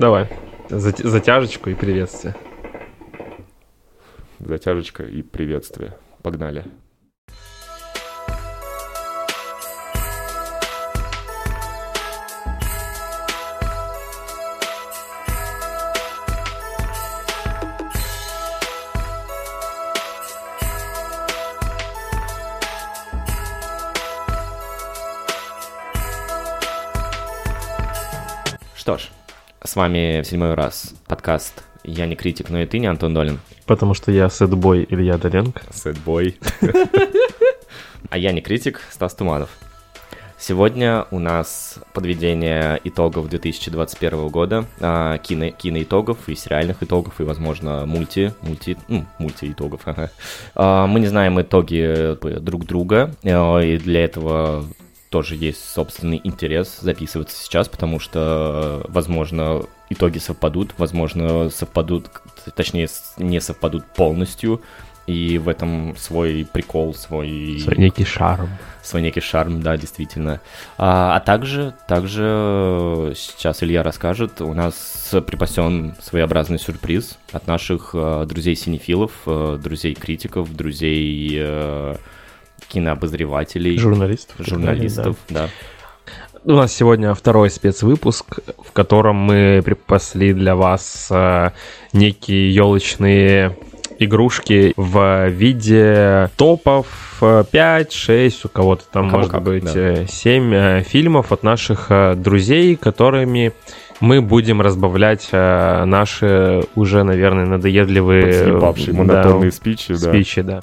Давай. Зат- Затяжечку и приветствие. Затяжечка и приветствие. Погнали. Вами в седьмой раз подкаст «Я не критик, но и ты не Антон Долин». Потому что я сэдбой Илья Доленко. Сэдбой. А я не критик, Стас Туманов. Сегодня у нас подведение итогов 2021 года, а, кино, киноитогов и сериальных итогов, и, возможно, мульти, мульти, ну, мульти-итогов. А, Мы не знаем итоги э, друг друга, э, и для этого тоже есть собственный интерес записываться сейчас, потому что, возможно, итоги совпадут, возможно, совпадут, точнее, не совпадут полностью, и в этом свой прикол, свой, Свой некий шарм. свой некий шарм, да, действительно. А, а также, также сейчас Илья расскажет, у нас припасен своеобразный сюрприз от наших э, друзей-синефилов, э, друзей-критиков, друзей э, кинообозревателей, Журналистов. журналистов, да. У нас сегодня второй спецвыпуск, в котором мы припасли для вас э, некие елочные игрушки в виде топов э, 5-6, у кого-то там У кого может как, быть да. э, 7 э, фильмов от наших друзей, которыми мы будем разбавлять наши уже, наверное, надоедливые Подслепавшие да, монотонные спичи, да. спичи, да.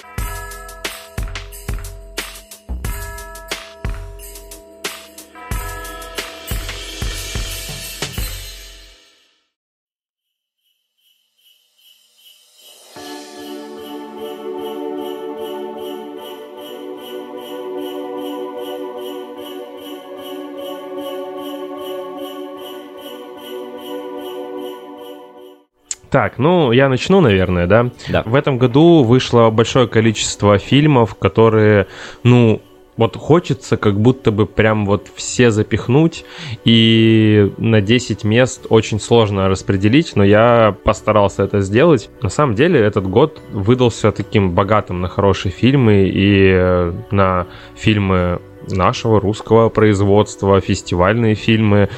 Так, ну, я начну, наверное, да? Да. В этом году вышло большое количество фильмов, которые, ну, вот хочется как будто бы прям вот все запихнуть, и на 10 мест очень сложно распределить, но я постарался это сделать. На самом деле этот год выдался таким богатым на хорошие фильмы и э, на фильмы нашего русского производства, фестивальные фильмы,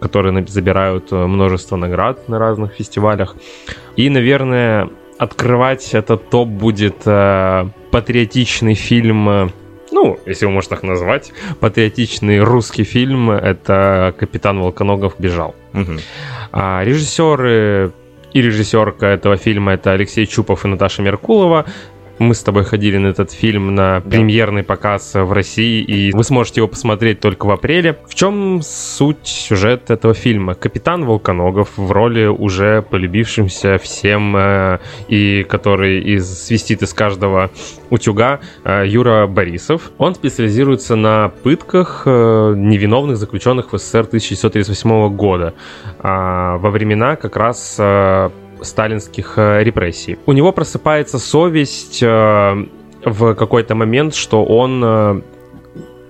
которые забирают э, множество наград на разных фестивалях. И, наверное, открывать этот топ будет э, патриотичный фильм, э, ну, если его можно так назвать, патриотичный русский фильм, это «Капитан Волконогов бежал». А режиссеры и режиссерка этого фильма это Алексей Чупов и Наташа Меркулова. Мы с тобой ходили на этот фильм на премьерный показ в России, и вы сможете его посмотреть только в апреле. В чем суть сюжет этого фильма? Капитан Волконогов в роли уже полюбившимся всем, э, и который из, свистит из каждого утюга, э, Юра Борисов. Он специализируется на пытках э, невиновных заключенных в СССР 1938 года а, во времена как раз э, сталинских э, репрессий. У него просыпается совесть э, в какой-то момент, что он э,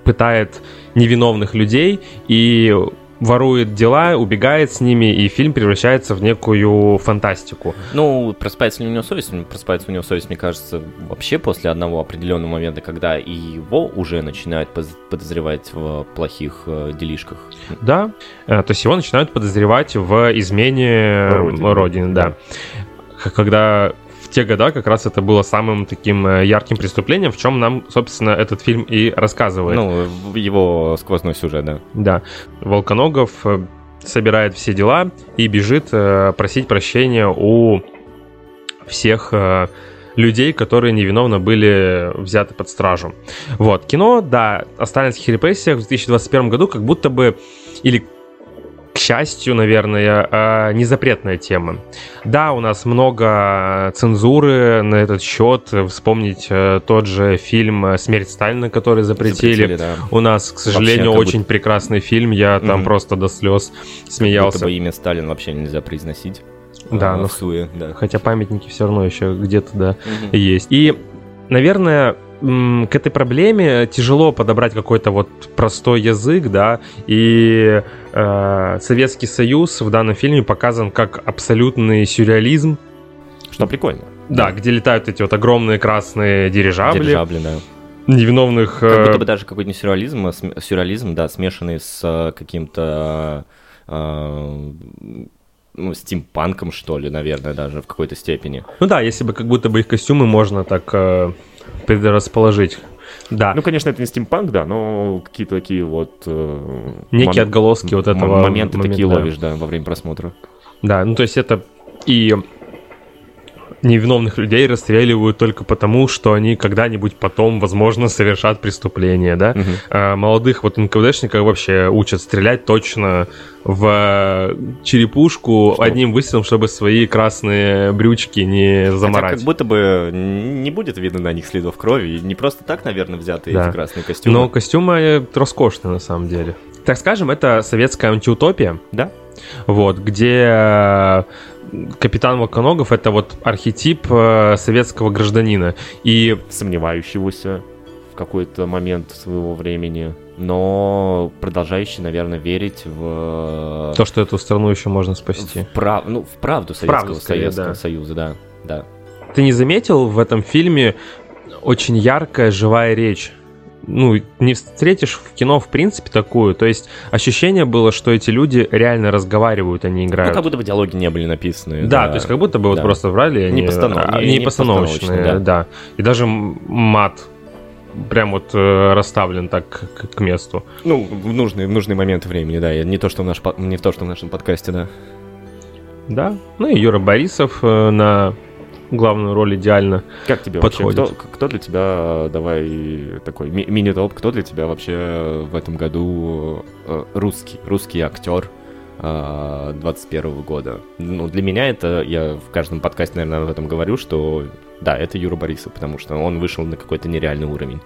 пытает невиновных людей и ворует дела, убегает с ними, и фильм превращается в некую фантастику. Ну, просыпается ли у него совесть? Просыпается у него совесть, мне кажется, вообще после одного определенного момента, когда и его уже начинают подозревать в плохих э, делишках. Да, э, то есть его начинают подозревать в измене Родине. Родины, да. Когда в те года как раз это было самым таким э, ярким преступлением, в чем нам, собственно, этот фильм и рассказывает. Ну, в его сквозной сюжет, да. Да. Волконогов э, собирает все дела и бежит э, просить прощения у всех людей, которые невиновно были взяты под стражу. Вот. Кино, да, о сталинских репрессиях в 2021 году как будто бы, или к счастью, наверное, э, не запретная тема. Да, у нас много цензуры на этот счет. Вспомнить э, тот же фильм «Смерть Сталина», который запретили. да. У нас, к сожалению, как очень прекрасный фильм. Я там Мгм. просто до слез Будто смеялся. бы имя Сталин вообще нельзя произносить. Да, А, ну, в суе, да. Хотя памятники все равно еще где-то, да, Мгм. есть. И, наверное, к этой проблеме тяжело подобрать какой-то вот простой язык, да, и э, Советский Союз в данном фильме показан как абсолютный сюрреализм, Что прикольно. да, где летают эти вот огромные красные дирижабли, Дирижабли, да. невиновных... Как э, будто бы даже какой-то не сюрреализм, а см- сюрреализм, да, смешанный с э, каким-то э, ну, стимпанком, что ли, наверное, даже в какой-то степени. Ну да, если бы как будто бы их костюмы можно так э, предрасположить. Да, Ну, конечно, это не стимпанк, да, но какие-то такие вот... э, некие мом- отголоски вот этого... Моменты момента, такие да. ловишь, да, во время просмотра. Да, ну то есть это и невиновных людей расстреливают только потому, что они когда-нибудь потом, возможно, совершат преступление, да? Мгм. А молодых вот НКВДшников вообще учат стрелять точно в черепушку Что? одним выстрелом, чтобы свои красные брючки не Хотя заморать. как будто бы не будет видно на них следов крови. Не просто так, наверное, взяты Да. эти красные костюмы. Но костюмы роскошные на самом деле. Так скажем, это советская антиутопия. Да. Вот, где э, капитан Волконогов это вот архетип э, советского гражданина. И Сомневающегося в какой-то момент своего времени, но продолжающий, наверное, верить в... то, что эту страну еще можно спасти. В, прав... ну, в правду Советского, правду, скорее, Советского да. Союза, да. да. Ты не заметил в этом фильме очень яркая живая речь? Ну, не встретишь в кино, в принципе, такую. То есть ощущение было, что эти люди реально разговаривают, не Ну, играют. как будто бы диалоги не были написаны. Да, то есть как будто бы вот да. просто врали, они, Не постанов- а, не- постановочные, постановочные, да. И даже мат прям вот э, расставлен так к, к месту. Ну, в нужные, в нужные моменты времени, да. Не то, что в, наш, не то, что в нашем подкасте, да. Да. Ну и Юра Борисов э, на главную роль идеально. Как тебе Подходит. вообще? Кто, кто для тебя, давай такой ми- мини-топ, кто для тебя вообще в этом году э, русский, русский актер э, 21 года? Ну, для меня это, я в каждом подкасте, наверное, об этом говорю, что да, это Юра Борисов, потому что он вышел на какой-то нереальный уровень.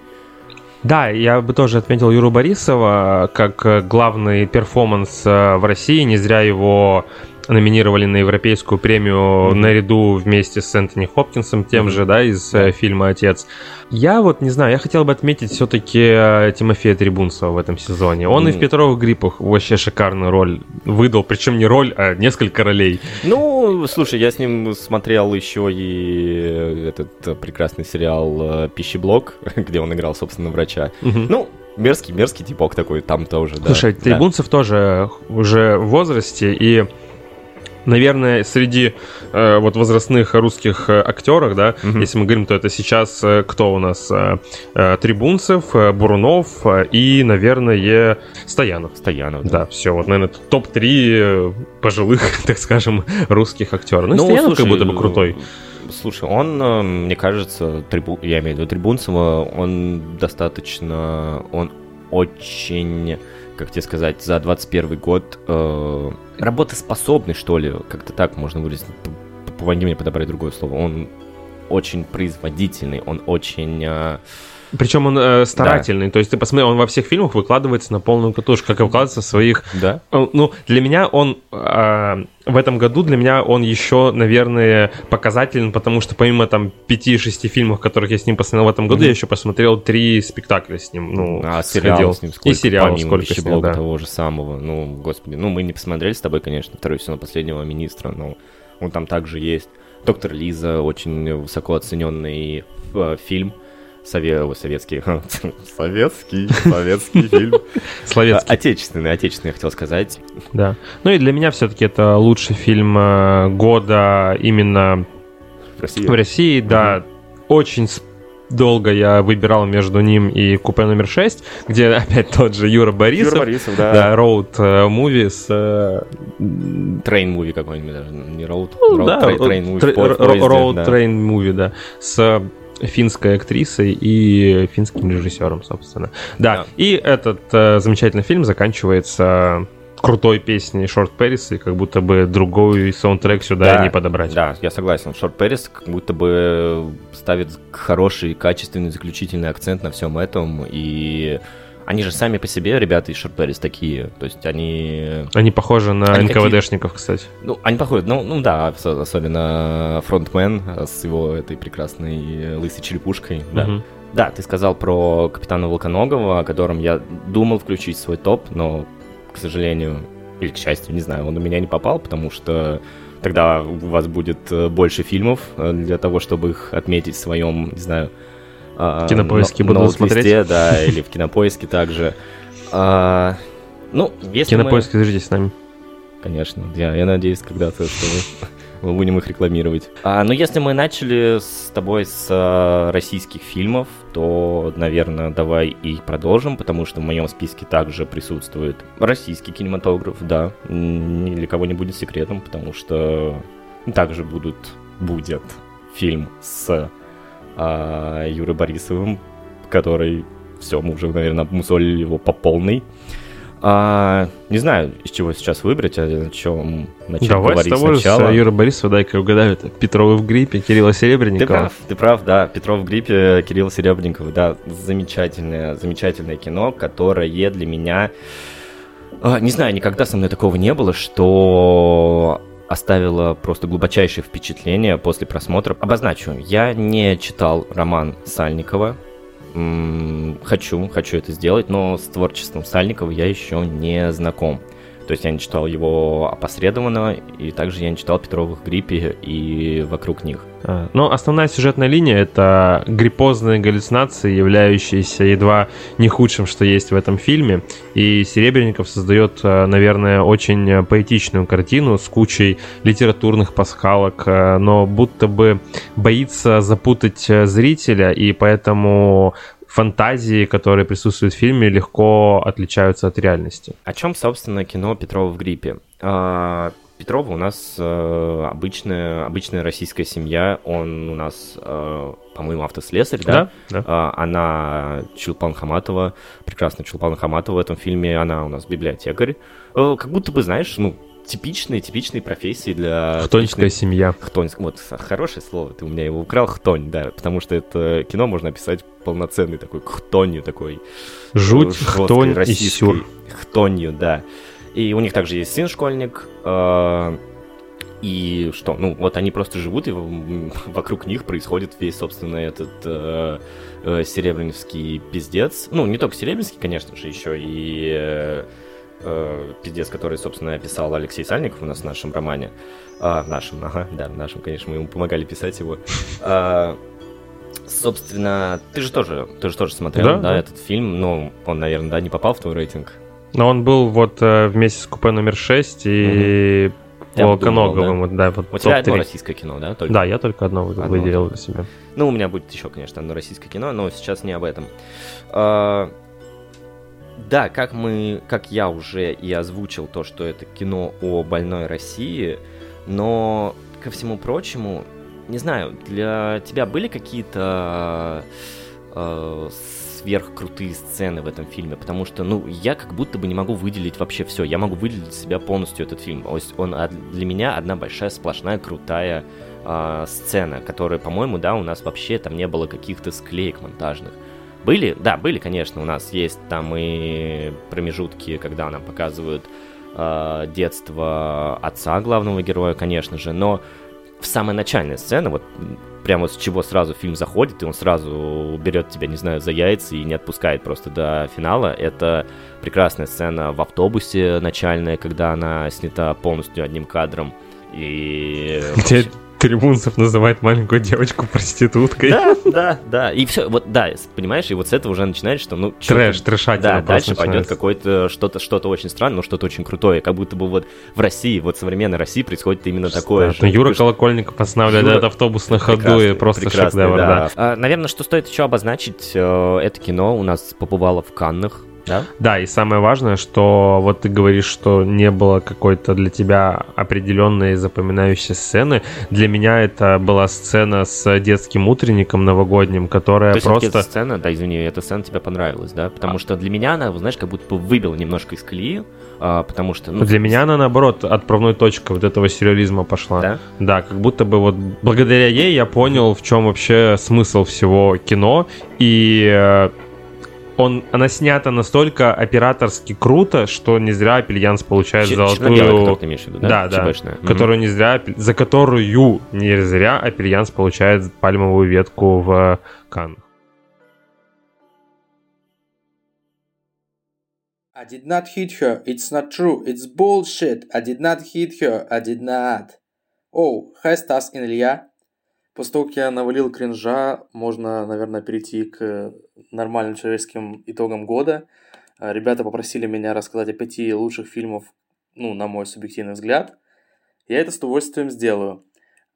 Да, я бы тоже отметил Юру Борисова как э, главный перформанс э, в России. Не зря его номинировали на европейскую премию Мгм. наряду вместе с Энтони Хопкинсом, тем Мгм. же, да, из э, фильма «Отец». Я вот не знаю, я хотел бы отметить все-таки Тимофея Трибунцева в этом сезоне. Он и в. «Петровых гриппах» вообще шикарную роль выдал, причем не роль, а несколько ролей. Ну, слушай, я с ним смотрел еще и этот э, прекрасный сериал э, «Пищеблок», где он играл, собственно, врача. Мгм. Ну, мерзкий, мерзкий типок такой там тоже, да. Слушай, Да. Трибунцев тоже уже в возрасте, и, наверное, среди э, вот возрастных русских э, актеров, да, Мгм. если мы говорим, то это сейчас э, кто у нас? Э, э, Трибунцев, э, Бурунов э, и, наверное, Стоянов. Стоянов, Да, все, вот, наверное, топ-3 пожилых, так скажем, русских актеров. Ну, и Стоянов как слушай, будто бы крутой. Слушай, он, э, мне кажется, трибу... я имею в виду Трибунцева, он достаточно, он очень, как тебе сказать, за 21 год э, работоспособный, что ли, как-то так можно выразить. Помоги мне подобрать другое слово. Он очень производительный, он очень... э, Причем он э, старательный, то есть ты посмотри, он во всех фильмах выкладывается на полную катушку, как и выкладывается в своих да? Э, Ну, для меня он э, в этом году, для меня он еще, наверное, показателен, потому что помимо там 5-6 фильмов, которых я с ним посмотрел в этом году, Мгм. я еще посмотрел три спектакля с ним. Ну, а сходил. сериал с ним сколько? И сериал помимо сколько с ним, да. того же самого. Ну, господи, ну мы не посмотрели с тобой, конечно, второй сезон последнего министра, но он там также есть. Доктор Лиза, очень высоко оцененный э, фильм. Сове... Советский. Советский. Советский фильм. Словецкий, Отечественный, отечественный, я хотел сказать. да. Ну и для меня все-таки это лучший фильм э, года именно В России. в России, да. Очень долго я выбирал между ним и купе номер 6, где опять тот же Юра Борисов. Юра Борисов, да. Да, роуд муви с э, Train-movie какой-нибудь даже. Не road. Ну, road да, trai- train-movie в тре- по- в ро- поезде, Road да. Train Movie, да, с финской актрисой и финским режиссером, собственно. Да, Да. и этот э, замечательный фильм заканчивается крутой песней Shortparis, и как будто бы другой саундтрек сюда Да, не подобрать. Да, я согласен. Shortparis как будто бы ставит хороший, качественный, заключительный акцент на всем этом. И они же сами по себе, ребята из Shortparis, такие. То есть они... Они похожи на Они НКВДшников, кстати. Ну, они похожи, ну, ну да, ос- особенно фронтмен с его этой прекрасной лысой черепушкой. Да. Мгм. Да, ты сказал про Капитана Волконогова, о котором я думал включить свой топ, но, к сожалению, или к счастью, не знаю, он у меня не попал, потому что тогда у вас будет э, больше фильмов э, для того, чтобы их отметить в своем, не знаю, а, кинопоиске буду смотреть. да, или в кинопоиске также. А, ну, если Кинопоиск, мы... с нами. Конечно, я, я надеюсь когда-то, что мы будем их рекламировать. А, ну, если мы начали с тобой с а, российских фильмов, то, наверное, давай и продолжим, потому что в моем списке также присутствует российский кинематограф, да, ни для кого не будет секретом, потому что также будут, будет фильм с а, Юрой Борисовым, который все, мы уже, наверное, обмусолили его по полной. А, не знаю, из чего сейчас выбрать, а на чем начать Давай говорить с того сначала. С Юра Борисова, дай-ка угадаю, это Петрова в гриппе, Кирилла Серебренникова. Ты прав, ты прав, да, Петров в гриппе, Кирилл Серебренников, да, замечательное, замечательное кино, которое для меня, а, не знаю, никогда со мной такого не было, что оставило просто глубочайшее впечатление после просмотра. Обозначу, я не читал роман Сальникова, хочу, хочу это сделать, но с творчеством Сальникова я еще не знаком. То есть я не читал его опосредованно, и также я не читал Петровых гриппе и вокруг них. А, но основная сюжетная линия — это гриппозные галлюцинации, являющиеся едва не худшим, что есть в этом фильме. И Серебренников создает, а, наверное, очень поэтичную картину с кучей литературных пасхалок, а, но будто бы боится запутать зрителя, и поэтому фантазии, которые присутствуют в фильме, легко отличаются от реальности. О чем, собственно, кино Петрова в гриппе? Петрова у нас э, обычная, обычная российская семья. Он у нас, э, по-моему, автослесарь, да? Да. да. А, она Чулпан Хаматова, прекрасная Чулпан Хаматова в этом фильме. Она у нас библиотекарь. Э, как будто бы, знаешь, ну, типичные, типичные профессии для... Хтоньская типичных... семья. Хтонь, вот, хорошее слово, ты у меня его украл, хтонь, да, потому что это кино можно описать полноценный такой хтонью, такой... Жуть, хтонь и сюр. Хтонью, да. И у них также есть сын-школьник, э, и что, ну, вот они просто живут, и вокруг них происходит весь, собственно, этот э, э, серебряновский пиздец. Ну, не только серебряновский, конечно же, еще и... Э, э, пиздец, который, собственно, описал Алексей Сальников у нас в нашем романе. А, в нашем, ага, да, в нашем, конечно, мы ему помогали писать его. А, собственно, ты же тоже, ты же тоже смотрел, да, да, да, этот фильм, ну, он, наверное, да, не попал в твой рейтинг. Но он был вот э, вместе с купе номер 6 и угу. Волконоговым, да? вот, да, вот У тебя одно российское кино, да? Только? Да, я только одно, одно выделил для себя. Ну, у меня будет еще, конечно, одно российское кино, но сейчас не об этом. А, да, как мы, как я уже и озвучил то, что это кино о больной России, но ко всему прочему, не знаю, для тебя были какие-то э, сверхкрутые сцены в этом фильме, потому что, ну, я как будто бы не могу выделить вообще все, я могу выделить себя полностью этот фильм. То есть он для меня одна большая сплошная крутая э, сцена, которая, по-моему, да, у нас вообще там не было каких-то склеек монтажных. Были? Да, были, конечно. У нас есть там и промежутки, когда нам показывают э, детство отца главного героя, конечно же, но в самой начальной сцене, вот прямо с чего сразу фильм заходит, и он сразу берет тебя, не знаю, за яйца и не отпускает просто до финала. Это прекрасная сцена в автобусе начальная, когда она снята полностью одним кадром. И... Где Трибунцев называет маленькую девочку проституткой. Да, да, да. И все, вот, да, понимаешь, и вот с этого уже начинается, что, ну... Трэш, трэшатина Да, дальше пойдет какое-то что-то, что-то очень странное, но что-то очень крутое. Как будто бы вот в России, вот в современной России происходит именно такое да, же. Юра Колокольников останавливает Юра... этот автобус на ходу и просто шедевр, да. да. А, наверное, что стоит еще обозначить, э, это кино у нас побывало в Каннах, да? Да, и самое важное, что вот ты говоришь, что не было какой-то для тебя определенной запоминающей сцены. Для меня это была сцена с детским утренником новогодним, которая То просто... эта сцена, да, извини, эта сцена тебе понравилась, да? Потому а. что для меня она, знаешь, как будто бы выбила немножко из колеи, а, потому что... Ну, для меня она, наоборот, отправной точкой вот этого сюрреализма пошла. Да? Да, как будто бы вот благодаря ей я понял, в чем вообще смысл всего кино, и э, он, она снята настолько операторски круто, что не зря Опельянц получает Ч- золотую... Ты имеешь в виду, да? Да, да. Которую не зря... За которую не зря Опельянц получает пальмовую ветку в Каннах. I did not hit her. It's not true. It's bullshit. I did not hit her. I did not. Oh, has us in Илья. После того, как я навалил кринжа, можно, наверное, перейти к нормальным человеческим итогам года. А, ребята попросили меня рассказать о пяти лучших фильмов, ну, на мой субъективный взгляд. Я это с удовольствием сделаю.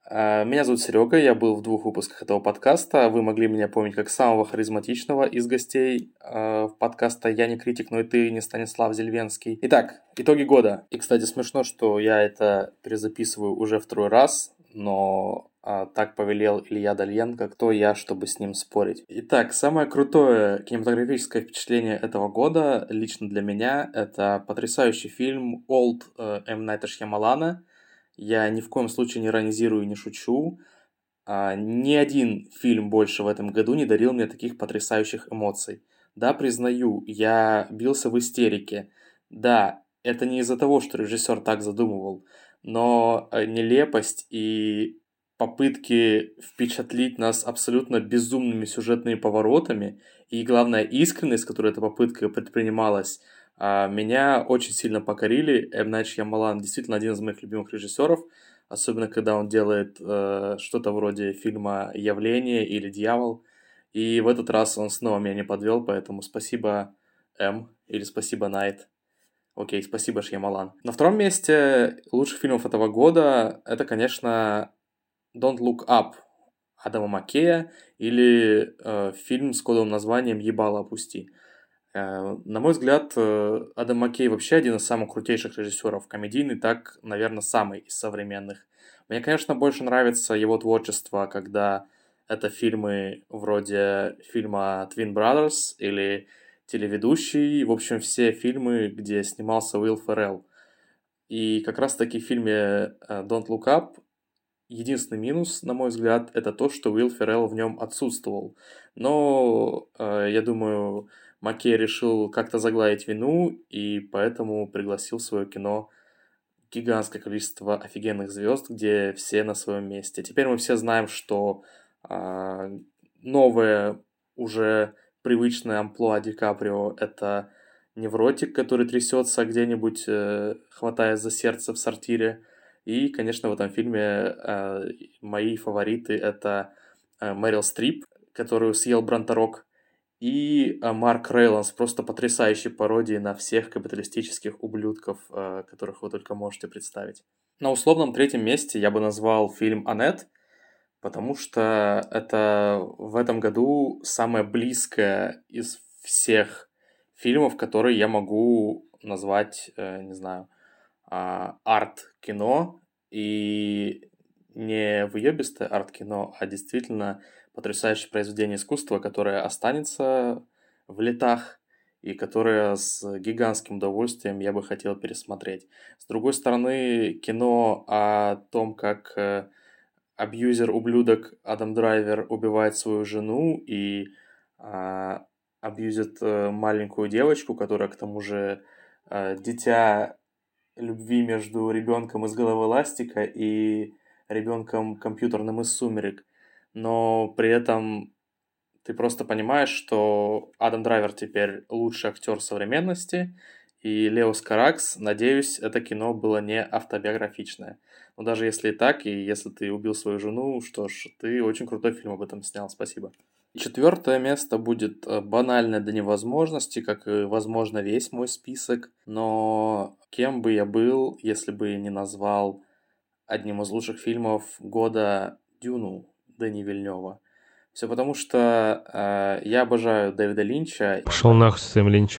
А, меня зовут Серега, я был в двух выпусках этого подкаста. Вы могли меня помнить как самого харизматичного из гостей э, подкаста «Я не критик, но и ты не Станислав Зельвенский». Итак, итоги года. И, кстати, смешно, что я это перезаписываю уже второй раз, но э, так повелел Илья Дальенко, кто я, чтобы с ним спорить. Итак, самое крутое кинематографическое впечатление этого года лично для меня это потрясающий фильм «Old» э, М. Найта Шьямалана – я ни в коем случае не иронизирую, не шучу. А, ни один фильм больше в этом году не дарил мне таких потрясающих эмоций. Да, признаю, я бился в истерике. Да, это не из-за того, что режиссер так задумывал, но э, нелепость и попытки впечатлить нас абсолютно безумными сюжетными поворотами и, главное, искренность, которой эта попытка предпринималась – а, меня очень сильно покорили. М. Найт Ямалан действительно один из моих любимых режиссеров, особенно когда он делает э, что-то вроде фильма «Явление» или «Дьявол». И в этот раз он снова меня не подвел, поэтому спасибо М или спасибо Найт. Окей, спасибо, Шьямалан. На втором месте лучших фильмов этого года это, конечно, Don't Look Up Адама Маккея или э, фильм с кодовым названием «Ебало опусти». Э, на мой взгляд, э, Адам Маккей вообще один из самых крутейших режиссеров, комедийный, так, наверное, самый из современных. Мне, конечно, больше нравится его творчество, когда это фильмы вроде фильма Twin Brothers или телеведущий, в общем, все фильмы, где снимался Уилл Феррелл. И как раз-таки в фильме э, Don't Look Up единственный минус, на мой взгляд, это то, что Уилл Феррелл в нем отсутствовал. Но, я думаю, Маккей решил как-то загладить вину, и поэтому пригласил в свое кино гигантское количество офигенных звезд, где все на своем месте. Теперь мы все знаем, что э, новое, уже привычное амплуа Ди Каприо — это невротик, который трясется где-нибудь, э, хватаясь за сердце в сортире. И, конечно, в этом фильме э, мои фавориты — это э, Мэрил Стрип, которую съел Бранторок, и а, Марк Рейланс, просто потрясающий пародии на всех капиталистических ублюдков, а, которых вы только можете представить. На условном третьем месте я бы назвал фильм «Аннет», потому что это в этом году самое близкое из всех фильмов, которые я могу назвать, э, не знаю, а, арт-кино, и не выебистое арт-кино, а действительно потрясающее произведение искусства, которое останется в летах и которое с гигантским удовольствием я бы хотел пересмотреть. С другой стороны, кино о том, как э, абьюзер-ублюдок Адам Драйвер убивает свою жену и а, абьюзит э, маленькую девочку, которая к тому же а, дитя любви между ребенком из головы ластика и ребенком компьютерным из сумерек – но при этом ты просто понимаешь, что Адам Драйвер теперь лучший актер современности, и Леос Каракс, надеюсь, это кино было не автобиографичное. Но даже если и так, и если ты убил свою жену, что ж, ты очень крутой фильм об этом снял, спасибо. Четвертое место будет э, банальное до невозможности, как и, возможно, весь мой список. Но кем бы я был, если бы не назвал одним из лучших фильмов года Дюну Дэни Вильнева. Все потому, что э, я обожаю Дэвида Линча. Пошел нахуй с этим Линч.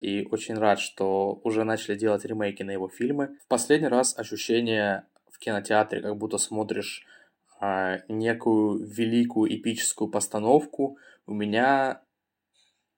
И очень рад, что уже начали делать ремейки на его фильмы. В последний раз ощущение в кинотеатре, как будто смотришь некую великую эпическую постановку, у меня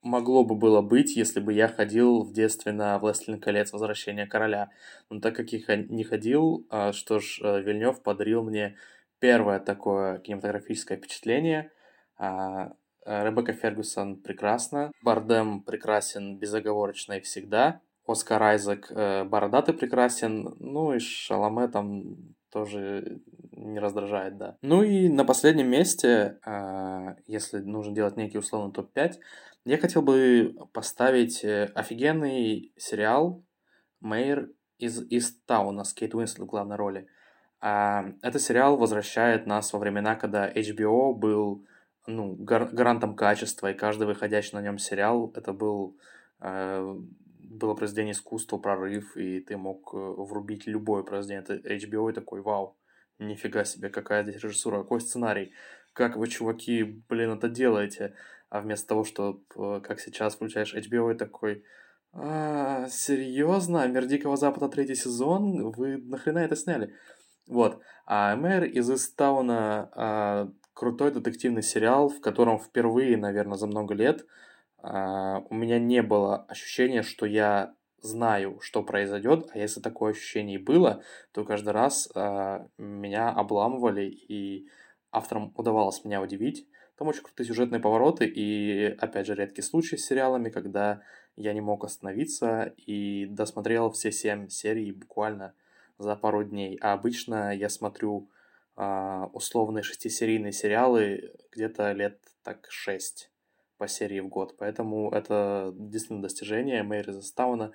могло бы было быть, если бы я ходил в детстве на «Властелин колец. Возвращение короля». Но так как я не ходил, э, что ж, э, Вильнев подарил мне первое такое кинематографическое впечатление. А, Ребекка Фергюсон прекрасна, Бардем прекрасен безоговорочно и всегда, Оскар Айзек э, бородатый прекрасен, ну и Шаломе там тоже не раздражает, да. Ну и на последнем месте, э, если нужно делать некий условный топ-5, я хотел бы поставить э, офигенный сериал «Мэйр из Истауна» с Кейт Уинслет в главной роли. Э, этот сериал возвращает нас во времена, когда HBO был ну, гар- гарантом качества, и каждый выходящий на нем сериал, это был э, было произведение искусства, прорыв, и ты мог э, врубить любое произведение. Это HBO и такой, вау, нифига себе, какая здесь режиссура, какой сценарий, как вы, чуваки, блин, это делаете. А вместо того, что, как сейчас, включаешь HBO и такой, а, серьезно? Мир Дикого Запада третий сезон? Вы нахрена это сняли? Вот. А Мэр из Истауна а, крутой детективный сериал, в котором впервые, наверное, за много лет а, у меня не было ощущения, что я знаю, что произойдет, а если такое ощущение и было, то каждый раз а, меня обламывали, и авторам удавалось меня удивить. Там очень крутые сюжетные повороты, и, опять же, редкий случай с сериалами, когда я не мог остановиться и досмотрел все семь серий буквально за пару дней. А обычно я смотрю а, условные шестисерийные сериалы где-то лет так шесть по серии в год. Поэтому это действительно достижение. Мэйр из Стауна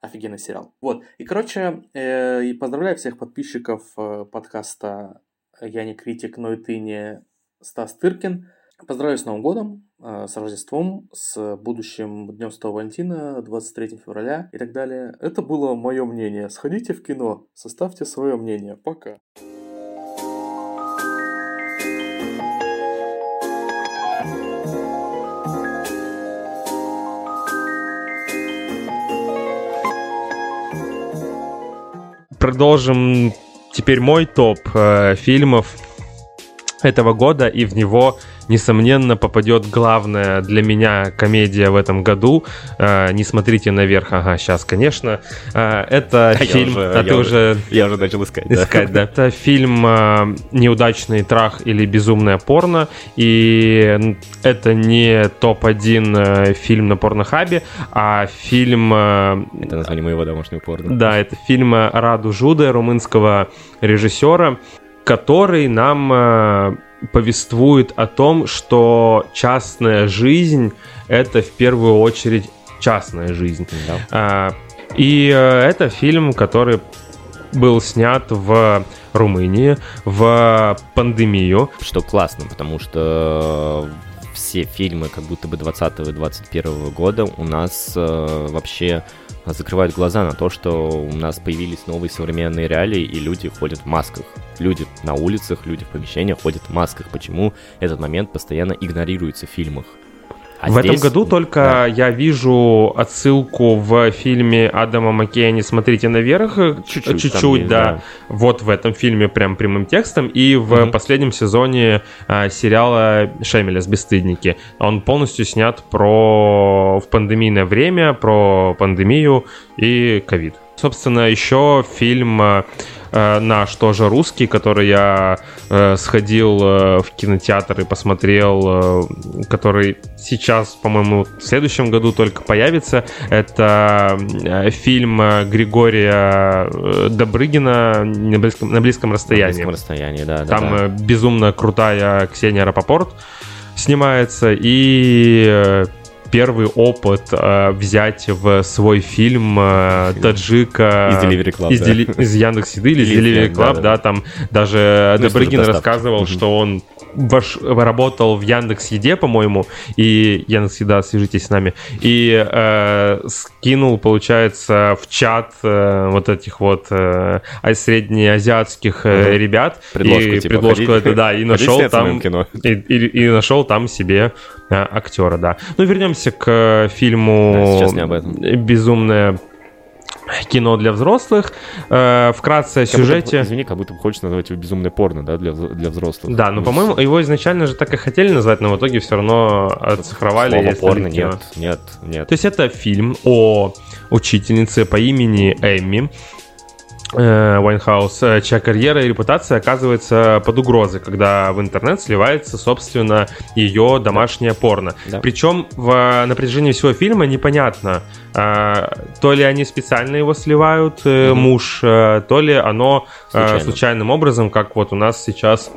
офигенный сериал. Вот. И, короче, э, и поздравляю всех подписчиков э, подкаста «Я не критик, но и ты не Стас Тыркин». Поздравляю с Новым годом, э, с Рождеством, с будущим Днем Святого Валентина, 23 февраля и так далее. Это было мое мнение. Сходите в кино, составьте свое мнение. Пока. Продолжим теперь мой топ э, фильмов этого года, и в него несомненно, попадет главная для меня комедия в этом году. Э, не смотрите наверх, ага, сейчас, конечно. Э, это а фильм... Уже, а ты уже... Я уже начал искать. Искать, да. да. Это фильм э, «Неудачный трах» или «Безумное порно». И это не топ-1 э, фильм на порнохабе, а фильм... Э, это название моего домашнего порно. Да, это фильм Раду Жуде, румынского режиссера, который нам э, повествует о том, что частная жизнь это в первую очередь частная жизнь. Да. А, и э, это фильм, который был снят в Румынии в пандемию. Что классно, потому что все фильмы как будто бы 20 и 21 года у нас э, вообще закрывают глаза на то, что у нас появились новые современные реалии, и люди ходят в масках. Люди на улицах, люди в помещениях ходят в масках. Почему этот момент постоянно игнорируется в фильмах? А в здесь... этом году только да. я вижу отсылку в фильме Адама Маккея «Не смотрите наверх» чуть-чуть, чуть-чуть да. да. Вот в этом фильме прям прямым текстом. И в mm последнем сезоне а, сериала «Шемелес. Бесстыдники». Он полностью снят про в пандемийное время, про пандемию и ковид. Собственно, еще фильм а, э, наш тоже русский, который я э, сходил э, в кинотеатр и посмотрел, э, который сейчас, по-моему, в следующем году только появится. Это э, фильм э, Григория э, Добрыгина на близком, на близком расстоянии. На близком расстоянии, да. Там да, да. безумно крутая Ксения Рапопорт снимается и первый опыт э, взять в свой фильм э, таджика из Delivery Club, из, да. дели, из Яндекс Еды или из Delivery Club, да, да, да, там даже ну, Добрыгин рассказывал, что он ваш, работал в Яндекс Еде, по-моему, и Яндекс Еда, свяжитесь с нами, и э, скинул, получается, в чат э, вот этих вот э, среднеазиатских э, ребят предложку, и типа, предложку это да, и нашел там и, и, и нашел там себе э, актера, да. Ну вернемся к фильму. Да, не об этом. Безумная кино для взрослых. Э, вкратце о сюжете... Будто, извини, как будто хочешь назвать его безумное порно, да, для, для взрослых. Да, но, ну, по-моему, его изначально же так и хотели назвать, но в итоге все равно оцифровали. Слово порно нет, нет, нет. То есть это фильм о учительнице по имени Эмми, э, Уайнхаус, э, чья карьера и репутация оказывается под угрозой, когда в интернет сливается, собственно, ее домашнее порно. Да. Причем в, на протяжении всего фильма непонятно, э, то ли они специально его сливают, э, mm-hmm. муж, э, то ли оно э, случайным образом, как вот у нас сейчас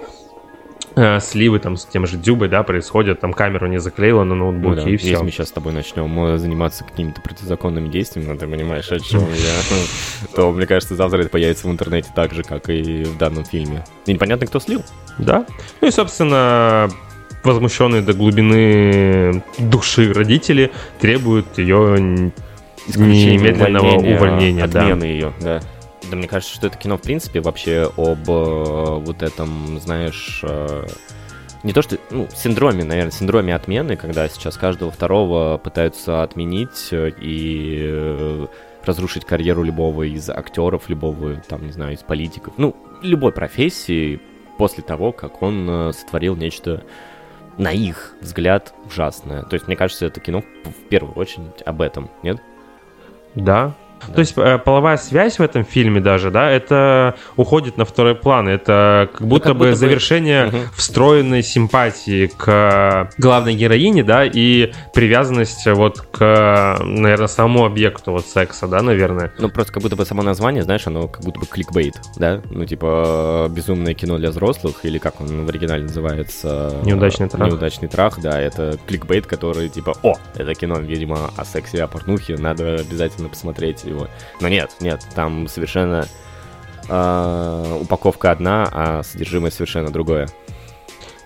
Э, сливы там с тем же Дюбой, да, происходят, там камеру не заклеила на ноутбуке ну, да. и все. Если мы сейчас с тобой начнем э, заниматься какими-то противозаконными действиями, ну, ты понимаешь, о чем я, то, мне кажется, завтра это появится в интернете так же, как и в данном фильме. И непонятно, кто слил. Да. Ну и, собственно, возмущенные до глубины души родители требуют ее немедленного увольнения отмены да. ее, да. Да, мне кажется, что это кино, в принципе, вообще об э, вот этом, знаешь, э, не то что, ну, синдроме, наверное, синдроме отмены, когда сейчас каждого второго пытаются отменить э, и э, разрушить карьеру любого из актеров, любого, там, не знаю, из политиков, ну, любой профессии после того, как он э, сотворил нечто на их взгляд ужасное. То есть, мне кажется, это кино в первую очередь об этом, нет? Да, да. То есть э, половая связь в этом фильме даже, да, это уходит на второй план. Это как будто, ну, как бы будто завершение бы... встроенной симпатии к главной героине, да, и привязанность вот к, наверное, самому объекту вот секса, да, наверное. Ну, просто как будто бы само название, знаешь, оно как будто бы кликбейт, да? Ну, типа, безумное кино для взрослых, или как он в оригинале называется? Неудачный трах. Неудачный трах, да, это кликбейт, который, типа, о, это кино, видимо, о сексе, о порнухе, надо обязательно посмотреть его. Но нет, нет, там совершенно э, упаковка одна, а содержимое совершенно другое.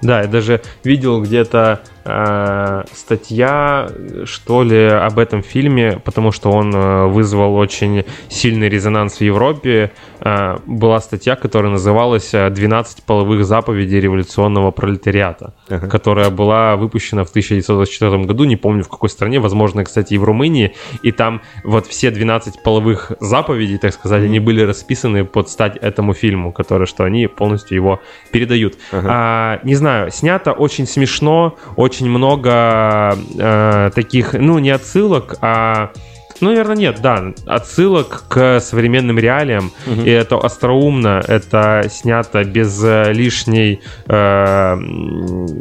Да, я даже видел где-то э, статья, что ли, об этом фильме, потому что он э, вызвал очень сильный резонанс в Европе. Э, была статья, которая называлась «12 половых заповедей революционного пролетариата», uh-huh. которая была выпущена в 1924 году, не помню в какой стране, возможно, кстати, и в Румынии. И там вот все 12 половых заповедей, так сказать, они были расписаны под стать этому фильму, который, что они полностью его передают. Uh-huh. А, не знаю, снято очень смешно, очень очень много э, таких, ну, не отсылок, а ну, наверное, нет, да. Отсылок к современным реалиям. Угу. И это остроумно, это снято без э, лишней э,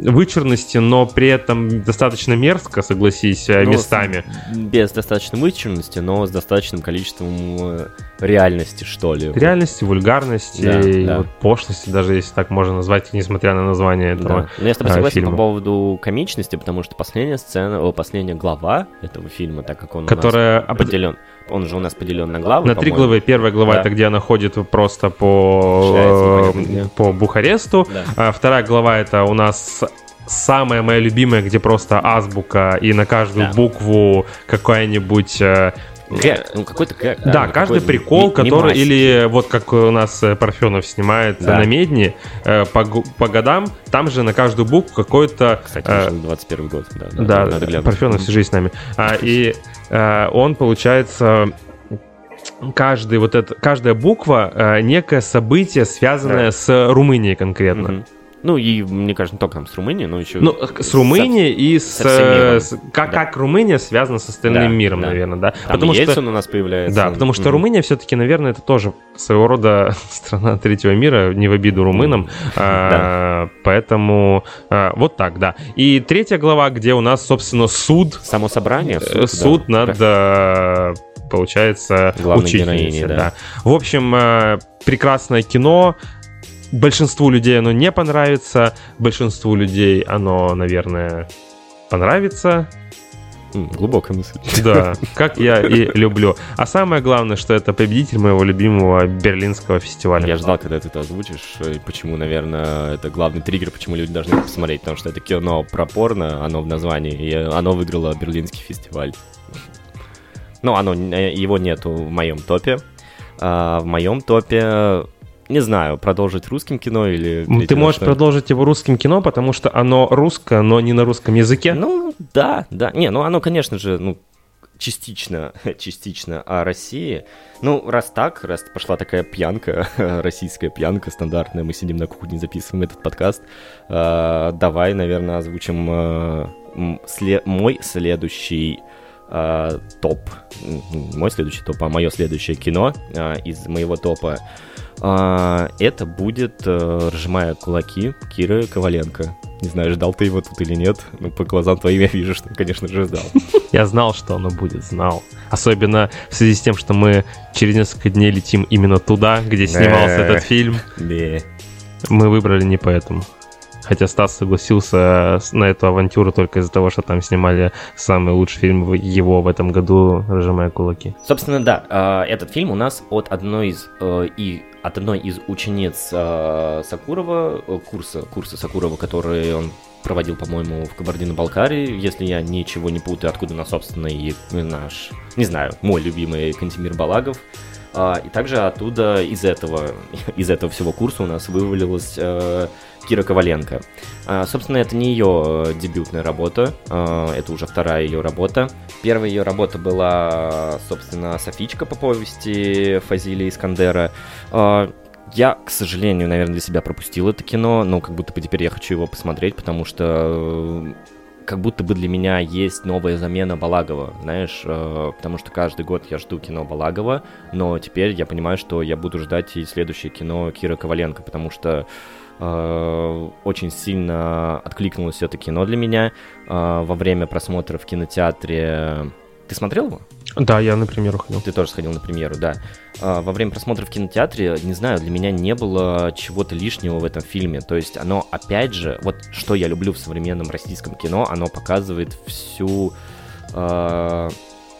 вычурности, но при этом достаточно мерзко, согласись, э, ну, местами. Без достаточной вычурности, но с достаточным количеством э, реальности, что ли. Реальности, вульгарности, да, и да. Вот пошлости, даже если так можно назвать, несмотря на название этого да. Но я с тобой согласен фильма. по поводу комичности, потому что последняя сцена, последняя глава этого фильма, так как он Которая поделен. Он же у нас поделен на главы. На три главы. Первая глава да. это где она ходит просто по, э, по Бухаресту. Да. А вторая глава это у нас самая моя любимая, где просто азбука и на каждую да. букву какая-нибудь э, Гэг, ну какой-то гэг. Да, да ну, каждый прикол, который, или вот как у нас э, Парфенов снимает да. на медне, э, по, по годам, там же на каждую букву какой-то... Кстати, э, 21 год, да. Да, надо, надо Парфенов, свяжись с нами. А, и э, он, получается, каждый вот это, каждая буква э, некое событие, связанное да. с Румынией конкретно. Угу. Ну, и, мне кажется, не только там с Румынией, но еще... Ну, с Румынией и с... с, как, да. как Румыния связана с остальным да, миром, да. наверное, да? Там потому что у нас появляется. Да, потому что mm-hmm. Румыния все-таки, наверное, это тоже своего рода страна третьего мира, не в обиду румынам. Mm-hmm. А, да. Поэтому а, вот так, да. И третья глава, где у нас, собственно, суд... Само собрание? Суд, суд да. над... А, получается, Главной учительницей. Да. да. В общем, а, прекрасное кино, большинству людей оно не понравится, большинству людей оно, наверное, понравится. Глубокая мысль. Да, как я и люблю. А самое главное, что это победитель моего любимого берлинского фестиваля. Я ждал, когда ты это озвучишь. Почему, наверное, это главный триггер, почему люди должны посмотреть. Потому что это кино про порно, оно в названии, и оно выиграло берлинский фестиваль. Ну, оно, его нету в моем топе. А в моем топе не знаю, продолжить русским кино или... Ты можешь продолжить его русским кино, потому что оно русское, но не на русском языке? Ну, да, да. Не, ну оно, конечно же, ну, частично, частично о России. Ну, раз так, раз пошла такая пьянка, российская пьянка стандартная, мы сидим на кухне, записываем этот подкаст, э, давай, наверное, озвучим э, сле- мой следующий э, топ, мой следующий топ, а мое следующее кино э, из моего топа, это будет э, «Разжимая кулаки» Киры Коваленко. Не знаю, ждал ты его тут или нет. Ну, по глазам твоим я вижу, что, конечно же, ждал. Я знал, что оно будет, знал. Особенно в связи с тем, что мы через несколько дней летим именно туда, где снимался этот фильм. Мы выбрали не поэтому. Хотя Стас согласился на эту авантюру только из-за того, что там снимали самый лучший фильм его в этом году «Разжимая кулаки». Собственно, да, а, этот фильм у нас от одной из э, и от одной из учениц э, Сакурова, э, курса, курса Сакурова, который он проводил, по-моему, в Кабардино-Балкарии, если я ничего не путаю, откуда на собственно и наш, не знаю, мой любимый Кантимир Балагов. А, и также оттуда из этого, из этого всего курса у нас вывалилась э, Кира Коваленко. А, собственно, это не ее э, дебютная работа, а, это уже вторая ее работа. Первая ее работа была, собственно, Софичка по повести Фазили Искандера. А, я, к сожалению, наверное, для себя пропустил это кино, но как будто бы теперь я хочу его посмотреть, потому что э, как будто бы для меня есть новая замена Балагова, знаешь, э, потому что каждый год я жду кино Балагова, но теперь я понимаю, что я буду ждать и следующее кино Кира Коваленко, потому что э, очень сильно откликнулось это кино для меня э, во время просмотра в кинотеатре. Ты смотрел его? Да, я на премьеру ходил. Ты тоже сходил на премьеру, да. А, во время просмотра в кинотеатре, не знаю, для меня не было чего-то лишнего в этом фильме. То есть оно, опять же, вот что я люблю в современном российском кино, оно показывает всю... Э,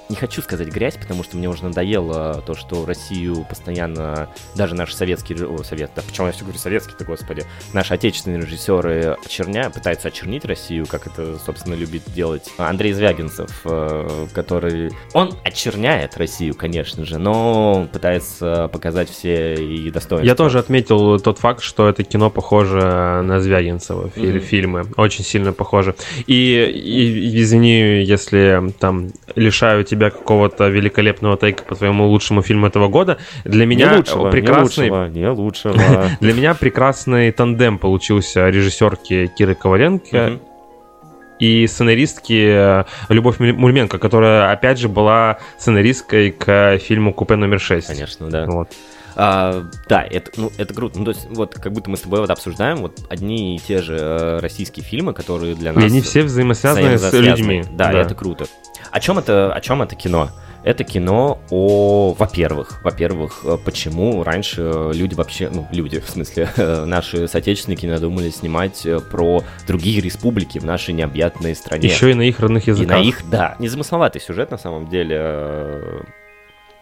не хочу сказать грязь, потому что мне уже надоело то, что Россию постоянно, даже наши советские, о, совет, да, почему я все говорю советские-то, господи, наши отечественные режиссеры очерня, пытаются очернить Россию, как это, собственно, любит делать Андрей Звягинцев, э, который, он очерняет Россию, конечно же, но пытается показать все и достоинства. Я тоже отметил тот факт, что это кино похоже на Звягинцева, mm-hmm. фильмы, очень сильно похоже. И, и извини, если там лишаю тебя тебя какого-то великолепного тейка по твоему лучшему фильму этого года. Для меня не лучшего, прекрасный... Не лучшего, не лучшего. Для меня прекрасный тандем получился режиссерки Киры Коваленко и сценаристки Любовь Мульменко, которая, опять же, была сценаристкой к фильму «Купе номер 6». Конечно, да. Вот. А, да, это, ну, это круто. Ну, то есть, вот как будто мы с тобой вот обсуждаем вот одни и те же э, российские фильмы, которые для нас... И они все взаимосвязаны с людьми. Да, да, это круто. О чем это, о чем это кино? Это кино о, во-первых, во-первых, э, почему раньше люди вообще, ну, люди, в смысле, наши соотечественники надумали снимать э, про другие республики в нашей необъятной стране. Еще и на их родных языках. И на их, да. Незамысловатый сюжет, на самом деле, э,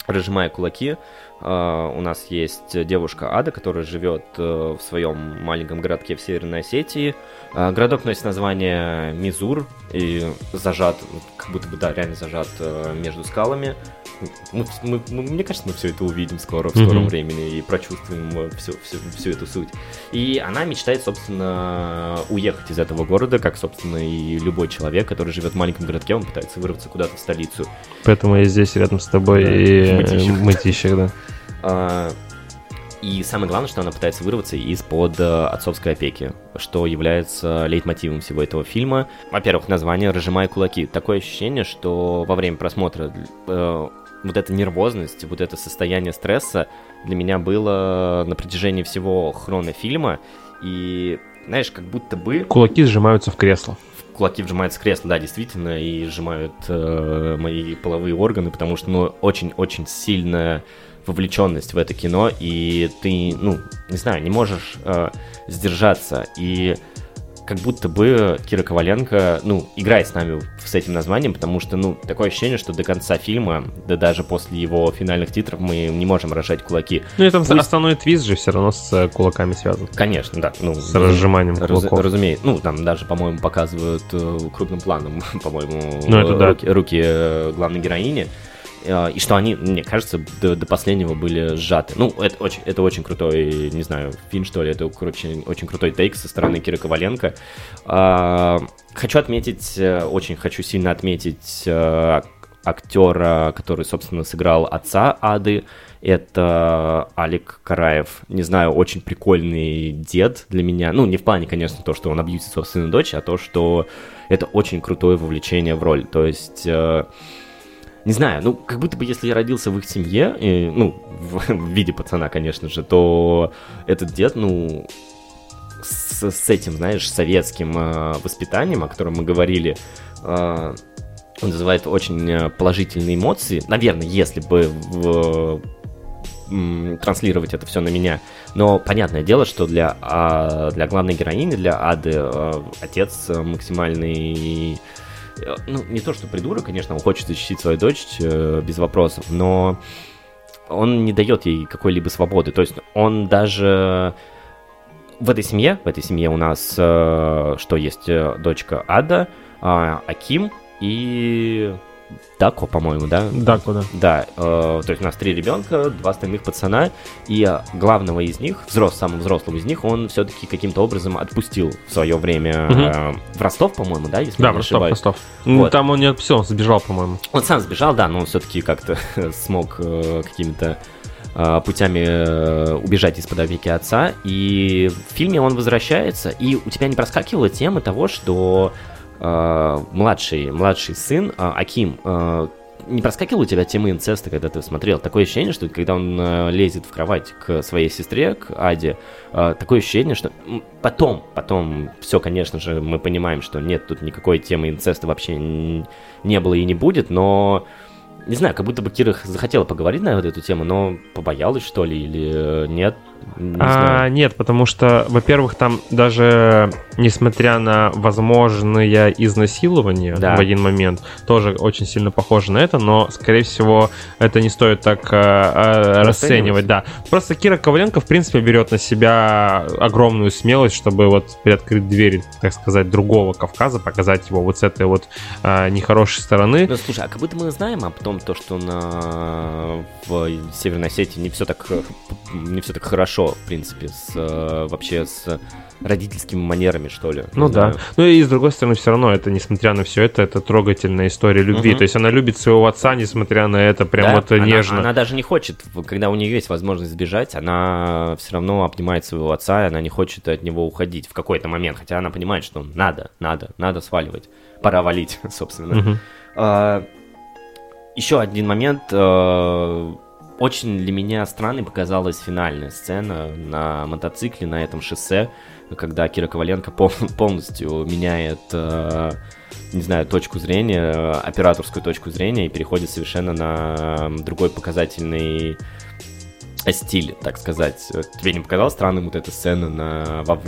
разжимая кулаки, Uh, у нас есть девушка Ада, которая живет uh, в своем маленьком городке в Северной Осетии. Uh, городок носит название Мизур и зажат, как будто бы, да, реально зажат между скалами. Мы, мы, мы, мне кажется, мы все это увидим скоро, в скором mm-hmm. времени и прочувствуем всю, всю, всю эту суть. И она мечтает, собственно, уехать из этого города, как, собственно, и любой человек, который живет в маленьком городке, он пытается вырваться куда-то в столицу. Поэтому я здесь рядом с тобой да, и мытищах да. А, и самое главное, что она пытается вырваться из-под э, отцовской опеки, что является лейтмотивом всего этого фильма. Во-первых, название «Разжимая кулаки». Такое ощущение, что во время просмотра э, вот эта нервозность, вот это состояние стресса для меня было на протяжении всего хрона фильма. И, знаешь, как будто бы... Кулаки сжимаются в кресло кулаки вжимаются в кресло, да, действительно, и сжимают э, мои половые органы, потому что, ну, очень-очень сильная вовлеченность в это кино, и ты, ну, не знаю, не можешь э, сдержаться. И как будто бы Кира Коваленко, ну, играет с нами с этим названием, потому что, ну, такое ощущение, что до конца фильма, да даже после его финальных титров мы не можем рожать кулаки. Ну, это Пусть... основной твист же все равно с э, кулаками связан. Конечно, да. Ну, с разжиманием кулаков. Раз, разумеется. Ну, там даже, по-моему, показывают э, крупным планом, по-моему, ну, это да. руки, руки э, главной героини. А, и что они, мне кажется, до, до последнего были сжаты. Ну, это очень, это очень крутой, не знаю, фильм, что ли, это, короче, очень крутой тейк со стороны Киры Коваленко. А, хочу отметить, э, очень хочу сильно отметить э, актера, который, собственно, сыграл отца Ады, это Алик Караев. Не знаю, очень прикольный дед для меня. Ну, не в плане, конечно, то, что он абьюзит собственную дочь, а то, что это очень крутое вовлечение в роль. То есть э, не знаю, ну, как будто бы если я родился в их семье, и, ну, в, в виде пацана, конечно же, то этот дед, ну, с, с этим, знаешь, советским э, воспитанием, о котором мы говорили, э, он вызывает очень э, положительные эмоции. Наверное, если бы в, м, транслировать это все на меня. Но понятное дело, что для, а, для главной героини, для Ады, а, отец максимальный э, ну, не то, что придурок, конечно, он хочет защитить свою дочь э, без вопросов, но он не дает ей какой-либо свободы. То есть он даже в этой семье, в этой семье у нас э, что есть э, дочка Ада, э, Аким и Дако, по-моему, да? Дако, да. Да, э, то есть у нас три ребенка, два остальных пацана, и э, главного из них, взрос, самого взрослого из них, он все-таки каким-то образом отпустил в свое время Мгм. э, в Ростов, по-моему, да, если Да, не Ростов, ошибаюсь. Ростов. Ну, Вот. Там он не отпустил, он сбежал, по-моему. Он сам сбежал, да, но он все-таки как-то смог э, какими-то э, путями э, убежать из-под опеки отца. И в фильме он возвращается, и у тебя не проскакивала тема того, что э, младший, младший сын э, Аким э, не проскакивала у тебя тема инцеста, когда ты смотрел? Такое ощущение, что когда он э, лезет в кровать к своей сестре, к Аде, э, такое ощущение, что потом, потом, все, конечно же, мы понимаем, что нет тут никакой темы инцеста вообще не было и не будет, но не знаю, как будто бы Кира захотела поговорить на вот эту тему, но побоялась, что ли, или э, нет, не А, нет, потому что, во-первых, там даже несмотря на возможное изнасилование Да. в один момент, тоже очень сильно похоже на это, но, скорее всего, это не стоит так а, а, расценивать, да. Просто Кира Коваленко, в принципе, берет на себя огромную смелость, чтобы вот приоткрыть дверь, так сказать, другого Кавказа, показать его вот с этой вот а, нехорошей стороны. Ну, слушай, а как будто мы знаем об том, то, что на... в Северной Осетии не все так, не все так хорошо, в принципе, с, э, вообще с родительскими манерами, что ли. Ну да. знаю. Ну и с другой стороны, все равно это, несмотря на все это, это трогательная история любви. Мгм. То есть она любит своего отца, несмотря на это, прям Да, вот она, нежно. Она даже не хочет, когда у нее есть возможность сбежать, она все равно обнимает своего отца, и она не хочет от него уходить в какой-то момент, хотя она понимает, что надо, надо, надо сваливать. Пора валить, собственно. Мгм. А, Еще один момент. Э, Очень для меня странной показалась финальная сцена на мотоцикле на этом шоссе, когда Кира Коваленко пол- полностью меняет, э, не знаю, точку зрения, э, операторскую точку зрения и переходит совершенно на другой показательный стиль, так сказать. Тебе не показалась странным вот эта сцена на во-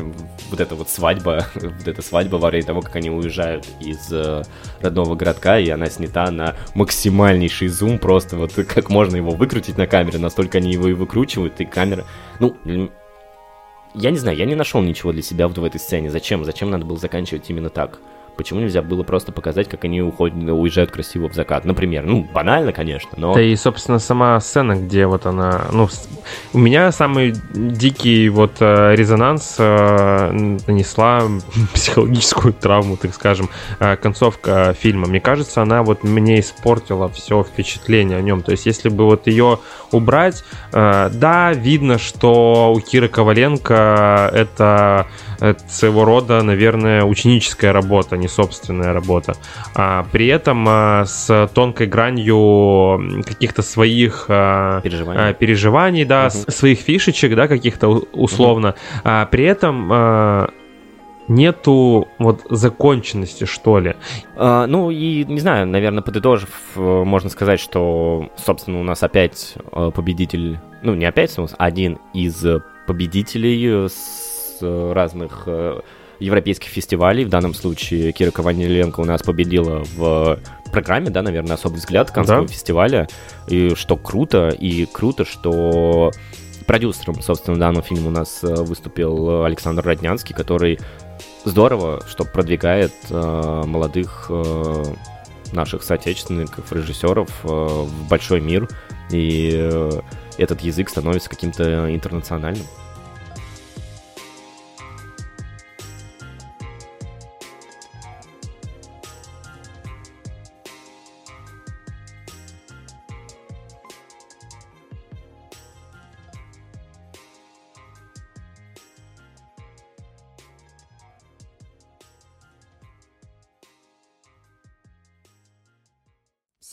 вот эта вот свадьба, вот эта свадьба во время того, как они уезжают из э, родного городка, и она снята на максимальнейший зум, просто вот как можно его выкрутить на камере, настолько они его и выкручивают, и камера... Ну, я не знаю, я не нашел ничего для себя вот в этой сцене. Зачем? Зачем надо было заканчивать именно так? Почему нельзя было просто показать, как они уходят, уезжают красиво в закат? Например, ну, банально, конечно, но... Да и, собственно, сама сцена, где вот она... Ну, у меня самый дикий вот э, резонанс э, нанесла психологическую травму, так скажем, э, концовка фильма. Мне кажется, она вот мне испортила все впечатление о нем. То есть, если бы вот ее убрать, да, видно, что у Киры Коваленко это, это своего рода, наверное, ученическая работа, не собственная работа. А, при этом а, с тонкой гранью каких-то своих а, Переживания. а, переживаний, да, с- своих фишечек, да, каких-то условно. А, при этом а, нету вот законченности, что ли. А, ну и, не знаю, наверное, подытожив, э, можно сказать, что, собственно, у нас опять э, победитель, ну не опять, у нас один из победителей э, с э, разных э, европейских фестивалей. В данном случае Кира Коваленко у нас победила в программе, да, наверное, особый взгляд Каннского Да. фестиваля. И что круто, и круто, что продюсером, собственно, данного фильма у нас э, выступил Александр Роднянский, который здорово, что продвигает э, молодых э, наших соотечественников, режиссеров э, в большой мир, и э, этот язык становится каким-то интернациональным.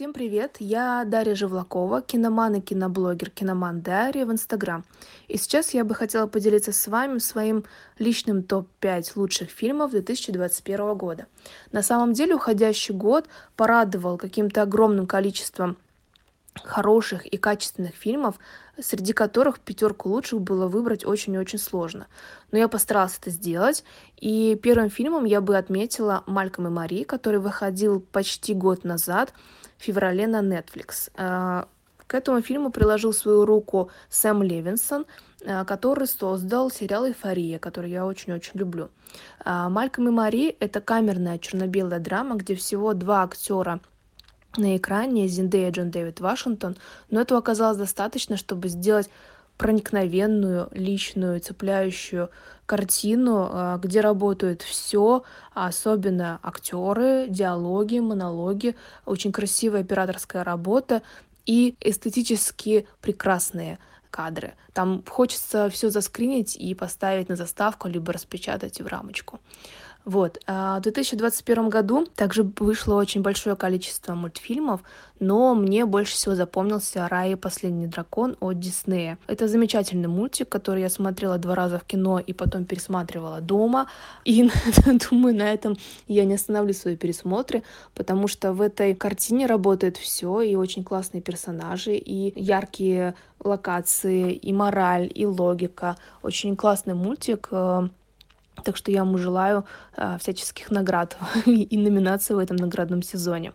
Всем привет, я Дарья Живлакова, киноман и киноблогер Киноман Дарья в Инстаграм. И сейчас я бы хотела поделиться с вами своим личным топ-5 лучших фильмов 2021 года. На самом деле уходящий год порадовал каким-то огромным количеством хороших и качественных фильмов, среди которых пятерку лучших было выбрать очень-очень сложно. Но я постаралась это сделать, и первым фильмом я бы отметила «Мальком и Мари», который выходил почти год назад, феврале на Netflix. А, к этому фильму приложил свою руку Сэм Левинсон, а, который создал сериал «Эйфория», который я очень-очень люблю. А, «Мальком и Мари» — это камерная черно-белая драма, где всего два актера — на экране Зиндея Джон Дэвид Вашингтон, но этого оказалось достаточно, чтобы сделать проникновенную, личную, цепляющую картину, а, где работают все, особенно актеры, диалоги, монологи, очень красивая операторская работа и эстетически прекрасные кадры. Там хочется все заскринить и поставить на заставку, либо распечатать в рамочку. Вот. А в 2021 году также вышло очень большое количество мультфильмов, но мне больше всего запомнился «Рай и последний дракон» от Диснея. Это замечательный мультик, который я смотрела два раза в кино и потом пересматривала дома. И думаю, на этом я не остановлю свои пересмотры, потому что в этой картине работает все, и очень классные персонажи, и яркие локации, и мораль, и логика. Очень классный мультик, э, так что я ему желаю э, всяческих наград и номинаций в этом наградном сезоне.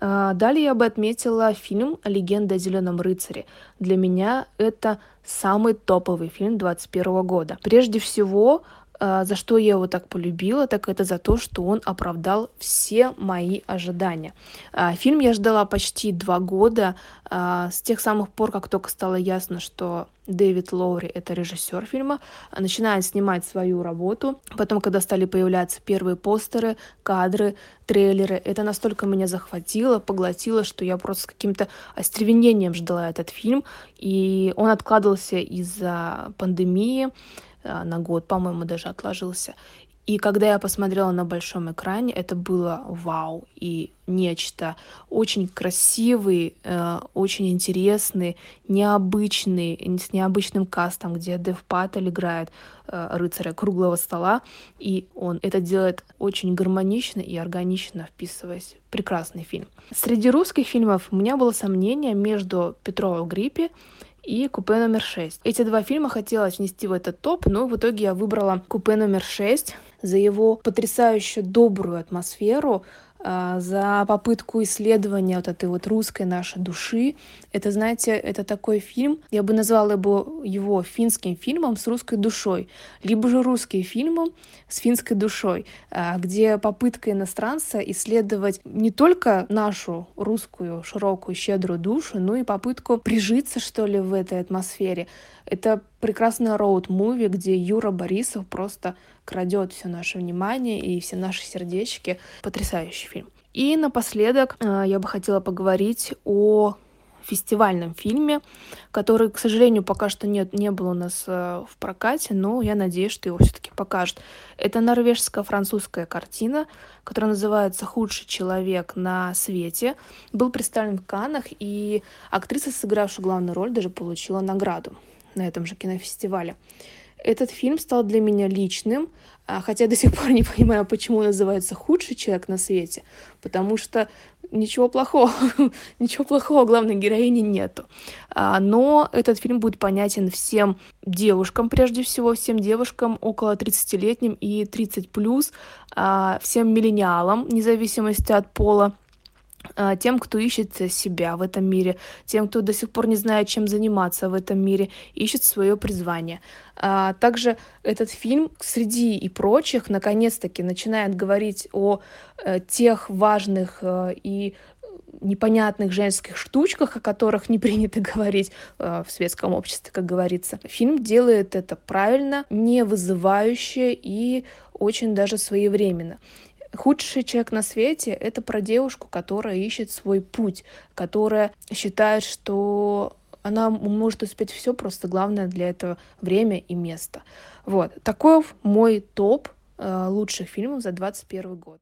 Э, далее я бы отметила фильм «Легенда о зеленом рыцаре». Для меня это самый топовый фильм 2021 года. Прежде всего, за что я его так полюбила, так это за то, что он оправдал все мои ожидания. А, фильм я ждала почти два года, а, с тех самых пор, как только стало ясно, что Дэвид Лоури — это режиссер фильма, начинает снимать свою работу. Потом, когда стали появляться первые постеры, кадры, трейлеры, это настолько меня захватило, поглотило, что я просто с каким-то остервенением ждала этот фильм. И он откладывался из-за пандемии, на год, по-моему, даже отложился. И когда я посмотрела на большом экране, это было вау и нечто. Очень красивый, э, очень интересный, необычный, с необычным кастом, где Дэв Паттель играет э, рыцаря круглого стола, и он это делает очень гармонично и органично, вписываясь. Прекрасный фильм. Среди русских фильмов у меня было сомнение между Петровым Гриппе и «Купе номер 6». Эти два фильма хотелось внести в этот топ, но в итоге я выбрала «Купе номер 6» за его потрясающе добрую атмосферу, за попытку исследования вот этой вот русской нашей души. Это, знаете, это такой фильм, я бы назвала его, его финским фильмом с русской душой, либо же русским фильмом с финской душой, а, где попытка иностранца исследовать не только нашу русскую широкую, щедрую душу, но и попытку прижиться, что ли, в этой атмосфере. Это прекрасный роуд-муви, где Юра Борисов просто крадет все наше внимание и все наши сердечки. Потрясающий фильм. И напоследок э, я бы хотела поговорить о фестивальном фильме, который, к сожалению, пока что нет, не было у нас э, в прокате, но я надеюсь, что его все-таки покажут. Это норвежско-французская картина, которая называется «Худший человек на свете». Был представлен в Каннах, и актриса, сыгравшая главную роль, даже получила награду на этом же кинофестивале. Этот фильм стал для меня личным, а, хотя до сих пор не понимаю, почему он называется «Худший человек на свете», потому что ничего плохого, ничего плохого главной героини нету. А, но этот фильм будет понятен всем девушкам, прежде всего, всем девушкам около 30-летним и 30+, а, всем миллениалам, вне зависимости от пола, тем, кто ищет себя в этом мире, тем, кто до сих пор не знает, чем заниматься в этом мире, ищет свое призвание. А, также этот фильм среди и прочих наконец-таки начинает говорить о э, тех важных э, и непонятных женских штучках, о которых не принято говорить э, в светском обществе, как говорится. Фильм делает это правильно, не вызывающе и очень даже своевременно. Худший человек на свете — это про девушку, которая ищет свой путь, которая считает, что она может успеть все, просто главное для этого время и место. Вот. Таков мой топ э, лучших фильмов за 2021 год.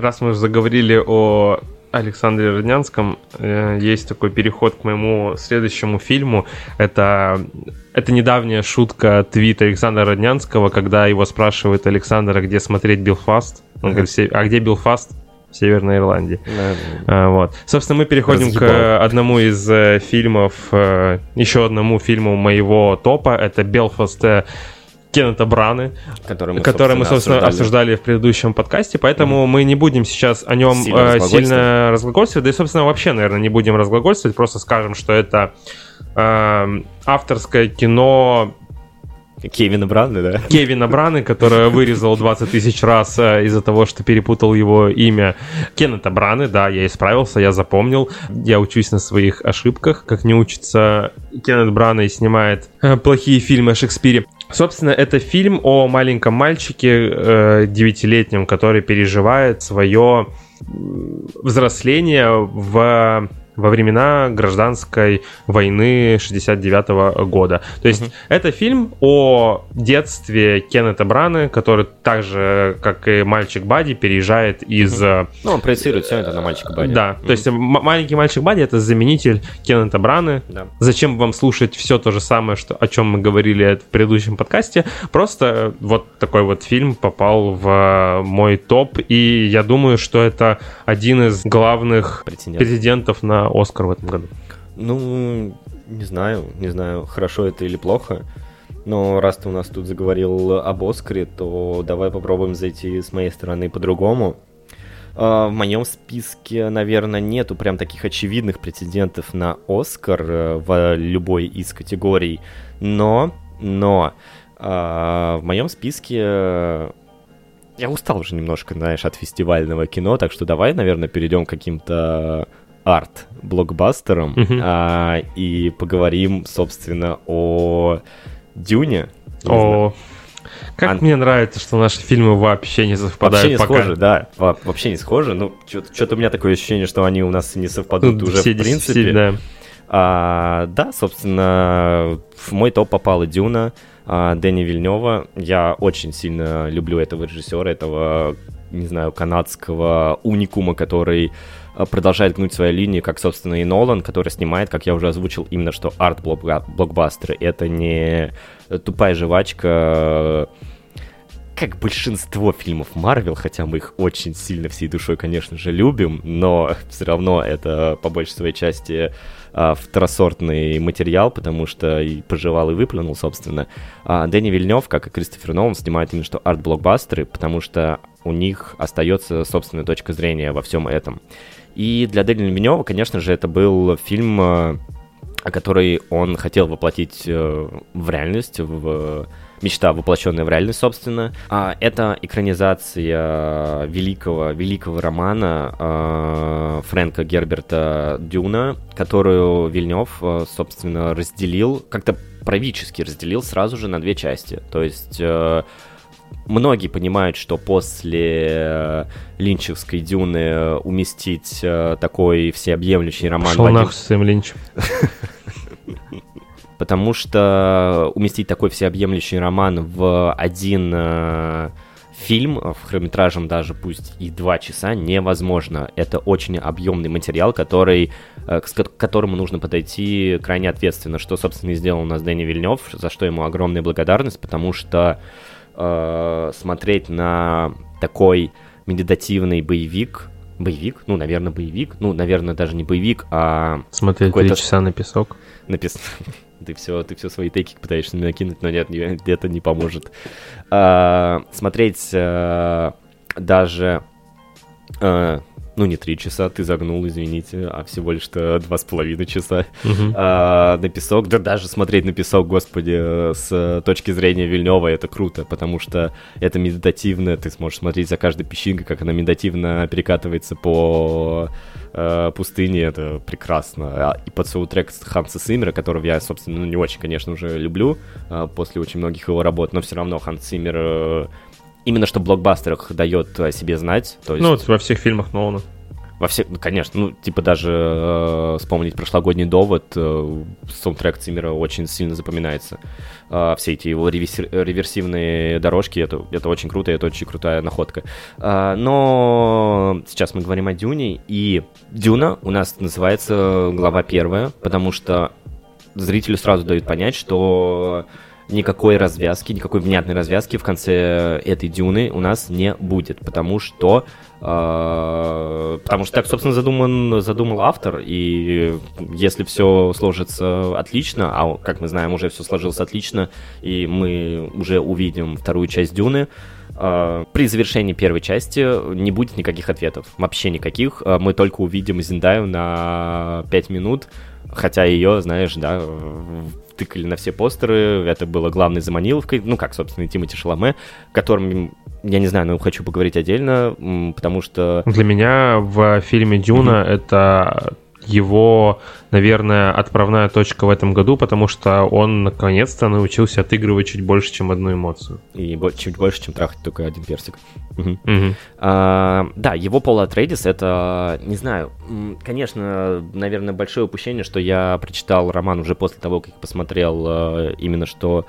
раз мы уже заговорили о Александре Роднянском, э, есть такой переход к моему следующему фильму. Это, это недавняя шутка твита Александра Роднянского, когда его спрашивает Александра, где смотреть Билфаст. Он говорит, а где Билфаст? в Северной Ирландии. Да, да. Вот. Собственно, мы переходим Разъебал. к одному из э, фильмов, э, еще одному фильму моего топа. Это Белфаст Кеннета Браны, который мы, который мы собственно, обсуждали. обсуждали в предыдущем подкасте, поэтому mm-hmm. мы не будем сейчас о нем сильно, э, сильно разглагольствовать, да и, собственно, вообще, наверное, не будем разглагольствовать, просто скажем, что это э, авторское кино Кевина Браны, да? Кевина Браны, который вырезал 20 тысяч раз э, из-за того, что перепутал его имя. Кеннета Браны, да, я исправился, я запомнил. Я учусь на своих ошибках, как не учится Кеннет Браны снимает э, плохие фильмы о Шекспире. Собственно, это фильм о маленьком мальчике э, девятилетнем, который переживает свое взросление в во времена гражданской войны 69 года. То есть mm-hmm. это фильм о детстве Кеннета Браны, который так же, как и мальчик Бади, переезжает из... Mm-hmm. Ну, он проецирует все это на мальчика Бади. Да, mm-hmm. то есть маленький мальчик Бади — это заменитель Кеннета Браны. Да. Зачем вам слушать все то же самое, что, о чем мы говорили в предыдущем подкасте? Просто вот такой вот фильм попал в мой топ, и я думаю, что это один из главных претендентов на Оскар в этом году? Ну, не знаю, не знаю, хорошо это или плохо. Но раз ты у нас тут заговорил об Оскаре, то давай попробуем зайти с моей стороны по-другому. А, в моем списке, наверное, нету прям таких очевидных претендентов на Оскар э, в любой из категорий. Но, но а, в моем списке я устал уже немножко, знаешь, от фестивального кино, так что давай, наверное, перейдем к каким-то арт-блокбастером mm-hmm. а, и поговорим, собственно, о Дюне. О, как Ан... мне нравится, что наши фильмы вообще не совпадают вообще не пока. схожи, да, вообще не схожи. Ну, что-то у меня такое ощущение, что они у нас не совпадут ну, уже в принципе. Все, да. А, да, собственно, в мой топ попала Дюна а, Дэнни Вильнева. Я очень сильно люблю этого режиссера, этого, не знаю, канадского уникума, который продолжает гнуть свои линии, как, собственно, и Нолан, который снимает, как я уже озвучил, именно что арт-блокбастеры. Это не тупая жвачка, как большинство фильмов Марвел, хотя мы их очень сильно всей душой, конечно же, любим, но все равно это по большей своей части а, второсортный материал, потому что и пожевал, и выплюнул, собственно. А Дэнни Вильнев, как и Кристофер Нолан, снимает именно что арт-блокбастеры, потому что у них остается собственная точка зрения во всем этом. И для Дэниела Вильнева, конечно же, это был фильм, э, который он хотел воплотить э, в реальность, в мечта, воплощенная в реальность, собственно. А это экранизация великого, великого романа э, Фрэнка Герберта Дюна, которую Вильнев, э, собственно, разделил, как-то правительски разделил сразу же на две части. То есть э, многие понимают, что после э, линчевской дюны э, уместить э, такой всеобъемлющий роман... Пошел нахуй с своим линчем. Потому что уместить такой всеобъемлющий роман в один фильм, в хронометражем даже пусть и два часа, невозможно. Это очень объемный материал, который, к которому нужно подойти крайне ответственно, что, собственно, и сделал у нас Дэнни Вильнев, за что ему огромная благодарность, потому что э, смотреть на такой медитативный боевик, боевик, ну, наверное, боевик, ну, наверное, даже не боевик, а... Смотреть три часа на песок. На песок. ты все, ты все свои тейки пытаешься накинуть, но нет, не, это не поможет. А, смотреть а, даже а, ну не три часа, ты загнул, извините, а всего лишь-то два с половиной часа uh-huh. а, на песок. Да даже смотреть на песок, господи, с точки зрения Вильнева это круто, потому что это медитативно, ты сможешь смотреть за каждой песчинкой, как она медитативно перекатывается по э, пустыне, это прекрасно. А, и под саундтрек Ханса Симмера, которого я, собственно, ну, не очень, конечно, уже люблю э, после очень многих его работ, но все равно Ханс Симмер э, именно что в блокбастерах дает о себе знать. То есть... Ну, вот во всех фильмах Нолана. во всех, ну, конечно, ну, типа даже э, вспомнить прошлогодний довод, э, саундтрек Циммера очень сильно запоминается. Э, все эти его реверси- реверсивные дорожки, это, это очень круто, это очень крутая находка. Э, но сейчас мы говорим о Дюне, и Дюна у нас называется глава первая, потому что зрителю сразу дают понять, что никакой развязки, никакой внятной развязки в конце этой дюны у нас не будет, потому что э, потому что так, собственно, задуман, задумал автор, и если все сложится отлично, а как мы знаем, уже все сложилось отлично, и мы уже увидим вторую часть дюны, э, при завершении первой части не будет никаких ответов, вообще никаких, э, мы только увидим Зиндаю на 5 минут, хотя ее, знаешь, да, тыкали на все постеры, это было главной заманиловкой, ну, как, собственно, и Тимати Шаломе, которым, я не знаю, но хочу поговорить отдельно, потому что... Для меня в фильме «Дюна» mm-hmm. это его, наверное, отправная точка в этом году, потому что он наконец-то научился отыгрывать чуть больше, чем одну эмоцию. И чуть больше, чем трахать только один персик. Угу. Угу. А, да, его Пола Трейдис это, не знаю, конечно, наверное, большое упущение, что я прочитал роман уже после того, как посмотрел э, именно что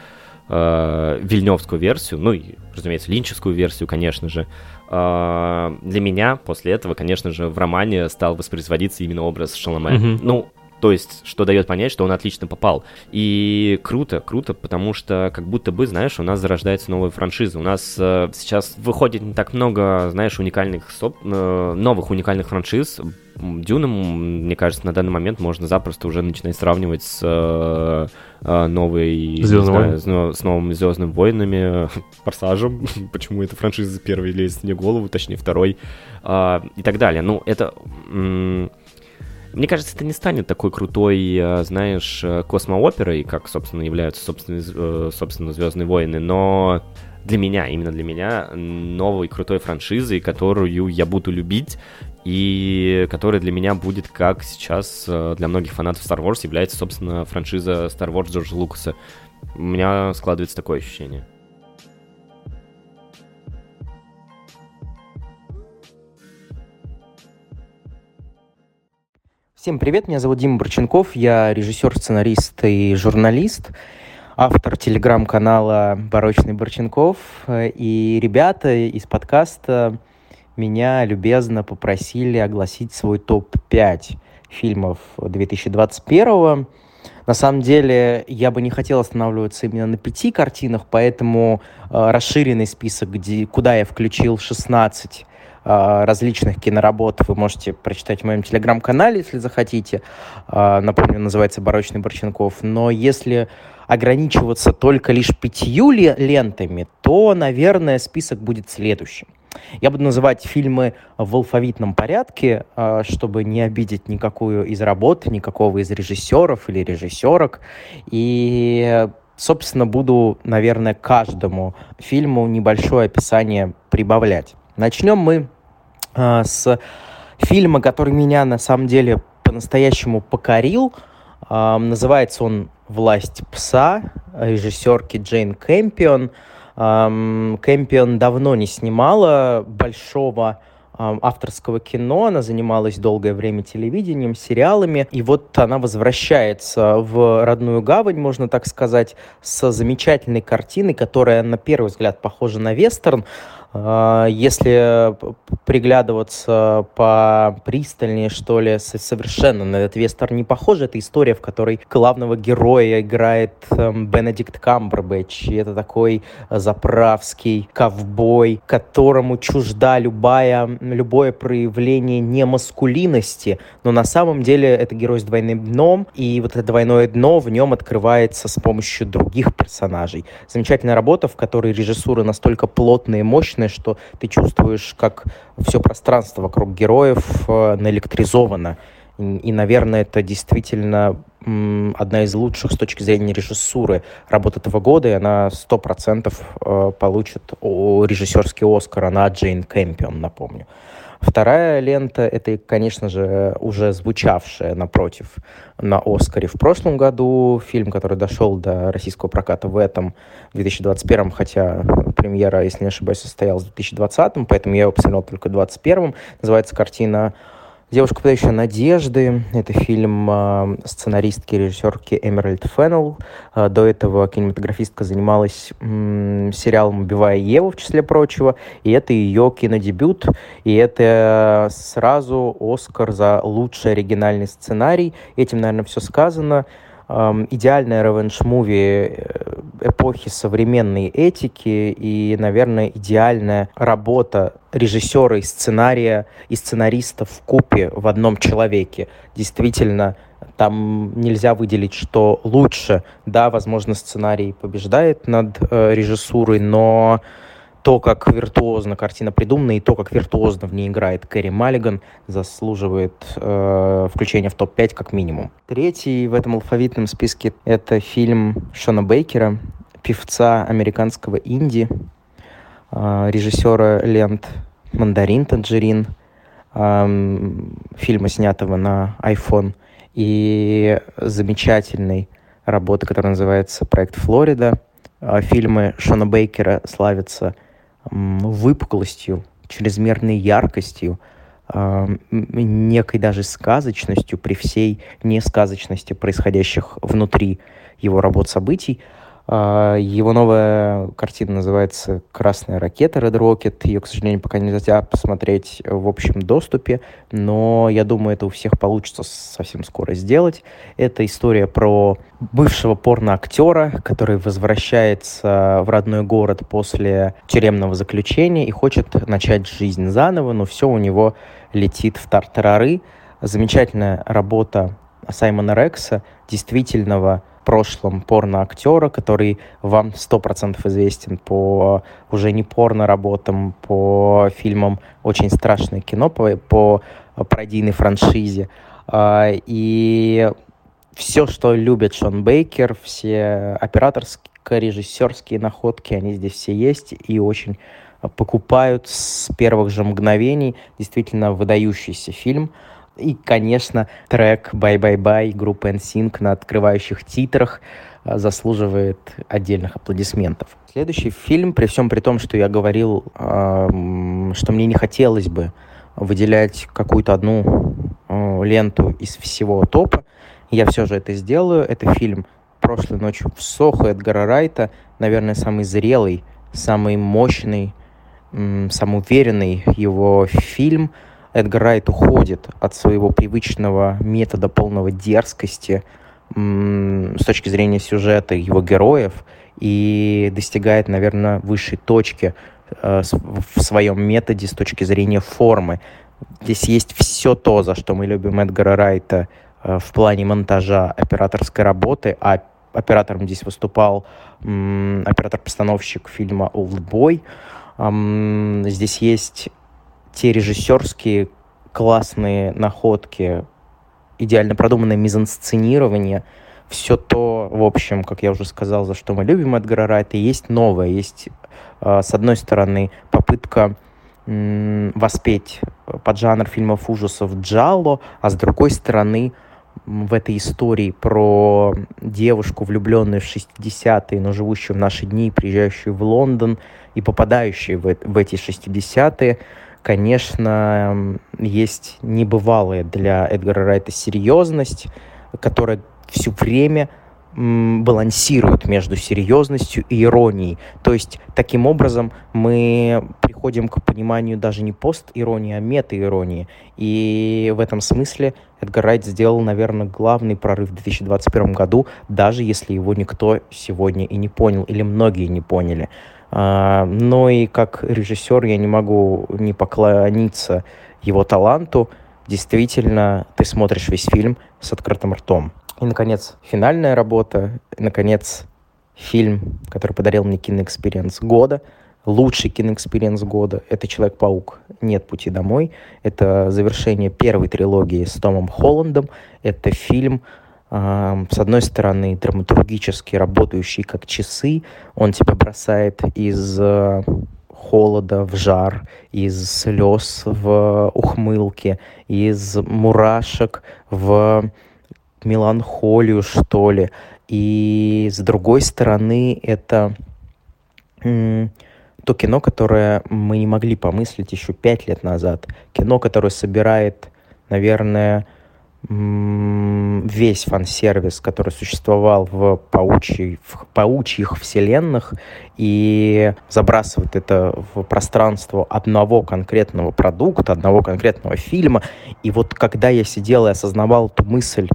э, вильневскую версию, ну и, разумеется, линческую версию, конечно же. А, для меня после этого, конечно же, в романе стал воспроизводиться именно образ Шаломе. Mm-hmm. Ну, то есть, что дает понять, что он отлично попал. И круто, круто, потому что как будто бы, знаешь, у нас зарождается новая франшиза. У нас э, сейчас выходит не так много, знаешь, уникальных, соп, э, новых уникальных франшиз. Дюна, мне кажется, на данный момент можно запросто уже начинать сравнивать с э, э новой... Знаю, с, с новыми Звездными войнами, Форсажем. Почему эта франшиза первой лезет мне в голову, точнее, второй. Э, и так далее. Ну, это... М- мне кажется, это не станет такой крутой, э, знаешь, э, космооперой, как, собственно, являются, собственно, э, собственно «Звездные войны», но для меня, именно для меня, новой крутой франшизой, которую я буду любить, и которая для меня будет, как сейчас для многих фанатов Star Wars, является, собственно, франшиза Star Wars Джорджа Лукаса. У меня складывается такое ощущение. Всем привет, меня зовут Дима Борченков, я режиссер, сценарист и журналист, автор телеграм-канала «Барочный Борченков». И ребята из подкаста меня любезно попросили огласить свой топ-5 фильмов 2021 на самом деле, я бы не хотел останавливаться именно на пяти картинах, поэтому э, расширенный список, где, куда я включил 16 а, различных киноработ вы можете прочитать в моем телеграм-канале, если захотите. А, напомню, называется «Барочный Борченков». Но если ограничиваться только лишь пятью лентами, то, наверное, список будет следующим. Я буду называть фильмы в алфавитном порядке, а, чтобы не обидеть никакую из работ, никакого из режиссеров или режиссерок. И, собственно, буду, наверное, каждому фильму небольшое описание прибавлять. Начнем мы э, с фильма, который меня на самом деле по-настоящему покорил. Э, называется он «Власть пса» режиссерки Джейн Кэмпион. Э, Кэмпион давно не снимала большого авторского кино, она занималась долгое время телевидением, сериалами, и вот она возвращается в родную гавань, можно так сказать, с замечательной картиной, которая на первый взгляд похожа на вестерн, если приглядываться по пристальнее, что ли, совершенно на этот вестерн не похоже. Это история, в которой главного героя играет эм, Бенедикт Камбербэтч. И это такой заправский ковбой, которому чужда любая, любое проявление немаскулинности. Но на самом деле это герой с двойным дном, и вот это двойное дно в нем открывается с помощью других персонажей. Замечательная работа, в которой режиссура настолько плотная и мощная, мощное, что ты чувствуешь, как все пространство вокруг героев э, наэлектризовано. И, наверное, это действительно одна из лучших с точки зрения режиссуры работ этого года, и она сто процентов э, получит режиссерский Оскар. Она Джейн Кэмпион, напомню. Вторая лента — это, конечно же, уже звучавшая напротив на «Оскаре» в прошлом году. Фильм, который дошел до российского проката в этом, в 2021, хотя премьера, если не ошибаюсь, состоялась в 2020, поэтому я его посмотрел только в 2021. Называется картина «Девушка, подающая надежды» — это фильм э, сценаристки и режиссерки Эмеральд Феннелл. Э, до этого кинематографистка занималась сериалом «Убивая Еву», в числе прочего, и это ее кинодебют, и это сразу Оскар за лучший оригинальный сценарий. Этим, наверное, все сказано идеальная ревенш-муви э, эпохи современной этики и, наверное, идеальная работа режиссера и сценария и сценариста в купе в одном человеке. Действительно, там нельзя выделить, что лучше. Да, возможно, сценарий побеждает над э, режиссурой, но то, как виртуозно картина придумана, и то, как виртуозно в ней играет Кэрри Маллиган, заслуживает э, включения в топ-5 как минимум. Третий в этом алфавитном списке — это фильм Шона Бейкера, певца американского инди, э, режиссера лент «Мандарин Танжерин», э, фильма, снятого на iPhone, и замечательной работы, которая называется «Проект Флорида». Э, фильмы Шона Бейкера славятся выпуклостью, чрезмерной яркостью, а, некой даже сказочностью при всей несказочности происходящих внутри его работ событий. А, его новая картина называется «Красная ракета» Red Rocket. Ее, к сожалению, пока нельзя посмотреть в общем доступе, но я думаю, это у всех получится совсем скоро сделать. Это история про бывшего порноактера, который возвращается в родной город после тюремного заключения и хочет начать жизнь заново, но все у него летит в тартарары. Замечательная работа Саймона Рекса, действительного прошлом порно-актера, который вам сто процентов известен по уже не порно-работам, по фильмам «Очень страшное кино», по, по пародийной франшизе. А, и все, что любит Шон Бейкер, все операторские, режиссерские находки, они здесь все есть и очень покупают с первых же мгновений. Действительно выдающийся фильм. И, конечно, трек «Bye Bye Bye» группы NSYNC на открывающих титрах а, заслуживает отдельных аплодисментов. Следующий фильм, при всем при том, что я говорил, что мне не хотелось бы выделять какую-то одну ленту из всего топа, я все же это сделаю. Это фильм «Прошлой ночью в Сохо» Эдгара Райта, наверное, самый зрелый, самый мощный, самый уверенный его фильм – Эдгар Райт уходит от своего привычного метода полного дерзкости с точки зрения сюжета его героев и достигает, наверное, высшей точки э, в своем методе с точки зрения формы. Здесь есть все то, за что мы любим Эдгара Райта э, в плане монтажа операторской работы, а оператором здесь выступал оператор-постановщик фильма «Олдбой». Здесь есть те режиссерские классные находки, идеально продуманное мизансценирование, все то, в общем, как я уже сказал, за что мы любим Эдгара Райта, есть новое, есть, а, с одной стороны, попытка воспеть под жанр фильмов ужасов Джалло, а с другой стороны, в этой истории про девушку, влюбленную в 60-е, но живущую в наши дни, приезжающую в Лондон и попадающую в, в эти 60-е, конечно, есть небывалая для Эдгара Райта серьезность, которая все время балансирует между серьезностью и иронией. То есть, таким образом, мы приходим к пониманию даже не пост-иронии, а мета-иронии. И в этом смысле Эдгар Райт сделал, наверное, главный прорыв в 2021 году, даже если его никто сегодня и не понял, или многие не поняли. А, но и как режиссер я не могу не поклониться его таланту. Действительно, ты смотришь весь фильм с открытым ртом. И, наконец, финальная работа. И, наконец, фильм, который подарил мне кино experience года. Лучший кино experience года — это «Человек-паук. Нет пути домой». Это завершение первой трилогии с Томом Холландом. Это фильм, с одной стороны, драматургически работающий как часы, он тебя бросает из э, холода в жар, из слез в ухмылке, из мурашек в меланхолию, что ли. И с другой стороны, это то кино, которое мы не могли помыслить еще пять лет назад. Кино, которое собирает наверное, весь фан-сервис, который существовал в, паучьи, в паучьих вселенных, и забрасывает это в пространство одного конкретного продукта, одного конкретного фильма. И вот когда я сидел и осознавал эту мысль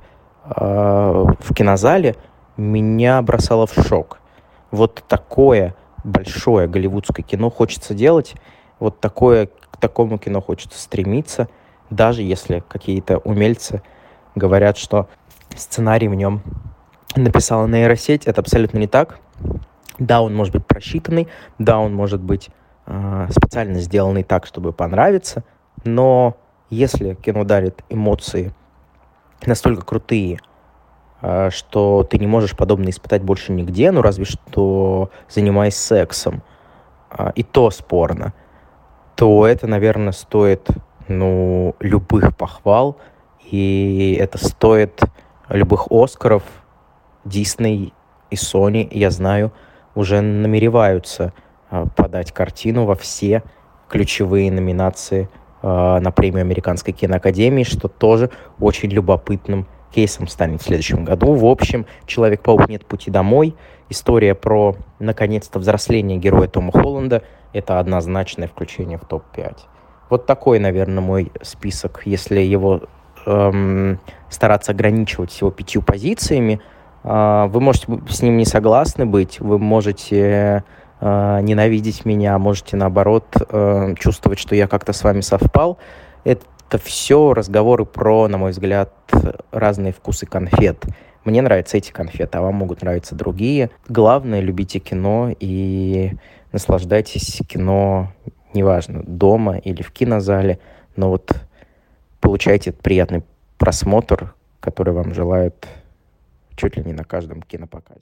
э, в кинозале, меня бросало в шок. Вот такое большое голливудское кино хочется делать, вот такое, к такому кино хочется стремиться, даже если какие-то умельцы говорят, что сценарий в нем написала нейросеть. Это абсолютно не так. Да, он может быть просчитанный, да, он может быть э, специально сделанный так, чтобы понравиться, но если кино дарит эмоции настолько крутые, э, что ты не можешь подобное испытать больше нигде, ну разве что занимаясь сексом, э, и то спорно, то это, наверное, стоит ну, любых похвал, и это стоит любых Оскаров. Дисней и Sony, я знаю, уже намереваются а, подать картину во все ключевые номинации а, на премию Американской киноакадемии, что тоже очень любопытным кейсом станет в следующем году. В общем, «Человек-паук. Нет пути домой». История про, наконец-то, взросление героя Тома Холланда – это однозначное включение в топ-5. Вот такой, наверное, мой список, если его эм, стараться ограничивать всего пятью позициями. Э, вы можете с ним не согласны быть, вы можете э, ненавидеть меня, можете наоборот э, чувствовать, что я как-то с вами совпал. Это все разговоры про, на мой взгляд, разные вкусы конфет. Мне нравятся эти конфеты, а вам могут нравиться другие. Главное, любите кино и наслаждайтесь кино, неважно, дома или в кинозале, но вот получаете приятный просмотр, который вам желают чуть ли не на каждом кинопоказе.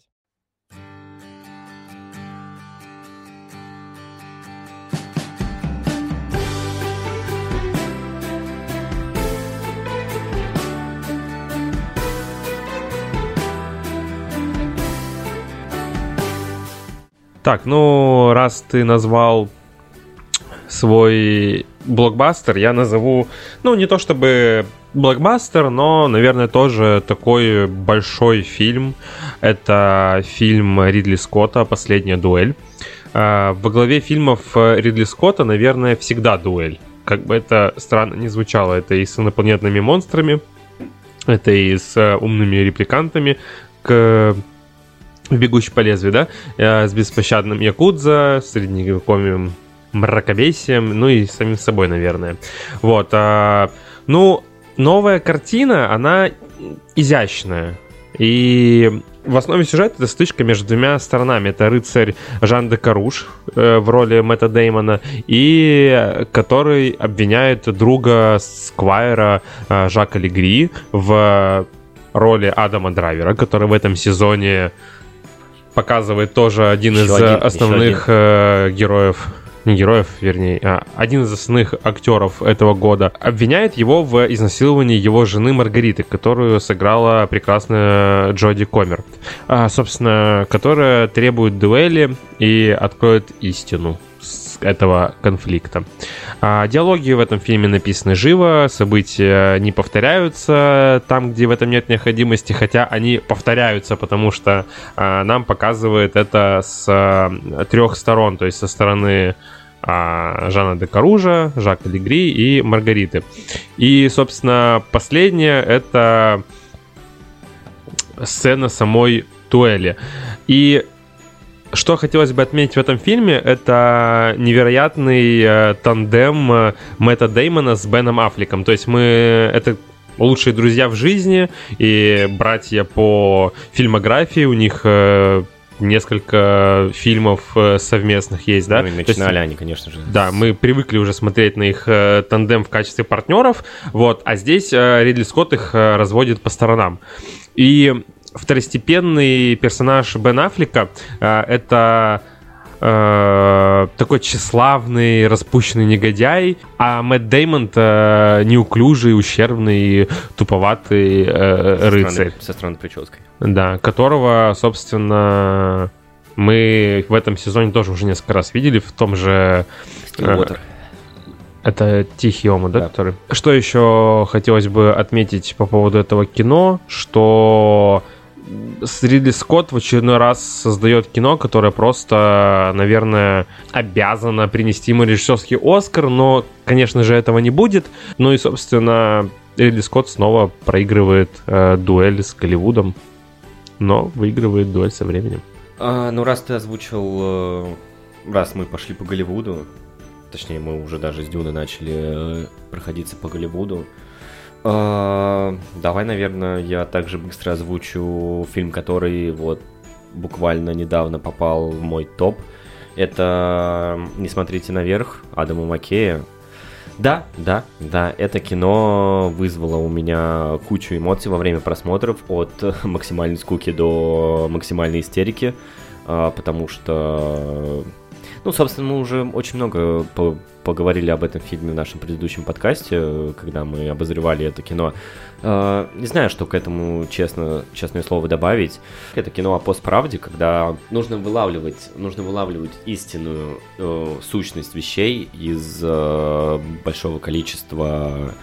Так, ну, раз ты назвал свой блокбастер, я назову, ну, не то чтобы блокбастер, но, наверное, тоже такой большой фильм. Это фильм Ридли Скотта «Последняя дуэль». А, во главе фильмов Ридли Скотта, наверное, всегда дуэль. Как бы это странно не звучало, это и с инопланетными монстрами, это и с умными репликантами, к «Бегущий по лезвию», да, э, с беспощадным Якудза, средневековым мракобесием, ну и самим собой, наверное. Вот. А, ну, новая картина, она изящная. И в основе сюжета это стычка между двумя сторонами. Это рыцарь Жан де Каруш э, в роли Мэтта Деймона, и который обвиняет друга Сквайра э, Жака Легри в роли Адама Драйвера, который в этом сезоне показывает тоже один еще из один, основных э, героев не героев, вернее, а один из основных актеров этого года, обвиняет его в изнасиловании его жены Маргариты, которую сыграла прекрасная Джоди Комер, а, собственно, которая требует дуэли и откроет истину этого конфликта. А, диалоги в этом фильме написаны живо, события не повторяются там, где в этом нет необходимости, хотя они повторяются, потому что а, нам показывает это с а, трех сторон, то есть со стороны а, Жана де Каружа, Жака Легри и Маргариты. И, собственно, последнее это сцена самой дуэли. И что хотелось бы отметить в этом фильме, это невероятный э, тандем э, Мэтта Деймона с Беном Аффлеком. То есть мы... Это лучшие друзья в жизни и братья по фильмографии. У них э, несколько фильмов совместных есть, да? Ну и начинали есть, они, конечно же. Да, мы привыкли уже смотреть на их тандем в качестве партнеров, вот, а здесь Ридли Скотт их разводит по сторонам. И второстепенный персонаж Бен Аффлека э, это э, такой тщеславный, распущенный негодяй, а Мэтт Деймон э, неуклюжий, ущербный, туповатый э, рыцарь. Со странной прической. Да, которого, собственно, мы в этом сезоне тоже уже несколько раз видели в том же... Это Тихий омут, да, Да. который? Что еще хотелось бы отметить по поводу этого кино, что Ридли Скотт в очередной раз создает кино, которое просто, наверное, обязано принести ему режиссерский Оскар, но, конечно же, этого не будет. Ну и, собственно, Ридли Скотт снова проигрывает э, дуэль с Голливудом, но выигрывает дуэль со временем. А, ну, раз ты озвучил, э, раз мы пошли по Голливуду, точнее, мы уже даже с Дюны начали э, проходиться по Голливуду, давай, наверное, я также быстро озвучу фильм, который вот буквально недавно попал в мой топ. Это «Не смотрите наверх» Адама Маккея. Да, да, да, это кино вызвало у меня кучу эмоций во время просмотров от максимальной скуки до максимальной истерики, а, потому что, ну, собственно, мы уже очень много по- поговорили об этом фильме в нашем предыдущем подкасте, когда мы обозревали это кино. А, Не знаю, что к этому, честно, честное слово, добавить. Это кино о постправде, когда нужно вылавливать, нужно вылавливать истинную э, сущность вещей из э, большого количества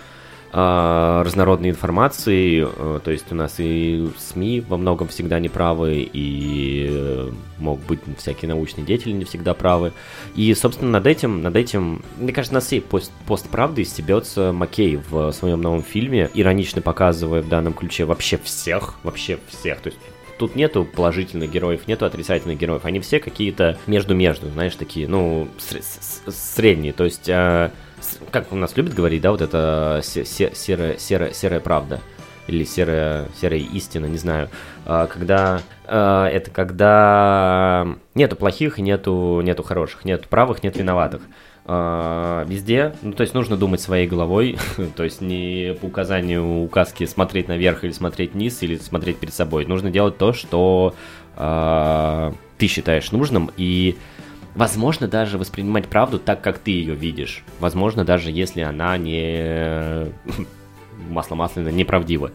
разнородной информации. Э, то есть у нас и СМИ во многом всегда неправы, и э, могут быть всякие научные деятели не всегда правы. И, собственно, над этим, над этим, мне кажется, над всей пост постправдой стебется Маккей в своем новом фильме, иронично показывая в данном ключе вообще всех, вообще всех. То есть тут нету положительных героев, нету отрицательных героев. Они все какие-то между-между, знаешь, такие, ну, средние. То есть, э, как у нас любят говорить, да, вот это се- се- серая, серая, серая правда. Или серая, серая истина, не знаю. А, Когда а, это когда нету плохих нету, нету хороших, нету правых, нет виноватых. А, Везде, ну то есть нужно думать своей головой, то есть не по указанию указки смотреть наверх или смотреть вниз или смотреть перед собой. Нужно делать то, что ты считаешь нужным и Возможно, даже воспринимать правду так, как ты ее видишь. Возможно, даже если она не масло масляно неправдива.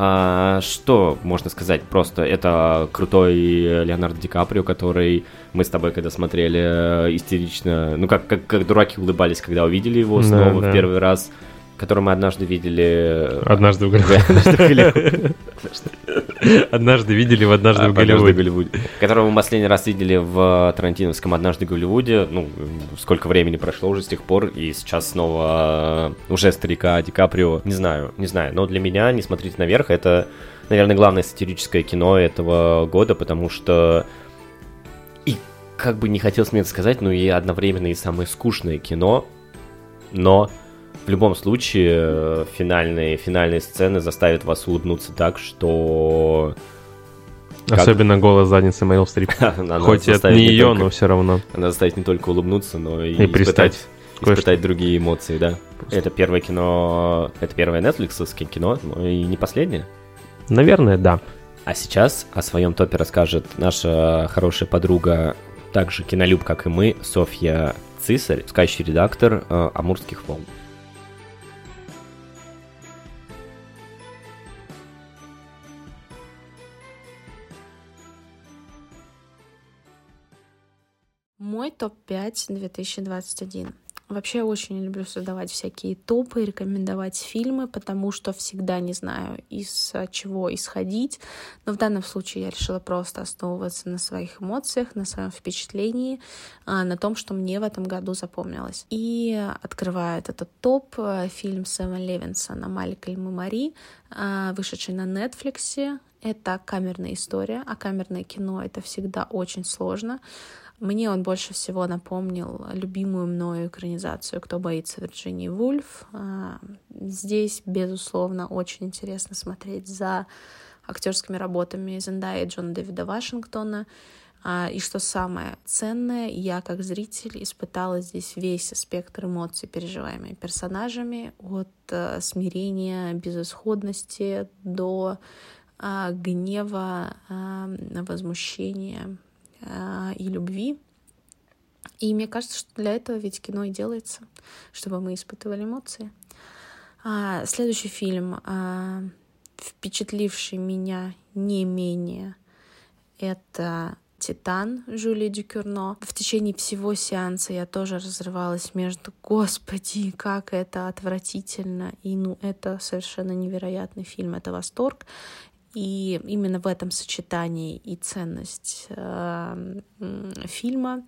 А, что можно сказать? Просто это крутой Леонардо Ди Каприо, который мы с тобой когда смотрели э, истерично, ну как, как, как дураки улыбались, когда увидели его снова да. в первый раз, который мы однажды видели... Однажды в Голливуде. Однажды видели в «Однажды в «Однажды Голливуде». в Голливуде. Которого мы последний раз видели в Тарантиновском «Однажды в Голливуде». Ну, сколько времени прошло уже с тех пор, и сейчас снова э, уже старика Ди Каприо. Не знаю, не знаю. Но для меня «Не смотрите наверх» — это, наверное, главное сатирическое кино этого года, потому что и как бы не хотелось мне это сказать, но и одновременно и самое скучное кино, но в любом случае э, финальные, финальные сцены заставят вас улыбнуться так, что Как? Особенно голос задницы Мэрил Стрип. Хоть это не ее, только- но все равно. Она заставит не только улыбнуться, но и, И испытать, испытать другие эмоции, да. Это первое кино, это первое Netflix кино, но и не последнее. Наверное, да. А сейчас о своем топе расскажет наша хорошая подруга, также кинолюб, как и мы, Софья Цисарь, скающий редактор э, «Амурских волн». Мой топ-5 2021. Вообще я очень люблю создавать всякие топы, рекомендовать фильмы, потому что всегда не знаю, из а, чего исходить. Но в данном случае я решила просто основываться на своих эмоциях, на своем впечатлении, а, на том, что мне в этом году запомнилось. И открывает этот топ а, фильм Сэма Левинсона «Малькольм и Мари», а, вышедший на Netflix. Это камерная история, а камерное кино — это всегда очень сложно. Мне он больше всего напомнил любимую мною экранизацию «Кто боится Вирджинии Вульф». А, Здесь, безусловно, очень интересно смотреть за актерскими работами Зендая и Джона Дэвида Вашингтона. А, И что самое ценное, я как зритель испытала здесь весь спектр эмоций, переживаемые персонажами, от э, смирения, безысходности до а, гнева, возмущения и любви. И мне кажется, что для этого ведь кино и делается, чтобы мы испытывали эмоции. А, следующий фильм, а, впечатливший меня не менее, это «Титан» Жюли Дюкюрно. В течение всего сеанса я тоже разрывалась между «Господи, как это отвратительно!» и «Ну, это совершенно невероятный фильм, это восторг!» И именно в этом сочетании и ценность э, фильма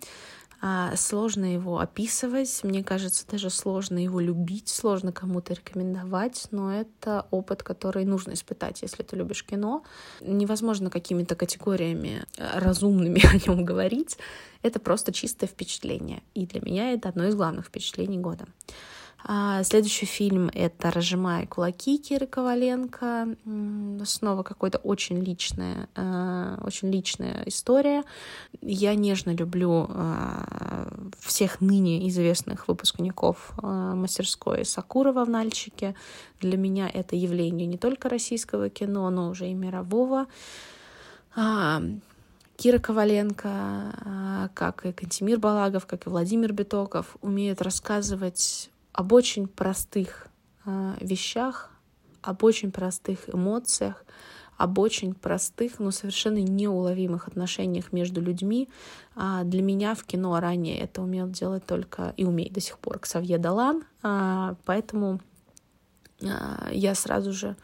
а, сложно его описывать, мне кажется, даже сложно его любить, сложно кому-то рекомендовать, но это опыт, который нужно испытать, если ты любишь кино. Невозможно какими-то категориями э, разумными о нем говорить, это просто чистое впечатление. И для меня это одно из главных впечатлений года. А следующий фильм — это «Разжимая кулаки» Киры Коваленко. Снова какая-то очень личная, э, очень личная история. Я нежно люблю э, всех ныне известных выпускников э, мастерской Сакурова в «Нальчике». Для меня это явление не только российского кино, но уже и мирового. А, Кира Коваленко, как и Кантимир Балагов, как и Владимир Битоков, умеют рассказывать об очень простых э, вещах, об очень простых эмоциях, об очень простых, но совершенно неуловимых отношениях между людьми. А для меня в кино ранее это умел делать только и умеет до сих пор Ксавье Далан, а, поэтому а, я сразу же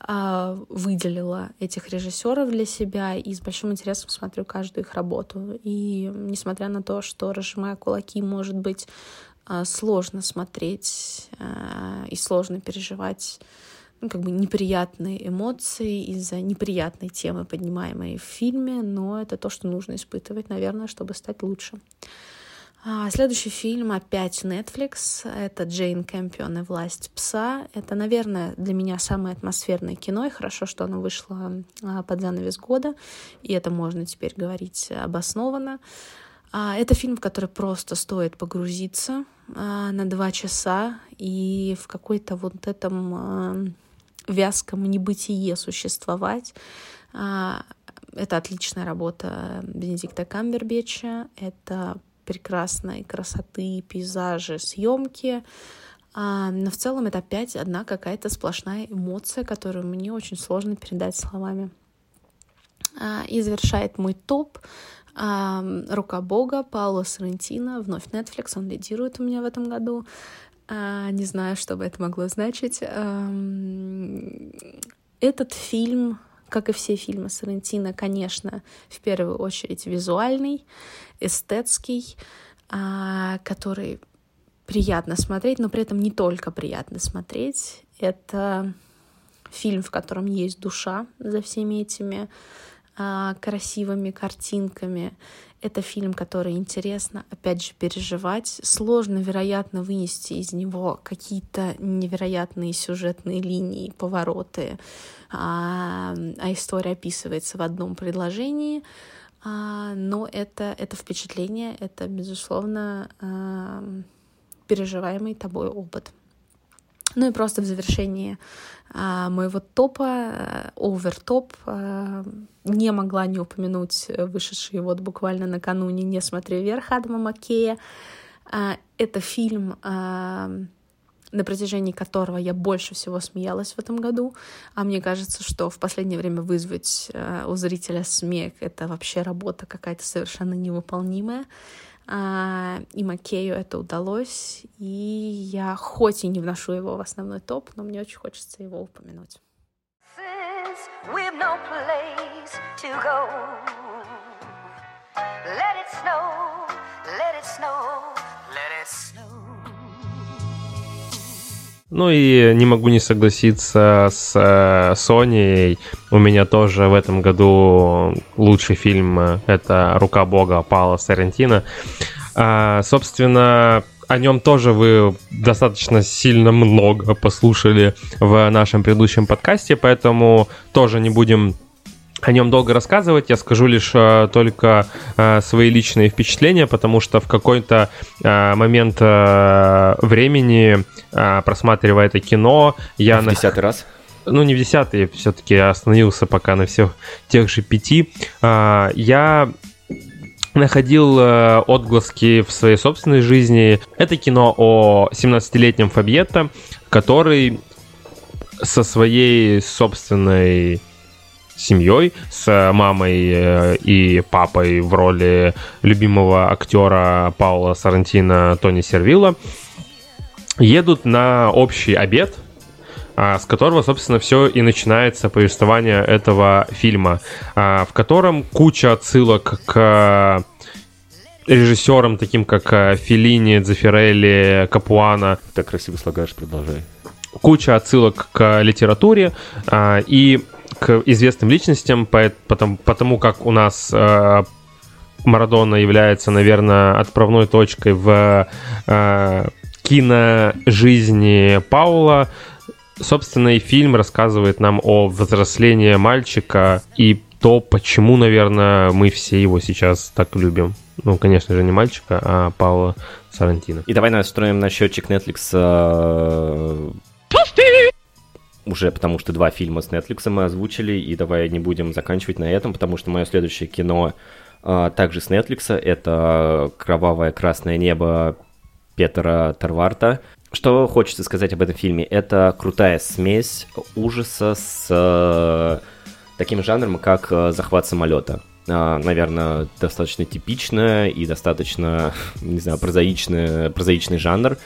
а, выделила этих режиссеров для себя и с большим интересом смотрю каждую их работу. И несмотря на то, что «Разжимая кулаки» может быть сложно смотреть а, и сложно переживать ну, как бы неприятные эмоции из-за неприятной темы, поднимаемой в фильме, но это то, что нужно испытывать, наверное, чтобы стать лучше. А, следующий фильм опять Netflix. Это Джейн Кэмпион и «Власть пса». Это, наверное, для меня самое атмосферное кино, и хорошо, что оно вышло под занавес года, и это можно теперь говорить обоснованно. Это фильм, в который просто стоит погрузиться, а, на два часа и в какой-то вот этом а, вязком небытие существовать. А, это отличная работа Бенедикта Камбербеча, это прекрасной красоты, пейзажи, съемки. Но в целом это опять одна какая-то сплошная эмоция, которую мне очень сложно передать словами. И завершает мой топ «Рука Бога» Паула Соррентино, вновь Netflix, он лидирует у меня в этом году. А, не знаю, что бы это могло значить. Этот фильм, как и все фильмы Соррентино, конечно, в первую очередь визуальный, эстетский, а, который приятно смотреть, но при этом не только приятно смотреть. Это фильм, в котором есть душа за всеми этими красивыми картинками. Это фильм, который интересно, опять же, переживать. Сложно, вероятно, вынести из него какие-то невероятные сюжетные линии, повороты, а, а история описывается в одном предложении. А, но это, это впечатление, это, безусловно, а, переживаемый тобой опыт. Ну и просто в завершении а, моего топа, овертоп, а, не могла не упомянуть вышедший вот буквально накануне «Не смотри вверх» Адама Маккея. А, это фильм, а, на протяжении которого я больше всего смеялась в этом году. А мне кажется, что в последнее время вызвать у зрителя смех — это вообще работа какая-то совершенно невыполнимая. А, и Макею это удалось, и я хоть и не вношу его в основной топ, но мне очень хочется его упомянуть. Let it snow, let it snow. Ну и не могу не согласиться с э, Sony. У меня тоже в этом году лучший фильм э, — это «Рука Бога» Паула Сарантино. А, собственно, о нем тоже вы достаточно сильно много послушали в нашем предыдущем подкасте, поэтому тоже не будем о нем долго рассказывать, я скажу лишь э, только э, свои личные впечатления, потому что в какой-то э, момент э, времени, э, просматривая это кино, я... А в десятый раз? Ну, не в десятый, все-таки остановился пока на всех тех же пяти. Э, я находил э, отгласки в своей собственной жизни. Это кино о 17-летнем Фабьетто, который со своей собственной семьей, с мамой э, и папой в роли любимого актера Паула Сарантино Тони Сервилла, едут на общий обед, а, с которого, собственно, все и начинается повествование этого фильма, а, в котором куча отсылок к режиссерам, таким как э, Филини, Дзефирелли, Капуана. Так красиво слагаешь, продолжай. Куча отсылок к литературе а, и к известным личностям, потому, потому как у нас э, Марадона является, наверное, отправной точкой в э, киножизни Паула. Собственно, и фильм рассказывает нам о взрослении мальчика и то, почему, наверное, мы все его сейчас так любим. Ну, конечно же, не мальчика, а Паула Сарантино. И давай настроим на счетчик Netflix э, уже потому что два фильма с Netflix мы озвучили, и давай не будем заканчивать на этом, потому что мое следующее кино а, также с Netflix, это «Кровавое красное небо» Петра Тарварта. Что хочется сказать об этом фильме? Это крутая смесь ужаса с э, таким жанром, как э, захват самолета. Uh, наверное, достаточно типичная и достаточно, не знаю, прозаичный, прозаичный жанр.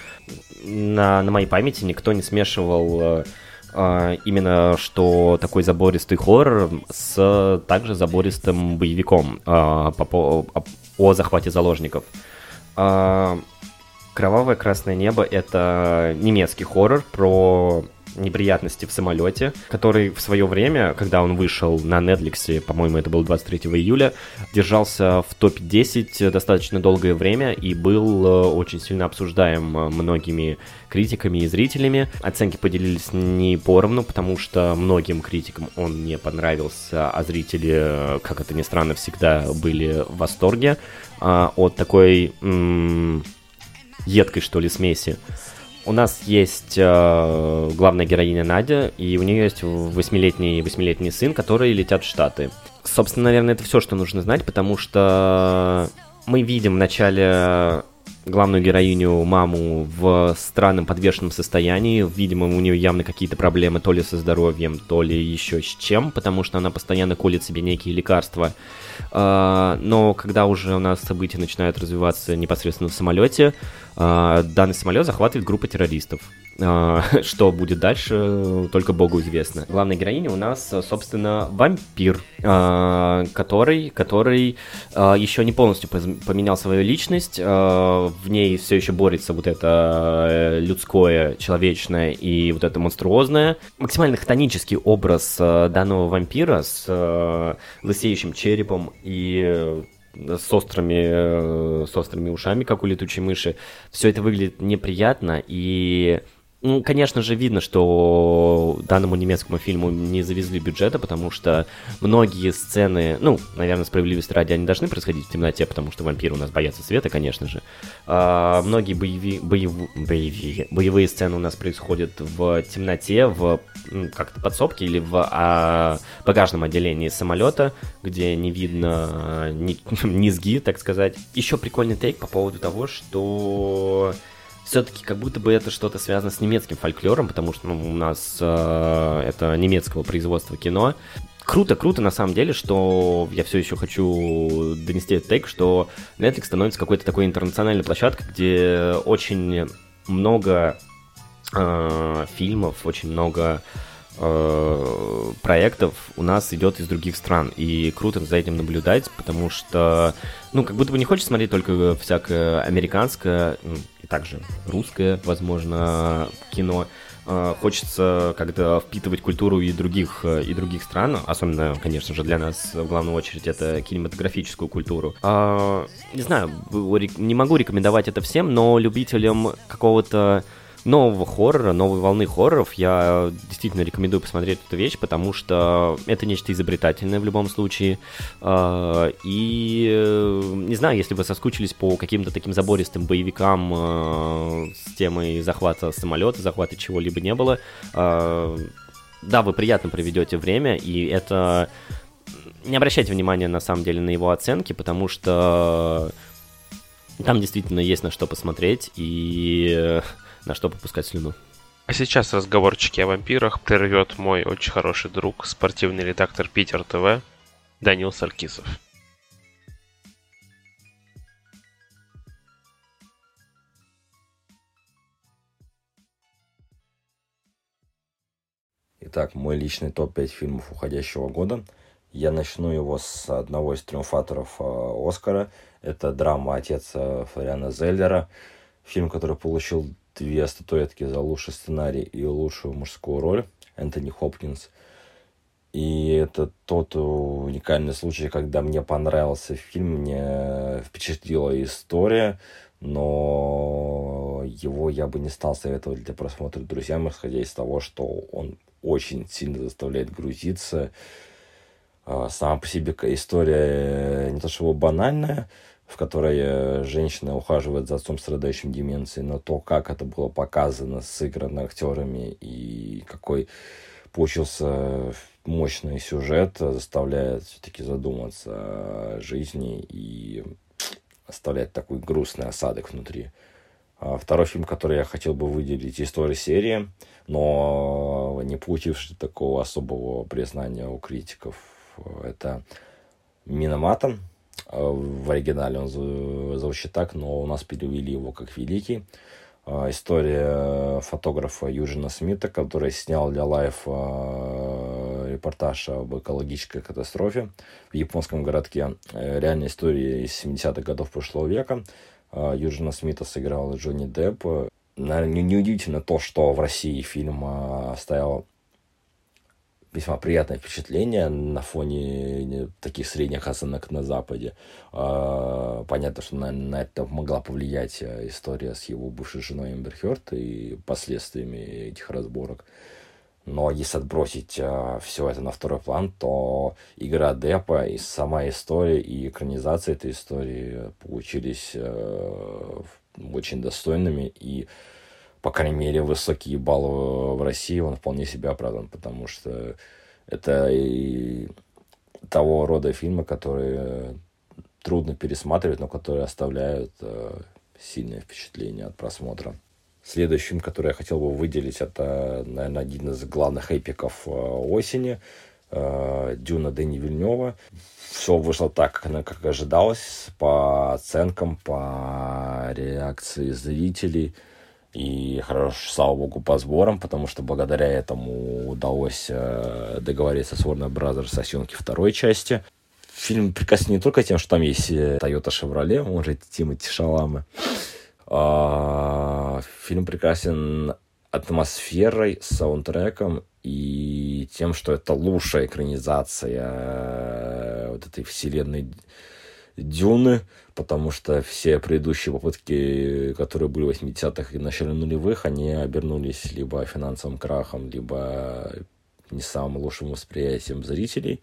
На, на моей памяти никто не смешивал э, а, именно что такой забористый хоррор с также забористым боевиком а, по, о, о захвате заложников. А, Кровавое красное небо это немецкий хоррор про неприятности в самолете, который в свое время, когда он вышел на Netflix, по-моему, это было 23 июля, держался в топе 10 достаточно долгое время и был э, очень сильно обсуждаем э, многими критиками и зрителями. Оценки поделились не поровну, потому что многим критикам он не понравился, а зрители, э, как это ни странно, всегда были в восторге от такой м- едкой, что ли, смеси. У нас есть э, главная героиня Надя, и у нее есть восьмилетний, восьмилетний сын, которые летят в Штаты. Собственно, наверное, это все, что нужно знать, потому что мы видим в начале главную героиню, маму, в странном подвешенном состоянии. Видимо, у нее явно какие-то проблемы то ли со здоровьем, то ли еще с чем, потому что она постоянно колет себе некие лекарства. А, но когда уже у нас события начинают развиваться непосредственно в самолете, а, данный самолет захватывает группа террористов. А, что будет дальше, только богу известно. Главная героиня у нас, собственно, вампир, а, который, который а, еще не полностью поменял свою личность. В ней все еще борется вот это э, людское, человечное и вот это монструозное. Максимально хтонический образ э, данного вампира с э, лысеющим черепом и с острыми, с острыми ушами, как у летучей мыши. Все это выглядит неприятно, и ну, конечно же, видно, что данному немецкому фильму не завезли бюджета, потому что многие сцены, ну, наверное, справедливости ради, они должны происходить в темноте, потому что вампиры у нас боятся света, конечно же. А, многие боеви, боев, боеви, боевые сцены у нас происходят в темноте, в как-то подсобке или в а, багажном отделении самолета, где не видно ни, низги, так сказать. Еще прикольный тейк по поводу того, что все-таки как будто бы это что-то связано с немецким фольклором, потому что ну, у нас э, это немецкого производства кино. Круто, круто на самом деле, что я все еще хочу донести этот тейк, что Netflix становится какой-то такой интернациональной площадкой, где очень много э, фильмов, очень много проектов у нас идет из других стран. И круто за этим наблюдать, потому что, ну, как будто бы не хочешь смотреть только всякое американское, также русское, возможно, кино. А, хочется как-то впитывать культуру и других, э, и других стран, особенно, конечно же, для нас в главную очередь это кинематографическую культуру. А, не знаю, не могу рекомендовать это всем, но любителям какого-то нового хоррора, новой волны хорроров, я действительно рекомендую посмотреть эту вещь, потому что это нечто изобретательное в любом случае. А, и э, не знаю, если вы соскучились по каким-то таким забористым боевикам э, с темой захвата самолета, захвата чего-либо не было, а, да, вы приятно проведете время, и это... Не обращайте внимания, на самом деле, на его оценки, потому что там действительно есть на что посмотреть, и на что попускать слюну. А сейчас разговорчики о вампирах прервет мой очень хороший друг, спортивный редактор Питер ТВ Данил Саркисов. Итак, мой личный топ-5 фильмов уходящего года. Я начну его с одного из триумфаторов э, Оскара. Это драма «Отец» Флориана Зеллера. Фильм, который получил две статуэтки за лучший сценарий и лучшую мужскую роль. Энтони Хопкинс. И это тот уникальный случай, когда мне понравился фильм, мне впечатлила история, но его я бы не стал советовать для просмотра друзьям, исходя из того, что он очень сильно заставляет грузиться. А, сама по себе история не то чтобы банальная, в которой э, женщина ухаживает за отцом, страдающим деменцией, но то, как это было показано, сыграно актерами и какой получился мощный сюжет, заставляет все-таки задуматься о жизни и оставляет такой грустный осадок внутри. А второй фильм, который я хотел бы выделить, история серии, но не получивший такого особого признания у критиков, это Миноматом. В оригинале он звучит так, но у нас перевели его как Великий. А, история фотографа Южина Смита, который снял для Life а, репортаж об экологической катастрофе в японском городке. Э, реальная история из 70-х годов прошлого века. А, Юджина Смита сыграл Джонни Депп. Неудивительно то, что в России фильм а, оставил весьма приятное впечатление на фоне таких средних оценок на Западе. А, понятно, что на, на это могла повлиять история с его бывшей женой Эмбер Хёрд и последствиями этих разборок. Но если отбросить э, все это на второй план, то игра Депа и сама история и экранизация этой истории получились э, очень достойными и по крайней мере, высокие баллы в России он вполне себя оправдан, потому что это и того рода фильмы, которые трудно пересматривать, но которые оставляют э, сильное впечатление от просмотра. Следующий фильм, который я хотел бы выделить, это, наверное, один из главных эпиков э, осени. Э, Дюна Дэни Вильнева. Все вышло так, как ожидалось, по оценкам, по реакции зрителей. И хорошо, слава богу, по сборам, потому что благодаря этому удалось э, договориться с Warner Brothers о съемке второй части. Фильм прекрасен не только тем, что там есть Toyota Chevrolet, он же Тимати Шаламы, а, фильм прекрасен атмосферой, саундтреком и тем, что это лучшая экранизация э, вот этой вселенной Дюны, потому что все предыдущие попытки, которые были в 80-х и начале нулевых, они обернулись либо финансовым крахом, либо не самым лучшим восприятием зрителей.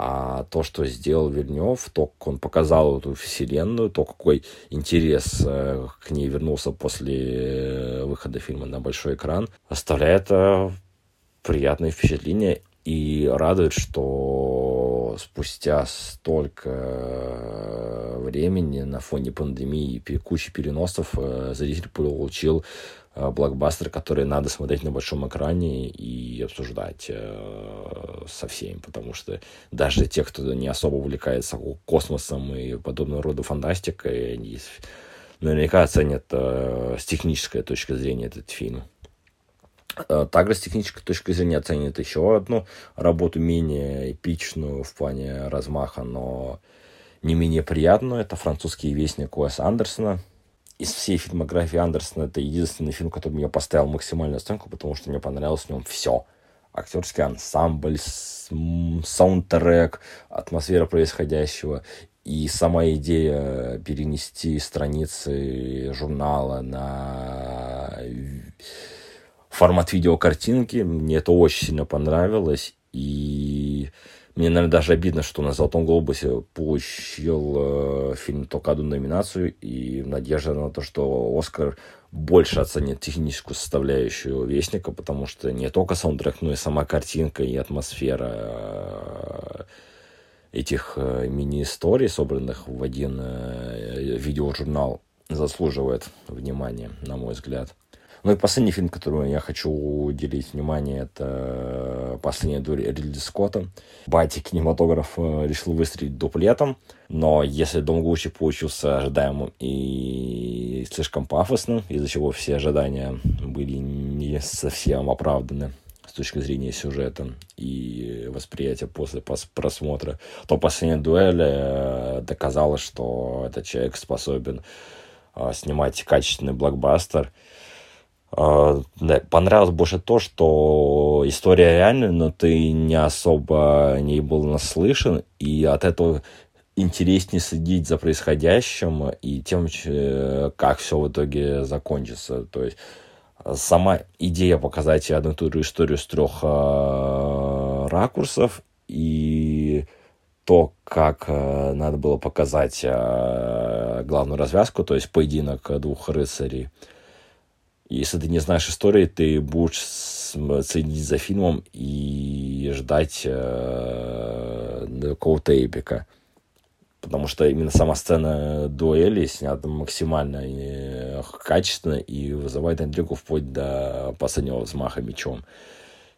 А то, что сделал Вернев, то, как он показал эту вселенную, то, какой интерес э, к ней вернулся после э, выхода фильма на большой экран, оставляет э, приятное впечатление и радует, что спустя столько времени на фоне пандемии и кучи переносов зритель получил Э, блокбастер, который надо смотреть на большом экране и обсуждать э, со всеми, потому что даже те, кто не особо увлекается космосом и подобного рода фантастикой, они наверняка оценят э, с технической точки зрения этот фильм. Также с технической точки зрения оценят еще одну работу менее эпичную в плане размаха, но не менее приятную. Это французский вестник Уэса Андерсона – из всей фильмографии Андерсона это единственный фильм, который я поставил максимальную оценку, потому что мне понравилось в нем все. Актерский ансамбль, саундтрек, атмосфера происходящего и сама идея перенести страницы журнала на формат видеокартинки, мне это очень сильно понравилось. И мне, наверное, даже обидно, что на «Золотом глобусе» получил э, фильм только одну номинацию, и надежда на то, что «Оскар» больше оценит техническую составляющую «Вестника», потому что не только саундтрек, но и сама картинка и атмосфера э, этих э, мини-историй, собранных в один э, видеожурнал, заслуживает внимания, на мой взгляд. Ну и последний фильм, который я хочу уделить внимание, это «Последняя дурь» Ридли Скотта. Бати кинематограф э, решил выстрелить дуплетом, но если «Дом Гуччи» получился ожидаемым и слишком пафосным, из-за чего все ожидания были не совсем оправданы, с точки зрения сюжета и восприятия после просмотра, то последняя дуэль э, доказала, что этот человек способен э, снимать качественный блокбастер. Э, понравилось больше то, что история реальная, но ты не особо не был наслышан, и от этого интереснее следить за происходящим и тем, как все в итоге закончится. То есть сама идея показать одну и ту же историю с трех э, ракурсов и то, как э, надо было показать э, главную развязку, то есть поединок двух рыцарей. Если ты не знаешь истории, ты будешь следить за фильмом и ждать э, какого-то эпика потому что именно сама сцена дуэли снята максимально э, качественно и вызывает интригу вплоть до последнего взмаха мечом.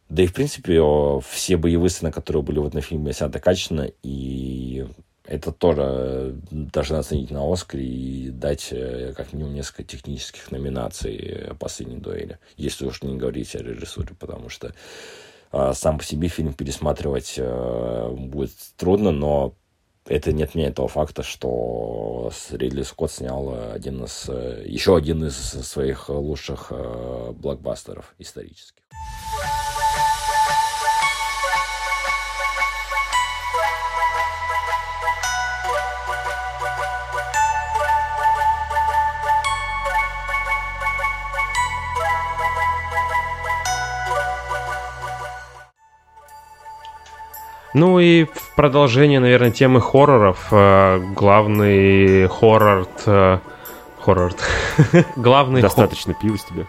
Да и, в принципе, все боевые сцены, которые были в этом фильме, сняты качественно, и это тоже должны оценить на Оскаре и дать э, как минимум несколько технических номинаций последней дуэли, если уж не говорить о режиссуре, потому что а, сам по себе фильм пересматривать э, будет трудно, но это не отменяет того факта, что Ридли Скотт снял один из, еще один из своих лучших э, блокбастеров исторических. Ну и в продолжение, наверное, темы хорроров. Э, главный хоррор... Э, хоррор... Главный... Достаточно пива с тебя.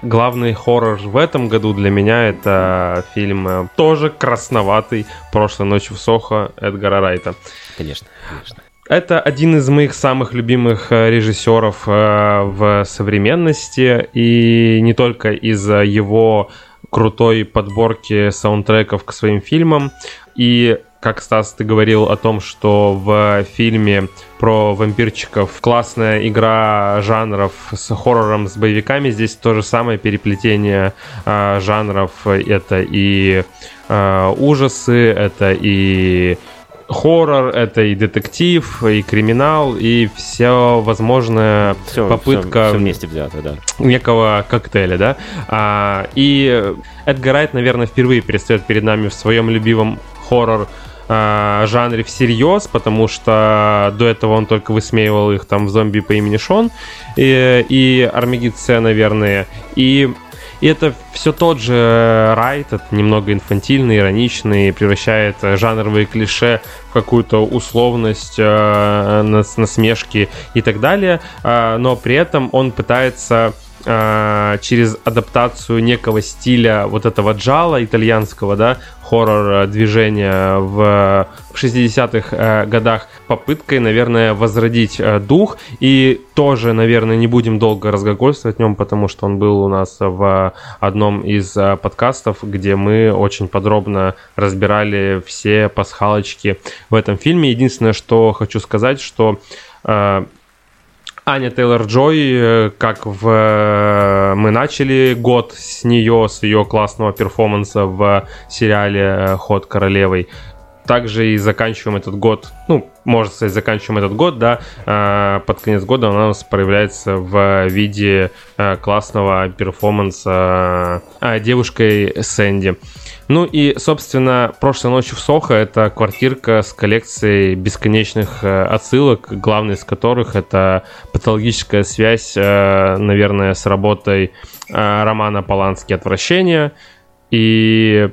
Главный хоррор в этом году для меня это фильм э, тоже красноватый «Прошлой ночью в Сохо» Эдгара Райта. Конечно, конечно. Это один из моих самых любимых режиссеров в современности, и не только из-за его крутой подборки саундтреков к своим фильмам. И как Стас, ты говорил о том, что в фильме про вампирчиков классная игра жанров с хоррором, с боевиками. Здесь то же самое переплетение э, жанров. Это и э, ужасы, это и хоррор, это и детектив, и криминал, и все возможное все, попытка... Все, все вместе взято, да. Некого коктейля, да. А, и Эдгар Райт, наверное, впервые предстает перед нами в своем любимом хоррор а, жанре всерьез, потому что до этого он только высмеивал их там в зомби по имени Шон и, и Армагеддце, наверное. И и это все тот же Райт, это немного инфантильный, ироничный, превращает жанровые клише в какую-то условность, э, насмешки и так далее. Э, но при этом он пытается э, через адаптацию некого стиля вот этого джала итальянского, да, хоррор движения в 60-х э, годах попыткой, наверное, возродить э, дух. И тоже, наверное, не будем долго разглагольствовать о нем, потому что он был у нас в одном из подкастов, где мы очень подробно разбирали все пасхалочки в этом фильме. Единственное, что хочу сказать, что Аня Тейлор-Джой, э, как в... Э, мы начали год с нее, с ее классного перформанса в сериале э, «Ход королевой», также и заканчиваем этот год, ну, можно сказать, заканчиваем этот год, да, под конец года она у нас проявляется в виде классного перформанса девушкой Сэнди. Ну и, собственно, прошлой ночью в Сохо это квартирка с коллекцией бесконечных э, отсылок, главной из которых это патологическая связь, э, наверное, с работой э, романа Полански «Отвращение». И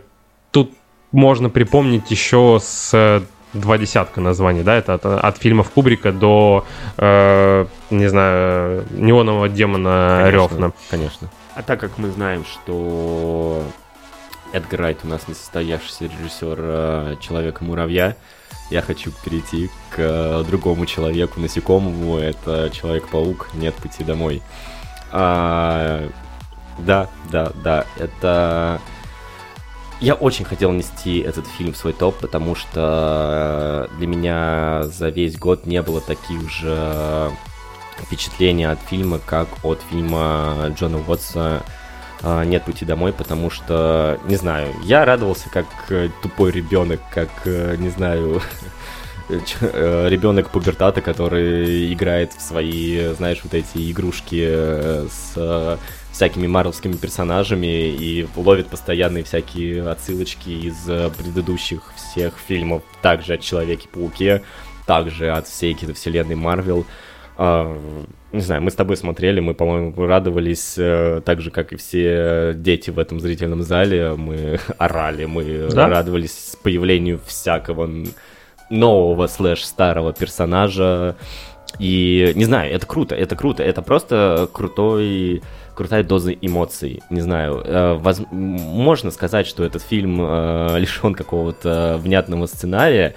тут можно припомнить еще с два десятка названий, да, это от, от фильмов Кубрика до, э, не знаю, неонового демона конечно, Рёфна. Конечно. А так как мы знаем, что Эдгар Райт у нас несостоявшийся режиссер э, Человека-муравья. Я хочу перейти к э, другому человеку, насекомому. Это Человек-паук. Нет пути домой. А, Да, да, да. Это... Я очень хотел нести этот фильм в свой топ, потому что для меня за весь год не было таких же впечатлений от фильма, как от фильма Джона Уотса «Нет пути домой», потому что, не знаю, я радовался как э, тупой ребенок, как, э, не знаю, э, ребенок пубертата, который играет в свои, знаешь, вот эти игрушки с всякими марвелскими персонажами и ловит постоянные всякие отсылочки из предыдущих всех фильмов, также от Человеки-пауке, также от всей киновселенной Марвел. А, не знаю, мы с тобой смотрели, мы, по-моему, радовались э, так же, как и все дети в этом зрительном зале. Мы орали, мы да? радовались появлению всякого нового слэш-старого персонажа. И, не знаю, это круто, это круто, это просто крутой крутая доза эмоций. Не знаю, э, воз... можно сказать, что этот фильм э, лишен какого-то внятного сценария.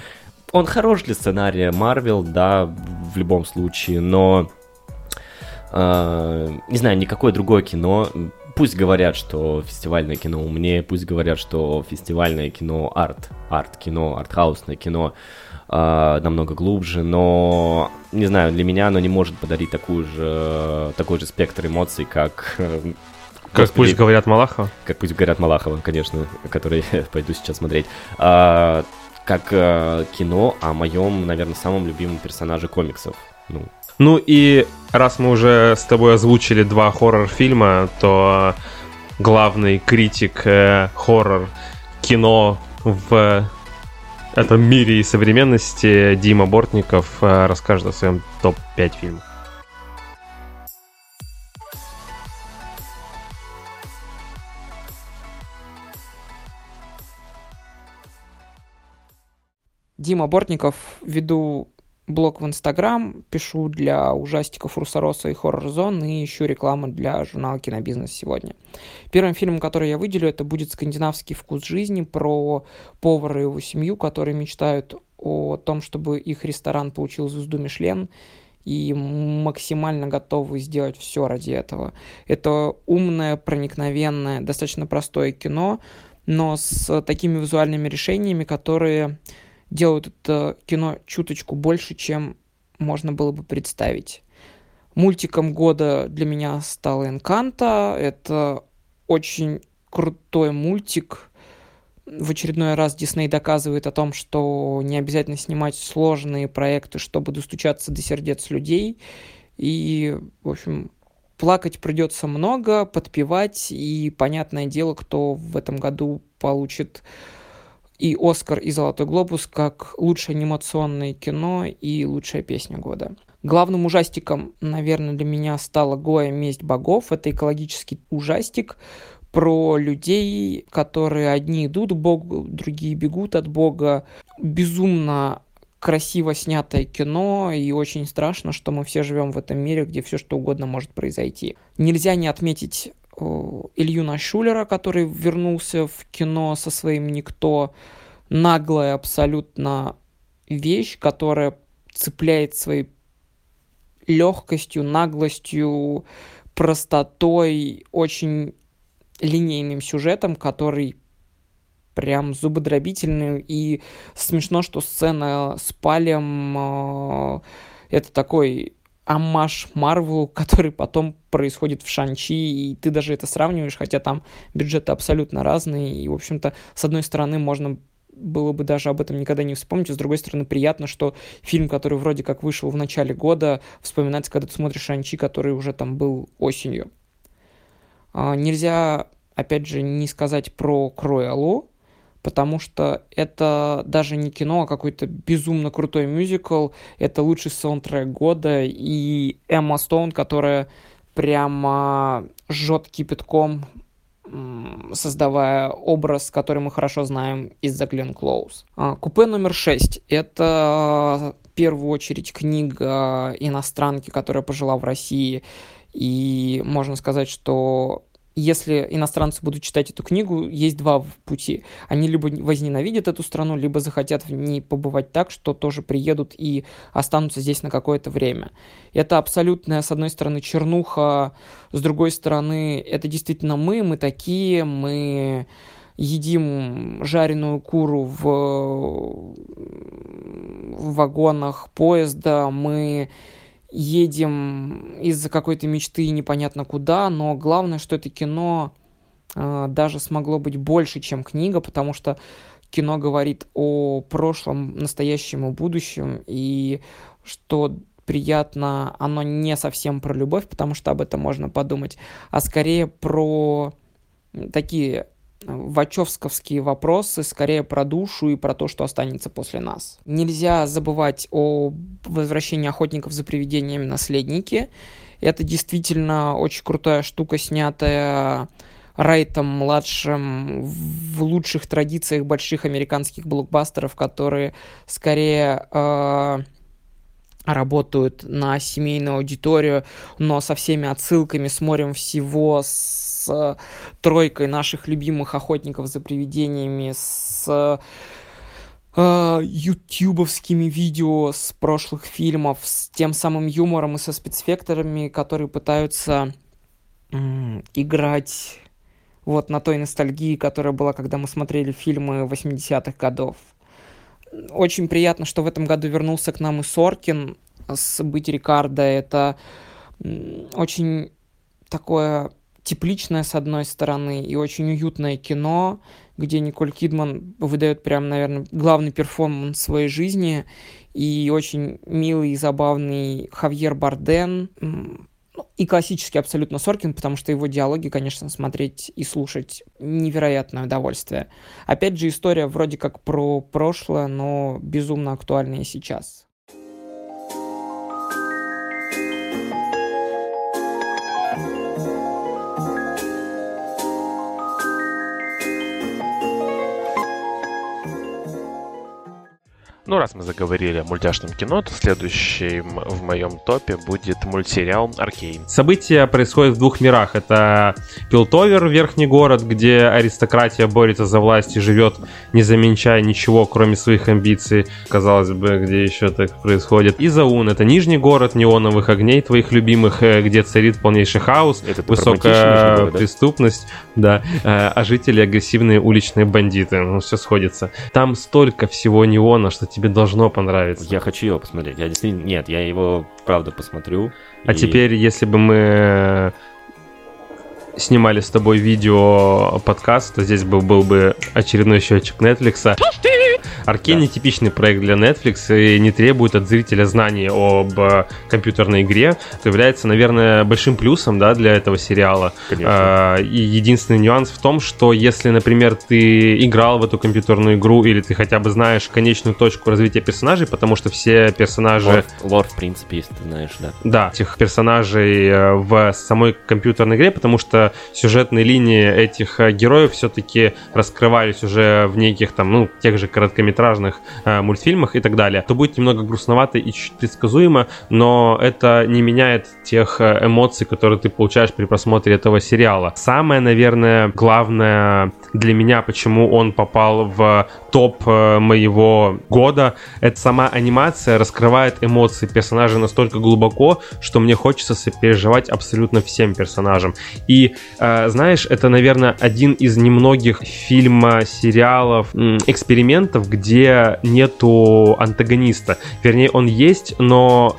Он хорош для сценария Марвел, да, в любом случае, но э, не знаю, никакое другое кино. Пусть говорят, что фестивальное кино умнее, пусть говорят, что фестивальное кино арт, арт-кино, артхаусное кино э, намного глубже, но, не знаю, для меня оно не может подарить такую же, такой же спектр эмоций, как... Э, как Господи, пусть говорят Малахова? Как пусть говорят Малахова, конечно, который пойду сейчас смотреть. А, как э, кино о моем, наверное, самом любимом персонаже комиксов. Ну. ну и раз мы уже с тобой озвучили два хоррор-фильма, то главный критик э, хоррор кино в этом мире и современности Дима Бортников э, расскажет о своем топ-5 фильмов. Дима Бортников, веду блог в Инстаграм, пишу для ужастиков Русороса и Хоррор Зон и ищу рекламу для журнала Кинобизнес сегодня. Первым фильмом, который я выделю, это будет «Скандинавский вкус жизни» про повара и его семью, которые мечтают о том, чтобы их ресторан получил звезду Мишлен, и максимально готовы сделать все ради этого. Это умное, проникновенное, достаточно простое кино, но с такими визуальными решениями, которые делают это кино чуточку больше, чем можно было бы представить. Мультиком года для меня стал Энканта. Это очень крутой мультик. В очередной раз Дисней доказывает о том, что не обязательно снимать сложные проекты, чтобы достучаться до сердец людей. И, в общем, плакать придется много, подпевать, и понятное дело, кто в этом году получит и «Оскар», и «Золотой глобус» как лучшее анимационное кино и лучшая песня года. Главным ужастиком, наверное, для меня стала «Гоя. Месть богов». Это экологический ужастик про людей, которые одни идут к Богу, другие бегут от Бога. Безумно красиво снятое кино, и очень страшно, что мы все живем в этом мире, где все что угодно может произойти. Нельзя не отметить Илью Нащулера, который вернулся в кино со своим «Никто». Наглая абсолютно вещь, которая цепляет своей легкостью, наглостью, простотой, очень линейным сюжетом, который прям зубодробительный. И смешно, что сцена с Палем э, это такой амаш Марвел, который потом происходит в Шанчи, и ты даже это сравниваешь, хотя там бюджеты абсолютно разные, и, в общем-то, с одной стороны, можно было бы даже об этом никогда не вспомнить, с другой стороны, приятно, что фильм, который вроде как вышел в начале года, вспоминается, когда ты смотришь Шанчи, который уже там был осенью. А, нельзя, опять же, не сказать про Круэллу, потому что это даже не кино, а какой-то безумно крутой мюзикл. Это лучший саундтрек года. И Эмма Стоун, которая прямо жжет кипятком, создавая образ, который мы хорошо знаем из-за Глен Клоуз. А, купе номер шесть. Это в первую очередь книга иностранки, которая пожила в России. И можно сказать, что если иностранцы будут читать эту книгу, есть два пути. Они либо возненавидят эту страну, либо захотят в ней побывать так, что тоже приедут и останутся здесь на какое-то время. Это абсолютная, с одной стороны, чернуха, с другой стороны, это действительно мы, мы такие, мы едим жареную куру в, в вагонах поезда, мы едем из-за какой-то мечты непонятно куда, но главное, что это кино э, даже смогло быть больше, чем книга, потому что кино говорит о прошлом, настоящем и будущем, и что приятно, оно не совсем про любовь, потому что об этом можно подумать, а скорее про такие вачовсковские вопросы скорее про душу и про то, что останется после нас. Нельзя забывать о возвращении охотников за привидениями наследники. Это действительно очень крутая штука, снятая Райтом младшим в лучших традициях больших американских блокбастеров, которые скорее э, работают на семейную аудиторию, но со всеми отсылками, с морем всего, с с тройкой наших любимых охотников за привидениями, с э, ютубовскими видео с прошлых фильмов, с тем самым юмором и со спецфекторами, которые пытаются э, играть вот на той ностальгии, которая была, когда мы смотрели фильмы 80-х годов. Очень приятно, что в этом году вернулся к нам и Соркин с «Быть Рикардо». Это очень такое тепличное, с одной стороны, и очень уютное кино, где Николь Кидман выдает прям, наверное, главный перформанс своей жизни, и очень милый и забавный Хавьер Барден, ну, и классический абсолютно Соркин, потому что его диалоги, конечно, смотреть и слушать невероятное удовольствие. Опять же, история вроде как про прошлое, но безумно актуальная сейчас. Ну, раз мы заговорили о мультяшном кино, то следующим в моем топе будет мультсериал «Аркейн». События происходят в двух мирах. Это Пилтовер, верхний город, где аристократия борется за власть и живет, не замечая ничего, кроме своих амбиций. Казалось бы, где еще так происходит. И Заун — это нижний город неоновых огней, твоих любимых, э, где царит полнейший хаос, это высокая город, преступность, да, э, а жители агрессивные уличные бандиты. Ну, все сходится. Там столько всего неона, что тебе должно понравиться. Я хочу его посмотреть. Я действительно... Нет, я его правда посмотрю. А и... теперь, если бы мы снимали с тобой видео подкаст, то здесь был, был бы очередной счетчик Netflix. Аркейн да. типичный проект для Netflix и не требует от зрителя знаний об э, компьютерной игре. Это является, наверное, большим плюсом да, для этого сериала. А, и единственный нюанс в том, что если, например, ты играл в эту компьютерную игру или ты хотя бы знаешь конечную точку развития персонажей, потому что все персонажи... Лор, лор в принципе, если ты знаешь, да. Да, этих персонажей э, в самой компьютерной игре, потому что сюжетные линии этих э, героев все-таки раскрывались уже в неких там, ну, тех же короткометражных э, мультфильмах и так далее, то будет немного грустновато и чуть предсказуемо, но это не меняет тех э, эмоций, которые ты получаешь при просмотре этого сериала. Самое, наверное, главное для меня, почему он попал в топ э, моего года, это сама анимация раскрывает эмоции персонажа настолько глубоко, что мне хочется сопереживать абсолютно всем персонажам. И, знаешь, это, наверное, один из немногих фильма, сериалов, экспериментов, где нету антагониста. Вернее, он есть, но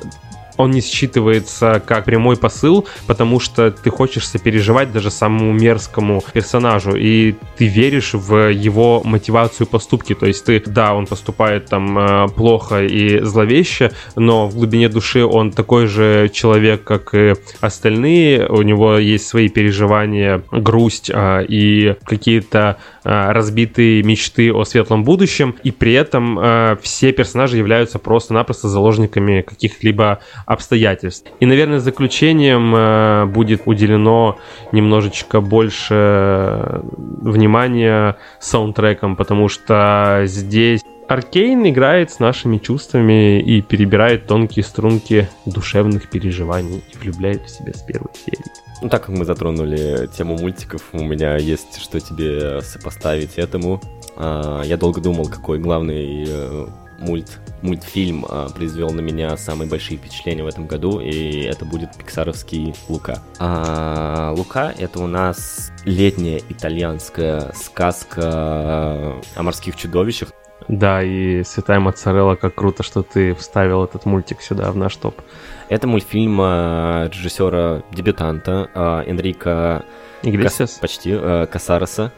он не считывается как прямой посыл, потому что ты хочешь сопереживать даже самому мерзкому персонажу, и ты веришь в его мотивацию поступки. То есть ты, да, он поступает там э, плохо и зловеще, но в глубине души он такой же человек, как и остальные. У него есть свои переживания, грусть а, и какие-то разбитые мечты о светлом будущем, и при этом а, все персонажи являются просто-напросто заложниками каких-либо обстоятельств. И, наверное, заключением э, будет уделено немножечко больше э, внимания саундтрекам, потому что здесь Аркейн играет с нашими чувствами и перебирает тонкие струнки душевных переживаний и влюбляет в себя с первой серии. Ну, так как мы затронули тему мультиков, у меня есть что тебе сопоставить этому. А, я долго думал, какой главный э, мульт, мультфильм а, произвел на меня самые большие впечатления в этом году, и это будет пиксаровский Лука. А, Лука — это у нас летняя итальянская сказка о морских чудовищах. Да, и Святая Моцарелла, как круто, что ты вставил этот мультик сюда, в наш топ. Это мультфильм а, режиссера-дебютанта а, Энрика Иглесиас? Кас, почти, а, Касароса.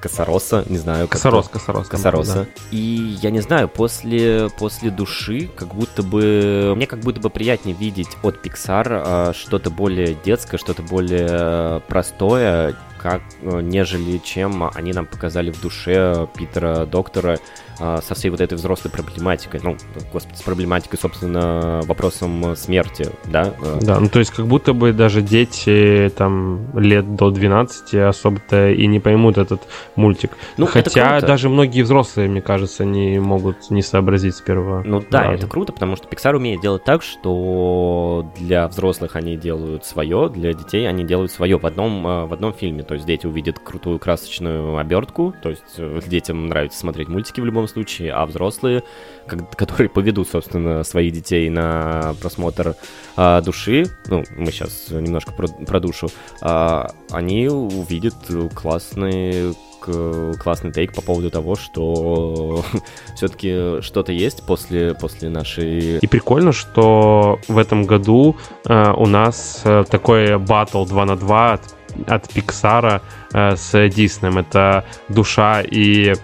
Косороса, не знаю. Косорос, Косорос. Косороса. Да. И я не знаю, после, после души, как будто бы... Мне как будто бы приятнее видеть от Pixar что-то более детское, что-то более простое, как, нежели чем они нам показали в душе Питера Доктора со всей вот этой взрослой проблематикой, ну, господи, с проблематикой, собственно, вопросом смерти, да? Да, ну то есть как будто бы даже дети там лет до 12 особо-то и не поймут этот мультик. Ну, Хотя даже многие взрослые, мне кажется, не могут не сообразить с первого Ну да, раза. это круто, потому что Pixar умеет делать так, что для взрослых они делают свое, для детей они делают свое в одном, а, в одном фильме. То есть дети увидят крутую красочную обертку, то есть э, детям нравится смотреть мультики в любом случае, а взрослые, которые поведут, собственно, своих детей на просмотр а, души, ну, мы сейчас немножко про, про душу, а, они увидят классный классный тейк по поводу того, что все-таки что-то есть после, после нашей... И прикольно, что в этом году э, у нас э, такой батл 2 на 2 от, от Pixar э, с Диснеем. Это душа и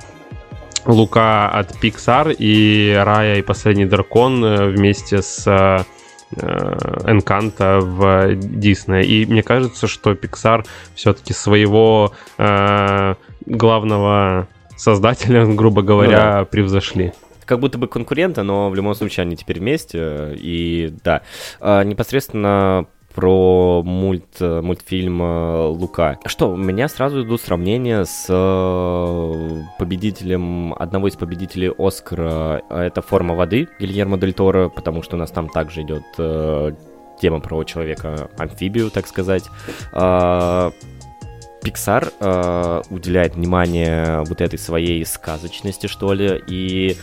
Лука от Pixar и Рая и Последний Дракон э, вместе с э, Энканта в Дисней. И мне кажется, что Pixar все-таки своего э, главного создателя, грубо говоря, ну, да. превзошли как будто бы конкуренты, но в любом случае они теперь вместе. И да, а, непосредственно про мульт, мультфильм э, Лука. Что, у меня сразу идут сравнения с э, победителем, одного из победителей Оскара, это «Форма воды» Гильермо Дель Торо, потому что у нас там также идет э, тема про человека-амфибию, так сказать. А, Pixar э, уделяет внимание вот этой своей сказочности, что ли, и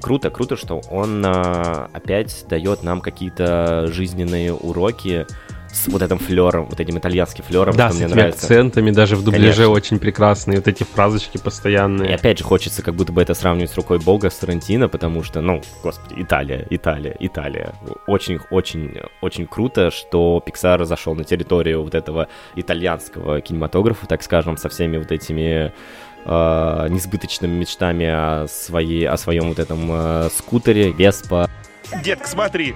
круто, круто, что он э, опять дает нам какие-то жизненные уроки, с вот этим флером, вот этим итальянским флером, да, что с мне этими нравится. акцентами, даже в дубляже Конечно. очень прекрасные, вот эти фразочки постоянные. И опять же хочется как будто бы это сравнивать с рукой Бога, с Тарантино, потому что, ну, господи, Италия, Италия, Италия. Очень, очень, очень круто, что Pixar зашел на территорию вот этого итальянского кинематографа, так скажем, со всеми вот этими э, несбыточными мечтами о, своей, о своем вот этом э, скутере, Веспа. Детка, смотри,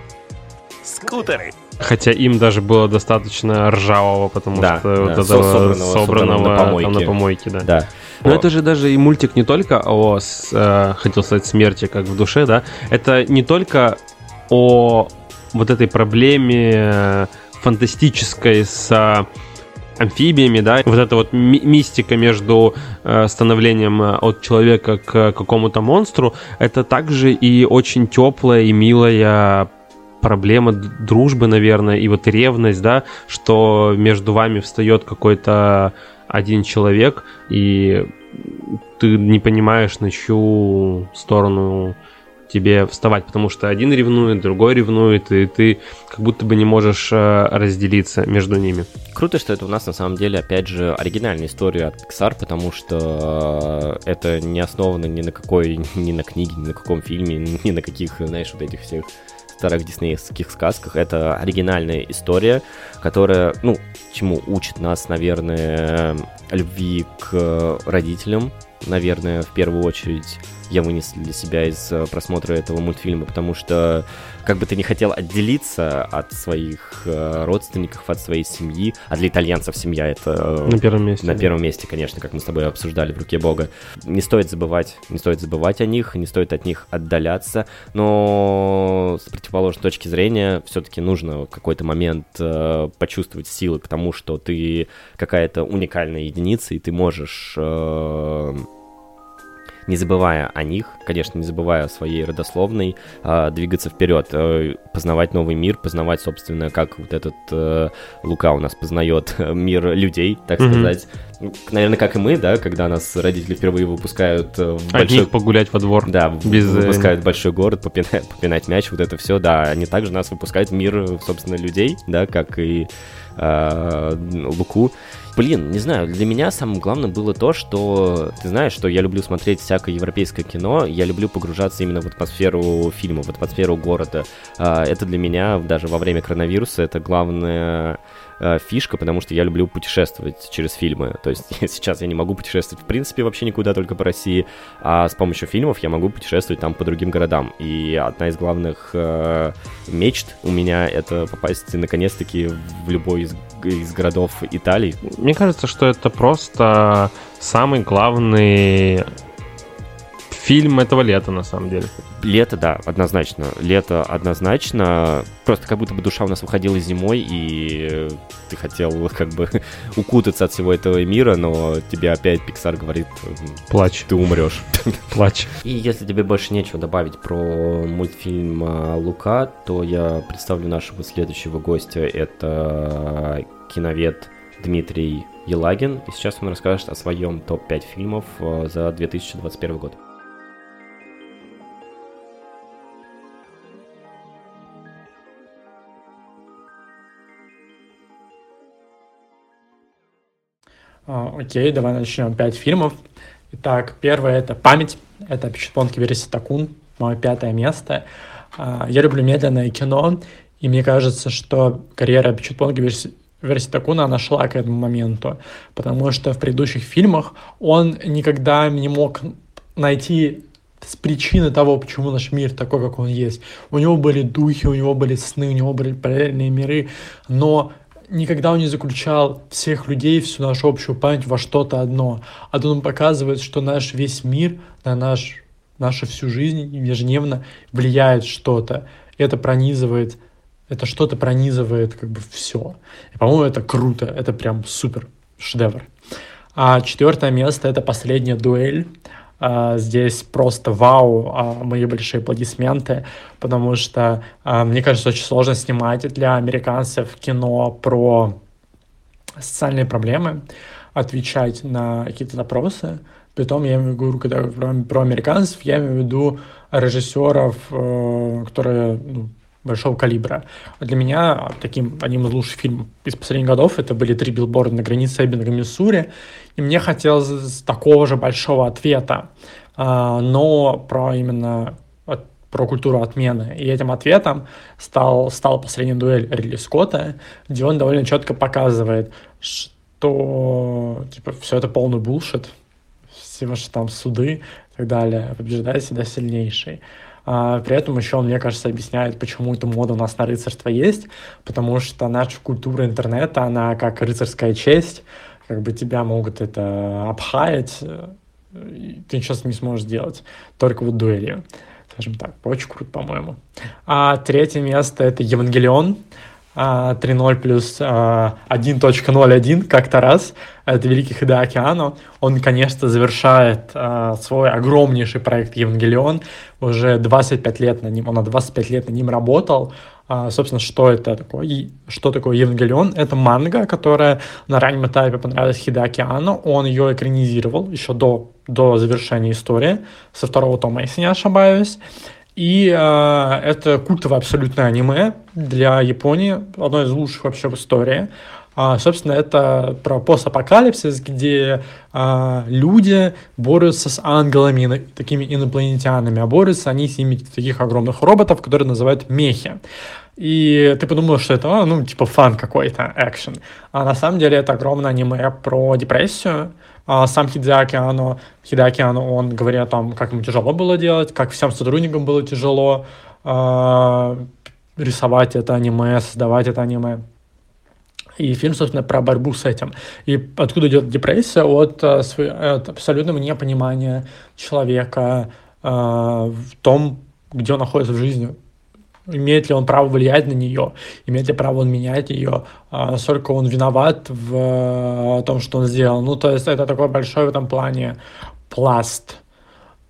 скутеры. Хотя им даже было достаточно ржавого, потому да, что да. вот этого собранного, собранного, собранного на помойке. Там, на помойке да. да. Но О. это же даже и мультик не только о, с, э, хотел сказать, смерти, как в душе, да, это не только о вот этой проблеме э, фантастической с амфибиями, да, вот эта вот ми- мистика между э, становлением э, от человека к какому-то монстру, это также и очень теплая и милая проблема дружбы, наверное, и вот ревность, да, что между вами встает какой-то один человек, и ты не понимаешь, на чью сторону тебе вставать, потому что один ревнует, другой ревнует, и ты как будто бы не можешь э, разделиться между ними. Круто, что это у нас на самом деле, опять же, оригинальная история от Pixar, потому что э, это не основано ни на какой, ни на книге, ни на каком фильме, ни на каких, знаешь, вот этих всех старых диснеевских сказках. Это оригинальная история, которая, ну, чему учит нас, наверное, любви к родителям, наверное, в первую очередь я вынес для себя из э, просмотра этого мультфильма, потому что как бы ты не хотел отделиться от своих э, родственников, от своей семьи, а для итальянцев семья это... Э, на первом месте. На первом месте, конечно, как мы с тобой обсуждали в «Руке Бога». Не стоит забывать, не стоит забывать о них, не стоит от них отдаляться, но с противоположной точки зрения все-таки нужно в какой-то момент э, почувствовать силы к тому, что ты какая-то уникальная единица, и ты можешь... Э, не забывая о них, конечно, не забывая о своей родословной, э, двигаться вперед, э, познавать новый мир, познавать, собственно, как вот этот э, Лука у нас познает мир людей, так mm-hmm. сказать. Наверное, как и мы, да, когда нас родители впервые выпускают в большой... погулять во двор. Да, без... выпускают в большой город, попинать, попинать мяч, вот это все, да. Они также нас выпускают в мир, собственно, людей, да, как и э, Луку. Блин, не знаю, для меня самым главным было то, что ты знаешь, что я люблю смотреть всякое европейское кино, я люблю погружаться именно в атмосферу фильма, в атмосферу города. А, это для меня даже во время коронавируса это главное э, фишка, потому что я люблю путешествовать через фильмы. То есть сейчас я не могу путешествовать в принципе вообще никуда, только по России, а с помощью фильмов я могу путешествовать там по другим городам. И одна из главных э, мечт у меня это попасть наконец-таки в любой из, из городов Италии. Мне кажется, что это просто самый главный фильм этого лета, на самом деле. Лето, да, однозначно. Лето однозначно. Просто как будто бы душа у нас выходила зимой, и ты хотел как бы укутаться от всего этого мира, но тебе опять Pixar говорит... Плачь. Ты умрешь. Плачь. И если тебе больше нечего добавить про мультфильм а, «Лука», то я представлю нашего следующего гостя. Это киновед Дмитрий Елагин. И сейчас он расскажет о своем топ-5 фильмов а, за 2021 год. Окей, давай начнем. Пять фильмов. Итак, первое это «Память». Это Пичепонки Вереситакун, мое пятое место. А, я люблю медленное кино, и мне кажется, что карьера Пичепонки Верситакуна, она шла к этому моменту, потому что в предыдущих фильмах он никогда не мог найти с причины того, почему наш мир такой, как он есть. У него были духи, у него были сны, у него были параллельные миры, но никогда он не заключал всех людей, всю нашу общую память во что-то одно. А тут он показывает, что наш весь мир, на наш, нашу всю жизнь ежедневно влияет что-то. Это пронизывает, это что-то пронизывает как бы все. И, по-моему, это круто, это прям супер шедевр. А четвертое место — это «Последняя дуэль». Uh, здесь просто вау, uh, мои большие аплодисменты, потому что, uh, мне кажется, очень сложно снимать для американцев кино про социальные проблемы, отвечать на какие-то запросы. Притом я имею в виду, когда про, про американцев, я имею в виду режиссеров, э, которые ну, большого калибра. Для меня таким одним из лучших фильмов из последних годов это были «Три билборда на границе Эббинга, Миссури», и мне хотелось такого же большого ответа, а, но про именно про культуру отмены. И этим ответом стал, стал последняя дуэль Ридли Скотта, где он довольно четко показывает, что типа, все это полный булшит, все ваши там суды и так далее, побеждает всегда сильнейший. А, при этом еще мне кажется, объясняет, почему эта мода у нас на рыцарство есть, потому что наша культура интернета, она как рыцарская честь, как бы тебя могут это обхаять, э, ты ничего не сможешь сделать, только вот дуэлью. Скажем так, очень круто, по-моему. А третье место — это Евангелион. 3.0 а, плюс 1.01 а, как-то раз. Это Великий Хиде Он, конечно, завершает а, свой огромнейший проект Евангелион. Уже 25 лет на ним, он на 25 лет на ним работал. Собственно, что это такое? И что такое Евангелион? Это манга, которая на раннем этапе понравилась Хиде Он ее экранизировал еще до, до завершения истории, со второго тома, если не ошибаюсь. И э, это культовое абсолютное аниме для Японии, одно из лучших вообще в истории. А, собственно, это про постапокалипсис, где а, люди борются с ангелами, такими инопланетянами, а борются они с ними таких огромных роботов, которые называют мехи. И ты подумал, что это, а, ну, типа фан какой-то, экшен. А на самом деле это огромное аниме про депрессию, а сам Хидеаки Ано, Хидеаки Ано, он говорит о том, как ему тяжело было делать, как всем сотрудникам было тяжело э, рисовать это аниме, создавать это аниме. И фильм, собственно, про борьбу с этим. И откуда идет депрессия? От, э, от абсолютного непонимания человека э, в том, где он находится в жизни, имеет ли он право влиять на нее, имеет ли право он менять ее, а насколько он виноват в э, том, что он сделал. Ну, то есть это такой большой в этом плане пласт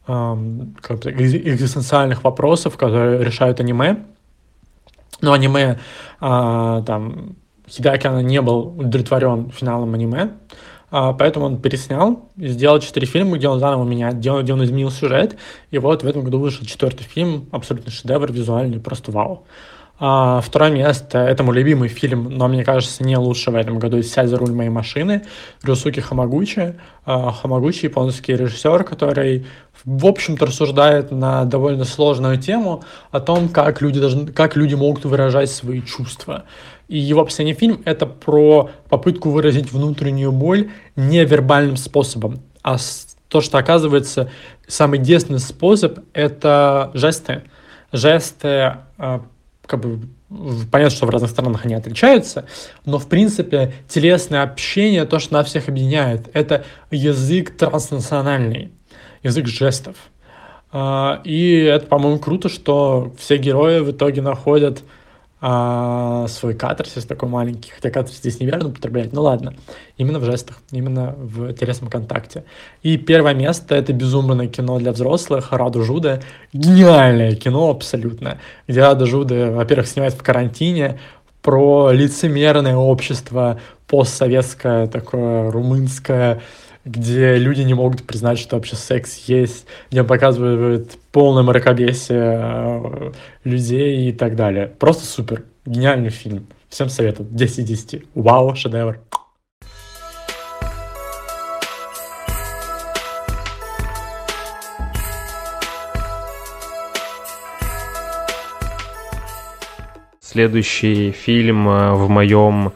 как бы, экзистенциальных вопросов, которые решают аниме. Но аниме, а, там, Хидеаки не был удовлетворен финалом аниме, поэтому он переснял сделал четыре фильма, где он заново меняет, где он, где он изменил сюжет. И вот в этом году вышел четвертый фильм, абсолютно шедевр, визуальный, просто вау. А, второе место – это мой любимый фильм, но мне кажется, не лучше в этом году «Сядь за руль моей машины» Рюсуки Хамагучи. А, Хамагучи – японский режиссер, который, в общем-то, рассуждает на довольно сложную тему о том, как люди, должны, как люди могут выражать свои чувства. И его последний фильм — это про попытку выразить внутреннюю боль невербальным способом. А то, что оказывается самый действенный способ — это жесты. Жесты, а, как бы, понятно, что в разных странах они отличаются, но, в принципе, телесное общение, то, что нас всех объединяет, это язык транснациональный, язык жестов. А, и это, по-моему, круто, что все герои в итоге находят а, свой катарсис такой маленький, хотя катарсис здесь неверно употреблять, ну ладно, именно в жестах, именно в телесном контакте. И первое место — это безумное кино для взрослых, Раду Жуда, гениальное кино абсолютно, где Рада Жуда, во-первых, снимает в карантине, про лицемерное общество, постсоветское такое, румынское, где люди не могут признать, что вообще секс есть, где показывают полное мракобесие э, людей и так далее. Просто супер. Гениальный фильм. Всем советую. 10 10. Вау, шедевр. Следующий фильм э, в моем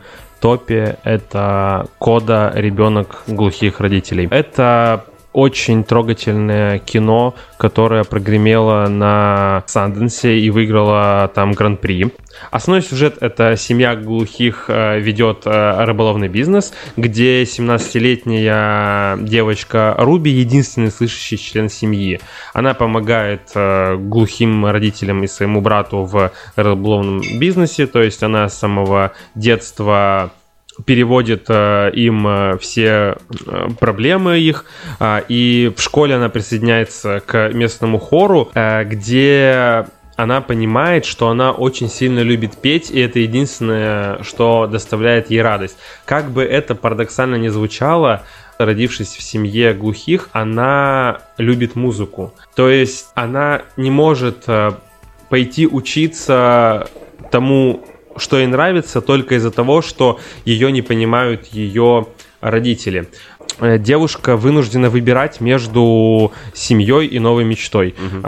топе это Кода «Ребенок глухих родителей». Это очень трогательное кино, которое прогремело на Санденсе и выиграло там гран-при. Основной сюжет — это семья глухих э, ведет э, рыболовный бизнес, где 17-летняя девочка Руби — единственный слышащий член семьи. Она помогает э, глухим родителям и своему брату в рыболовном бизнесе, то есть она с самого детства переводит э, им э, все э, проблемы их, э, и в школе она присоединяется к местному хору, э, где она понимает, что она очень сильно любит петь, и это единственное, что доставляет ей радость. Как бы это парадоксально не звучало, родившись в семье глухих, она любит музыку. То есть она не может э, пойти учиться тому что ей нравится только из-за того, что ее не понимают ее родители. Э, девушка вынуждена выбирать между семьей и новой мечтой. Угу.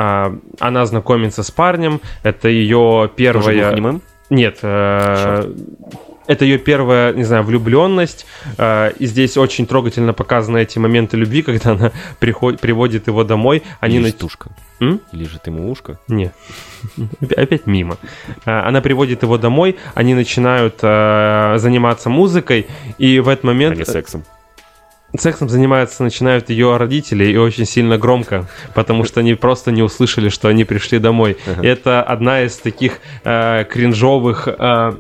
Она знакомится с парнем, это ее первая... Нет, э, это ее первая, не знаю, влюбленность. Э, и здесь очень трогательно показаны эти моменты любви, когда она приход, приводит его домой. Они Или на... тушка. М? Ты ему ушко? Нет. Опять мимо. Э, она приводит его домой, они начинают э, заниматься музыкой, и в этот момент... А не сексом сексом занимаются, начинают ее родители и очень сильно громко, потому что они просто не услышали, что они пришли домой. Uh-huh. Это одна из таких э, кринжовых э,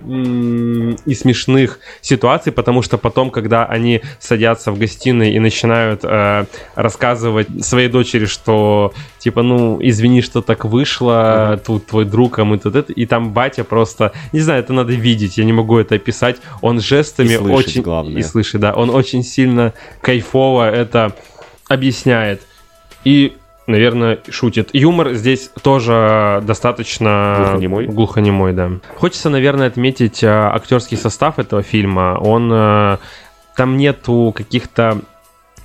и смешных ситуаций, потому что потом, когда они садятся в гостиной и начинают э, рассказывать своей дочери, что типа, ну, извини, что так вышло, uh-huh. тут твой друг, а мы тут это, и там батя просто, не знаю, это надо видеть, я не могу это описать, он жестами и слышать, очень... Главное. И слышит, да, он очень сильно кайфово это объясняет. И, наверное, шутит. Юмор здесь тоже достаточно... Глухонемой? Глухонемой, да. Хочется, наверное, отметить а, актерский состав этого фильма. Он... А, там нету каких-то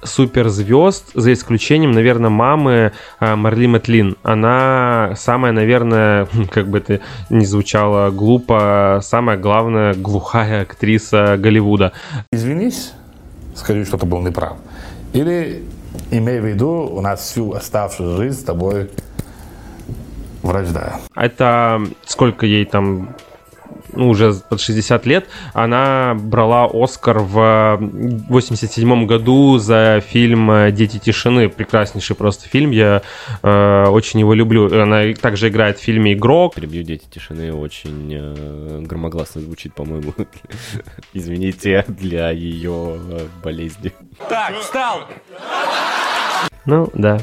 суперзвезд, за исключением, наверное, мамы а, Марли Мэтлин. Она самая, наверное, как бы это ни звучало глупо, самая главная глухая актриса Голливуда. Извинись, скажи, что ты был неправ. Или имей в виду, у нас всю оставшуюся жизнь с тобой вражда. Это сколько ей там ну, уже под 60 лет, она брала Оскар в 87 году за фильм «Дети тишины». Прекраснейший просто фильм, я э, очень его люблю. Она также играет в фильме «Игрок». Перебью «Дети тишины» очень э, громогласно звучит, по-моему. Извините, для ее э, болезни. Так, встал! Ну, да.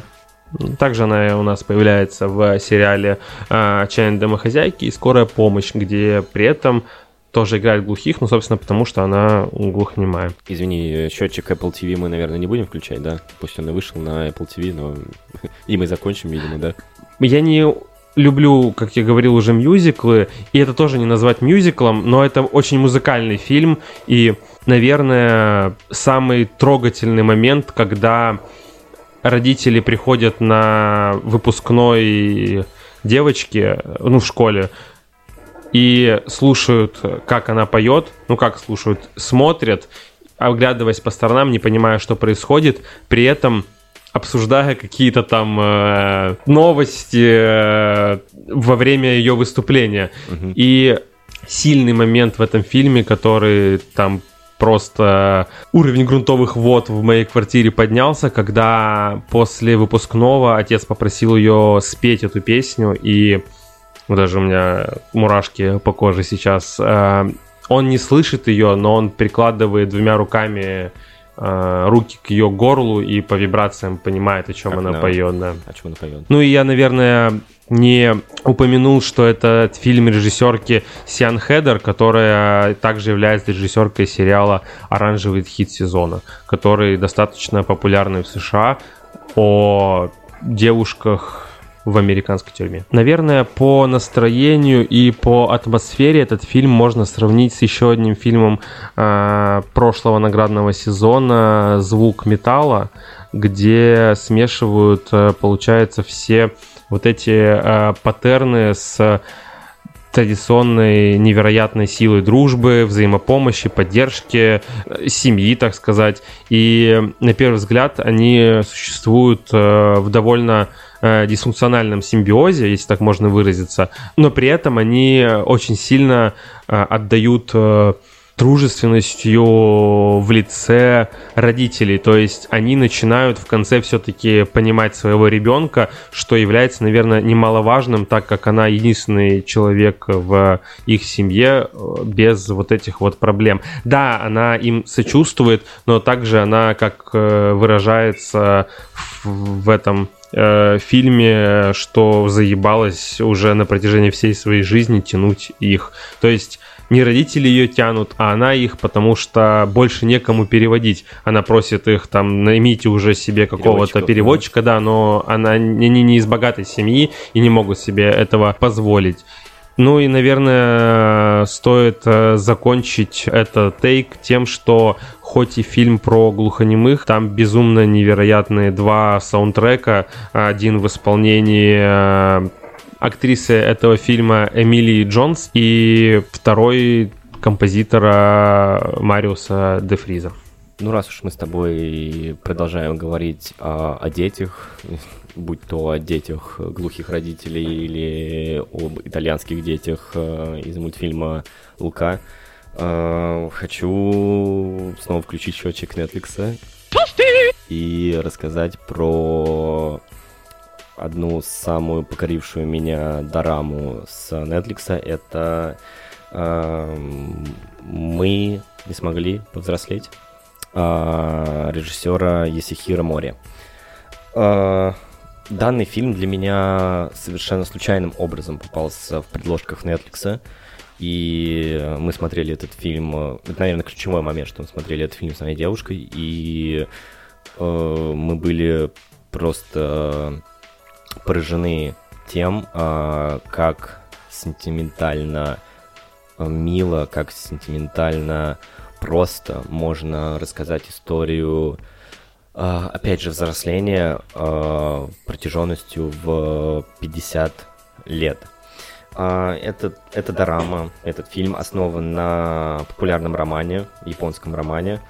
Также она у нас появляется в сериале «Отчаянные домохозяйки» и «Скорая помощь», где при этом тоже играет глухих, ну, собственно, потому что она глухонемая. Извини, счетчик Apple TV мы, наверное, не будем включать, да? Пусть он и вышел на Apple TV, но и мы закончим, видимо, да? Я не люблю, как я говорил, уже мюзиклы, и это тоже не назвать мюзиклом, но это очень музыкальный фильм, и, наверное, самый трогательный момент, когда родители приходят на выпускной девочки, ну, в школе, и слушают, как она поет, ну, как слушают, смотрят, оглядываясь по сторонам, не понимая, что происходит, при этом обсуждая какие-то там э, новости э, во время ее выступления. Угу. И сильный момент в этом фильме, который там просто уровень грунтовых вод в моей квартире поднялся, когда после выпускного отец попросил ее спеть эту песню, и даже у меня мурашки по коже сейчас. Э, он не слышит ее, но он прикладывает двумя руками Э, руки к ее горлу и по вибрациям понимает, о чем как она на... поет. Да. О чем она поет. Ну и я, наверное, не упомянул, что это фильм режиссерки Сиан Хедер, которая также является режиссеркой сериала «Оранжевый хит сезона», который достаточно популярный в США о девушках в американской тюрьме. Наверное, по настроению и по атмосфере этот фильм можно сравнить с еще одним фильмом э, прошлого наградного сезона «Звук металла», где смешивают, э, получается, все вот эти э, паттерны с традиционной невероятной силой дружбы, взаимопомощи, поддержки, э, семьи, так сказать. И на первый взгляд они существуют э, в довольно э, дисфункциональном симбиозе, если так можно выразиться, но при этом они очень сильно отдают дружественностью в лице родителей. То есть они начинают в конце все-таки понимать своего ребенка, что является, наверное, немаловажным, так как она единственный человек в их семье э, без вот этих вот проблем. Да, она им сочувствует, но также она, как э, выражается в этом э, фильме, что заебалась уже на протяжении всей своей жизни тянуть их. То есть не родители ее тянут, а она их, потому что больше некому переводить. Она просит их там, наймите уже себе какого-то переводчика, да, но она, они не из богатой семьи и не могут себе этого позволить. Ну и, наверное, стоит э, закончить этот тейк тем, что хоть и фильм про глухонемых, там безумно невероятные два саундтрека. Один в исполнении э, актрисы этого фильма Эмилии Джонс и второй композитора Мариуса де Фриза. Ну, раз уж мы с тобой продолжаем говорить о, о детях, будь то о детях глухих родителей или об итальянских детях э, из мультфильма «Лука», э, хочу снова включить счетчик Netflix и рассказать про одну самую покорившую меня дораму с Netflix. Это э, «Мы не смогли повзрослеть» э, режиссера Есихира Мори. Э, данный фильм для меня совершенно случайным образом попался в предложках Netflix. И мы смотрели этот фильм, это, наверное, ключевой момент, что мы смотрели этот фильм с моей девушкой, и э, мы были просто поражены тем, а, как сентиментально а, мило, как сентиментально просто можно рассказать историю, а, опять же, взросления протяженностью в 50 лет. Это, это дорама, этот фильм основан на популярном романе, японском романе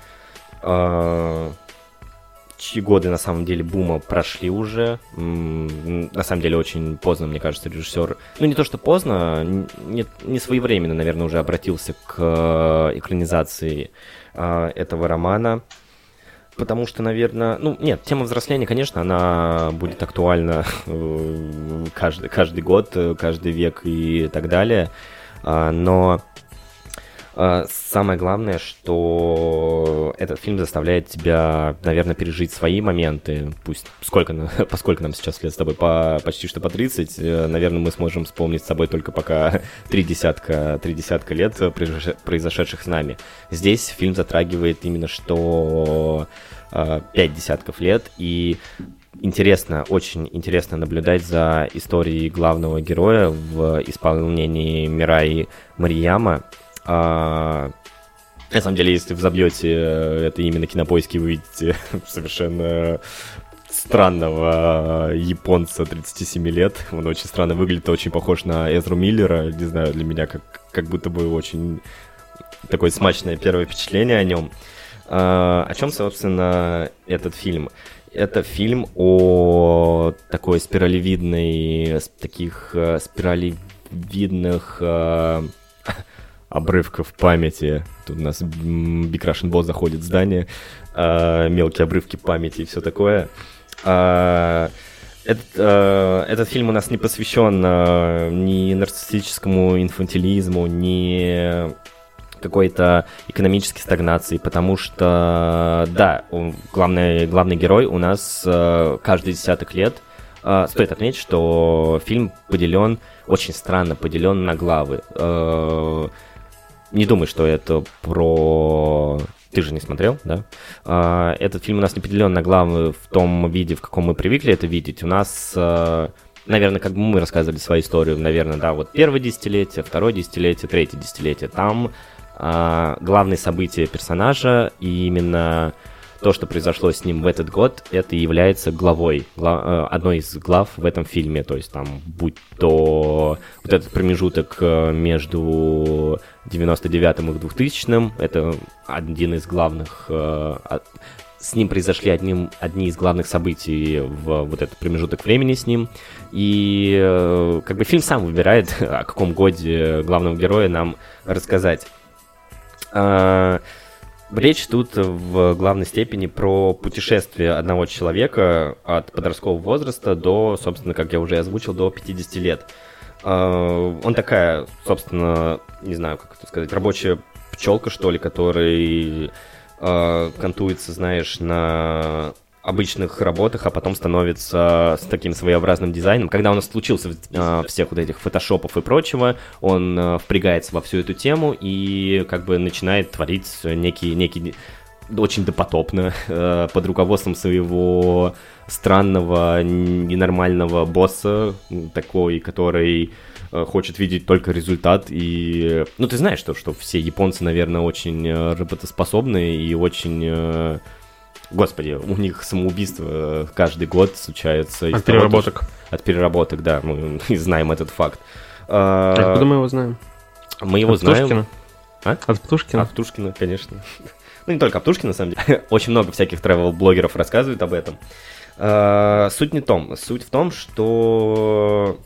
годы на самом деле бума прошли уже. На самом деле очень поздно, мне кажется, режиссер. Ну не то, что поздно, не, не своевременно, наверное, уже обратился к э, экранизации э, этого романа. Потому что, наверное, ну, нет, тема взросления, конечно, она будет актуальна э, каждый, каждый год, каждый век и так далее. А, но самое главное, что этот фильм заставляет тебя, наверное, пережить свои моменты. Пусть сколько, поскольку нам сейчас лет с тобой по, почти что по 30, э, наверное, мы сможем вспомнить с тобой только пока три десятка, три десятка лет произошедших с нами. Здесь фильм затрагивает именно что э, пять десятков лет, и интересно, очень интересно наблюдать за историей главного героя в исполнении Мираи Марияма. А, на самом деле, если вы забьете это имя на кинопоиске, вы увидите совершенно странного японца 37 лет. Он очень странно выглядит, очень похож на Эзру Миллера. Не знаю, для меня как, как будто бы очень такое смачное первое впечатление о нем. А, о чем, собственно, этот фильм? Это фильм о такой спиралевидной, таких э, спиралевидных э, обрывков памяти. Тут у нас Big Russian Boss заходит в здание, э, мелкие обрывки памяти и все такое. Э, этот, э, этот фильм у нас не посвящен э, ни нарциссическому инфантилизму, ни какой-то экономической стагнации, потому что, да, главный, главный герой у нас э, каждый десяток лет. Э, стоит отметить, что фильм поделен, очень странно поделен на главы. Э, не думай, что это про... Ты же не смотрел, да? Э, этот фильм у нас не поделен на главы в том виде, в каком мы привыкли это видеть. У нас... Э, наверное, как бы мы рассказывали свою историю, наверное, да, вот первое десятилетие, второе десятилетие, третье десятилетие. Там а, главные события персонажа, и именно то, что произошло с ним в этот год, это является главой, глав, э, одной из глав в этом фильме. То есть там, будь то вот этот промежуток э, между 99-м и 2000-м, это один из главных... Э, с ним произошли одним, одни из главных событий в вот этот промежуток времени с ним. И как бы фильм сам выбирает, о каком годе главного героя нам рассказать. Речь тут в главной степени про путешествие одного человека от подросткового возраста до, собственно, как я уже озвучил, до 50 лет. А, он такая, собственно, не знаю, как это сказать, рабочая пчелка, что ли, который а, кантуется, знаешь, на обычных работах, а потом становится с таким своеобразным дизайном. Когда у нас случился э, всех вот этих фотошопов и прочего, он э, впрягается во всю эту тему и как бы начинает творить некий, некий очень допотопно, э, под руководством своего странного, ненормального босса, такой, который э, хочет видеть только результат. И, ну, ты знаешь, что, что все японцы, наверное, очень э, работоспособные и очень э, Господи, у них самоубийства э, каждый год случаются. От переработок. Того, от переработок, да, мы знаем этот факт. А, откуда мы его знаем? Мы его от знаем... Птушкина? А? От Птушкина? От Птушкина, конечно. Ну, не только от Птушкина, на самом деле. Очень много всяких travel-блогеров рассказывают об этом. А, суть не в том. Суть в том, что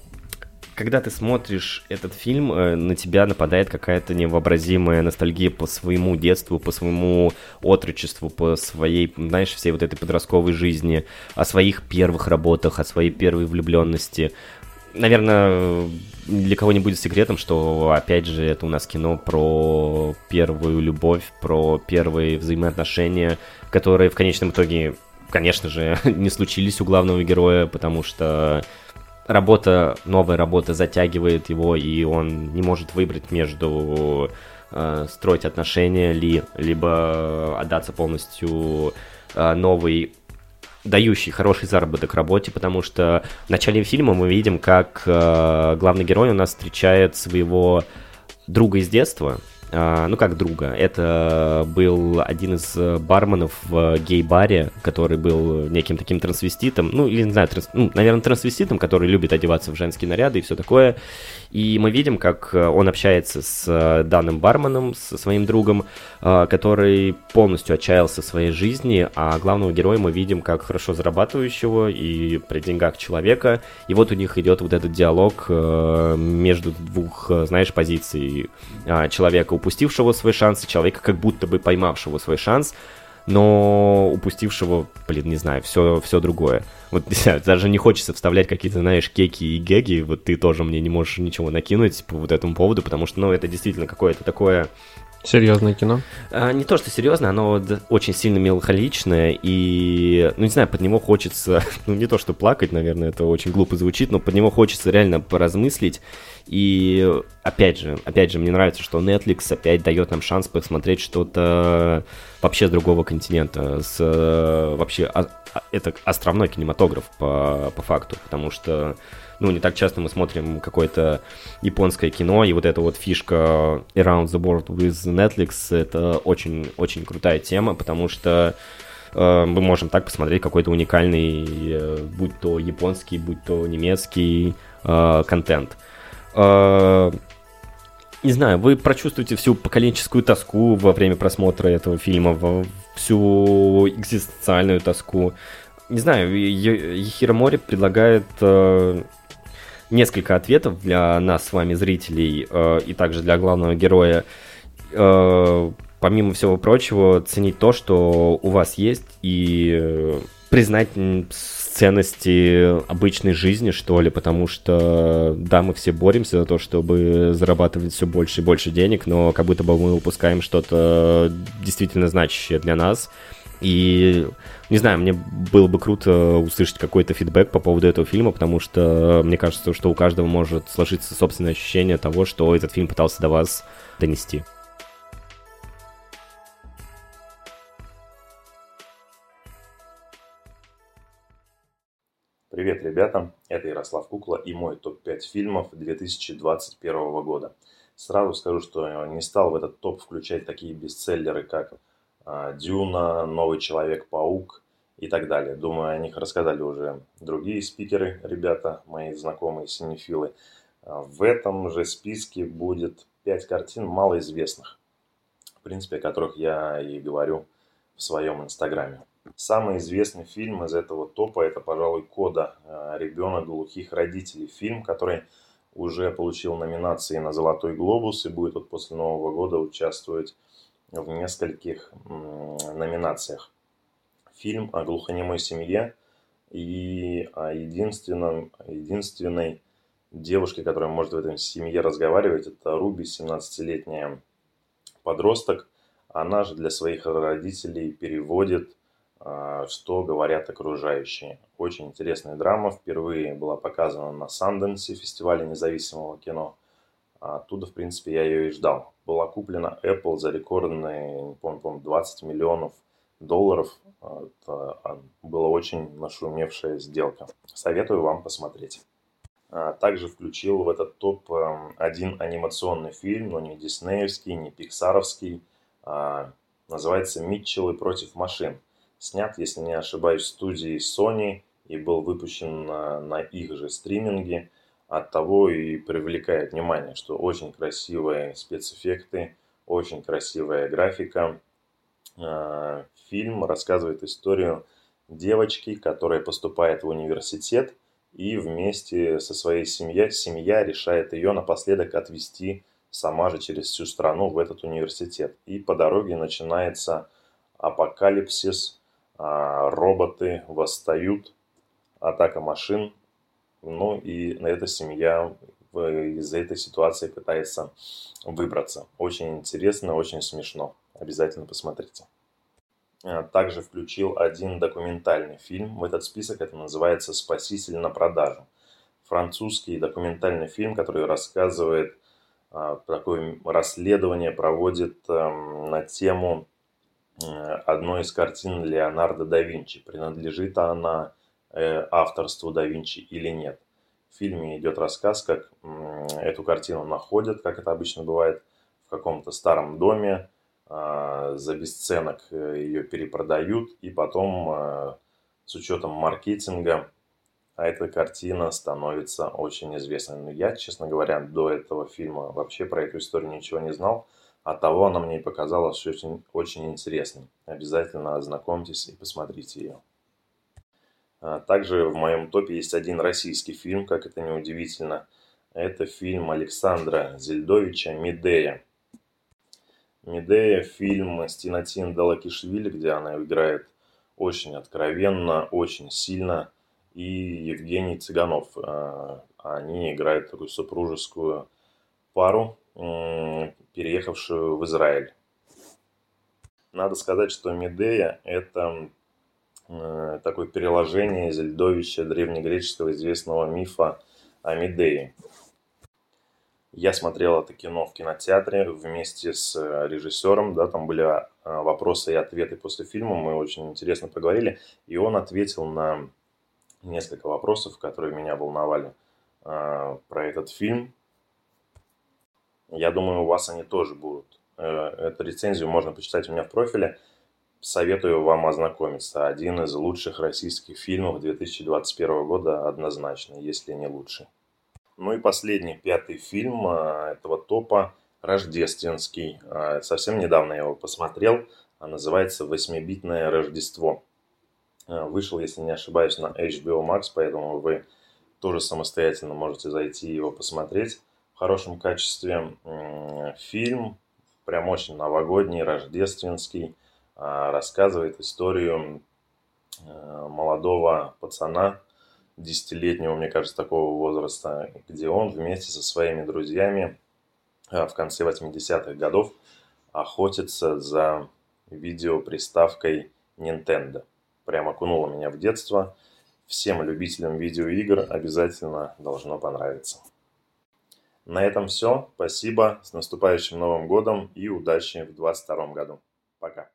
когда ты смотришь этот фильм, э, на тебя нападает какая-то невообразимая ностальгия по своему детству, по своему отрочеству, по своей, знаешь, всей вот этой подростковой жизни, о своих первых работах, о своей первой влюбленности. Наверное, для кого не будет секретом, что, опять же, это у нас кино про первую любовь, про первые взаимоотношения, которые в конечном итоге, конечно же, не случились у главного героя, потому что работа, новая работа затягивает его, и он не может выбрать между э, строить отношения ли, либо отдаться полностью э, новой дающий хороший заработок работе, потому что в начале фильма мы видим, как э, главный герой у нас встречает своего друга из детства, ну как друга, это был один из э, барменов в гей-баре, который был неким таким трансвеститом, ну или не знаю, транс, ну, наверное, трансвеститом, который любит одеваться в женские наряды и все такое. И мы видим, как э, он общается с э, данным барменом, со своим другом, который полностью отчаялся своей жизни, а главного героя мы видим как хорошо зарабатывающего и при деньгах человека. И вот у них идет вот этот диалог между двух, знаешь, позиций человека упустившего свой шанс, и человека, как будто бы поймавшего свой шанс, но упустившего, блин, не знаю, все, все другое. Вот даже не хочется вставлять какие-то, знаешь, кеки и геги, вот ты тоже мне не можешь ничего накинуть по вот этому поводу, потому что, ну, это действительно какое-то такое Серьезное кино? А, не то, что серьезное, оно очень сильно меланхоличное, и, ну, не знаю, под него хочется, ну, не то, что плакать, наверное, это очень глупо звучит, но под него хочется реально поразмыслить. И, опять же, опять же, мне нравится, что Netflix опять дает нам шанс посмотреть что-то вообще с другого континента, с вообще, а, а, это островной кинематограф по, по факту, потому что ну, не так часто мы смотрим какое-то японское кино, и вот эта вот фишка Around the World with Netflix, это очень-очень крутая тема, потому что э, мы можем так посмотреть какой-то уникальный, э, будь то японский, будь то немецкий э, контент. Э, не знаю, вы прочувствуете всю поколенческую тоску во время просмотра этого фильма, всю экзистенциальную тоску. Не знаю, Ехира Мори предлагает э, несколько ответов для нас с вами, зрителей, э, и также для главного героя. Э, помимо всего прочего, ценить то, что у вас есть, и э, признать ценности обычной жизни, что ли, потому что, да, мы все боремся за то, чтобы зарабатывать все больше и больше денег, но как будто бы мы упускаем что-то действительно значащее для нас. И, не знаю, мне было бы круто услышать какой-то фидбэк по поводу этого фильма, потому что мне кажется, что у каждого может сложиться собственное ощущение того, что этот фильм пытался до вас донести. Привет, ребята! Это Ярослав Кукла и мой топ-5 фильмов 2021 года. Сразу скажу, что не стал в этот топ включать такие бестселлеры, как Дюна, Новый Человек-паук и так далее. Думаю, о них рассказали уже другие спикеры, ребята, мои знакомые синефилы. А, в этом же списке будет 5 картин малоизвестных, в принципе, о которых я и говорю в своем инстаграме. Самый известный фильм из этого топа это, пожалуй, Кода а, «Ребенок глухих родителей». Фильм, который уже получил номинации на «Золотой глобус» и будет вот после Нового года участвовать в нескольких номинациях. Фильм о глухонемой семье и о единственном, единственной девушке, которая может в этой семье разговаривать, это Руби, 17-летняя подросток. Она же для своих родителей переводит, а, что говорят окружающие. Очень интересная драма. Впервые была показана на Санденсе, фестивале независимого кино. Оттуда, в принципе, я ее и ждал. Была куплена Apple за рекордные, не помню, помню 20 миллионов долларов. Это а, была очень нашумевшая сделка. Советую вам посмотреть. А, также включил в этот топ эм, один анимационный фильм, но не диснеевский, не пиксаровский. А называется «Митчеллы против машин». Снят, если не ошибаюсь, в студии Sony и был выпущен на их же стриминге – от того и привлекает внимание, что очень красивые спецэффекты, очень красивая графика. А, фильм рассказывает историю девочки, которая поступает в университет и вместе со своей семьей, семья решает ее напоследок отвезти сама же через всю страну в этот университет. И по дороге начинается апокалипсис, а, роботы восстают, атака машин, ну и на эта семья из этой ситуации пытается выбраться. Очень интересно, очень смешно. Обязательно посмотрите. А, также включил один документальный фильм в этот список. Это называется «Спаситель на продажу». Французский документальный фильм, который рассказывает а, такое расследование, проводит эм, на тему э, одной из картин Леонардо да Винчи. Принадлежит она Э, авторству да Винчи или нет. В фильме идет рассказ, как эту картину находят, как это обычно бывает, в каком-то старом доме, а, за бесценок э, ее перепродают, и потом а, с учетом маркетинга а эта картина становится очень известной. Но я, честно говоря, до этого фильма вообще про эту историю ничего не знал. От того она мне показалась очень, очень интересной. Обязательно ознакомьтесь и посмотрите ее. А, также в моем топе есть один российский фильм, как это неудивительно. Это фильм Александра Зельдовича «Медея». «Медея» – фильм с Тинатин Далакишвили, где она играет очень откровенно, очень сильно. И Евгений Цыганов. А, они играют такую супружескую пару, переехавшую в Израиль. Надо сказать, что Медея – это такое переложение из Льдовича древнегреческого известного мифа о Медее. Я смотрел это кино в кинотеатре вместе с э, режиссером, да, там были э, вопросы и ответы после фильма, мы очень интересно поговорили, и он ответил на несколько вопросов, которые меня волновали э, про этот фильм. Я думаю, у вас они тоже будут. Эту рецензию можно почитать у меня в профиле. Советую вам ознакомиться. Один из лучших российских фильмов 2021 года однозначно, если не лучший. Ну и последний, пятый фильм а, этого топа «Рождественский». А, совсем недавно я его посмотрел. А, называется «Восьмибитное Рождество». Вышел, если не ошибаюсь, на HBO Max, поэтому вы тоже самостоятельно можете зайти его посмотреть в хорошем качестве. Фильм прям очень новогодний, рождественский. Рассказывает историю молодого пацана, десятилетнего, мне кажется, такого возраста, где он вместе со своими друзьями а, в конце 80-х годов охотится за видеоприставкой Nintendo. Прям окунуло меня в детство. Всем любителям видеоигр обязательно должно понравиться. На этом все. Спасибо. С наступающим Новым годом и удачи в 2022 году. Пока.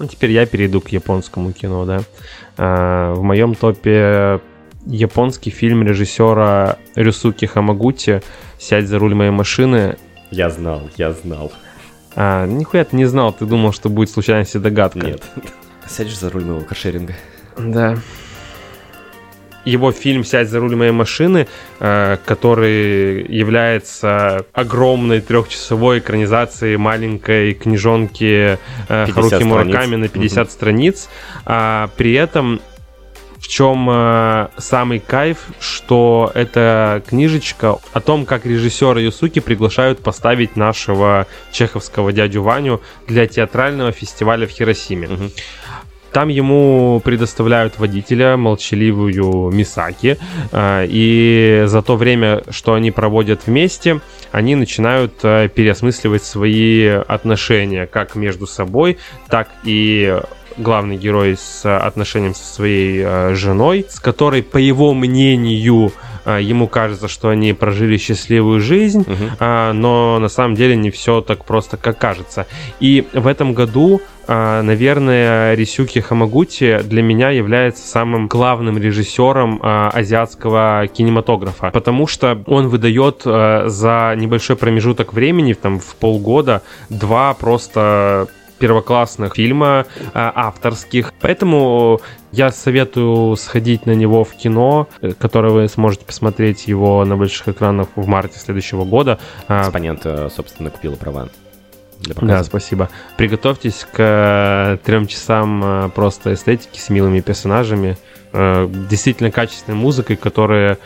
Ну, теперь я перейду к японскому кино, да. А, в моем топе японский фильм режиссера Рюсуки Хамагути «Сядь за руль моей машины». Я знал, я знал. А, нихуя ты не знал, ты думал, что будет случайность и догадка. Нет. Сядешь за руль моего каршеринга. Да его фильм «Сядь за руль моей машины», э, который является огромной трехчасовой экранизацией маленькой книжонки э, Харуки Мураками на 50 угу. страниц. А при этом в чем э, самый кайф, что эта книжечка о том, как режиссеры Юсуки приглашают поставить нашего чеховского дядю Ваню для театрального фестиваля в Хиросиме. Угу. Там ему предоставляют водителя, молчаливую Мисаки, э, и за то время, что они проводят вместе, они начинают э, переосмысливать свои отношения как между собой, так и главный герой с отношением со своей э, женой, с которой, по его мнению, ему кажется, что они прожили счастливую жизнь, угу. но на самом деле не все так просто, как кажется. И в этом году а, наверное, Рисюки Хамагути для меня является самым главным режиссером а, азиатского кинематографа, потому что он выдает а, за небольшой промежуток времени, там в полгода, два просто первоклассных фильма авторских. Поэтому я советую сходить на него в кино, э, которое вы сможете посмотреть его на больших экранах в марте следующего года. Экспонент, э, собственно, купила права. Да, спасибо. Приготовьтесь к э, трем часам просто эстетики с милыми персонажами, действительно качественной музыкой, которая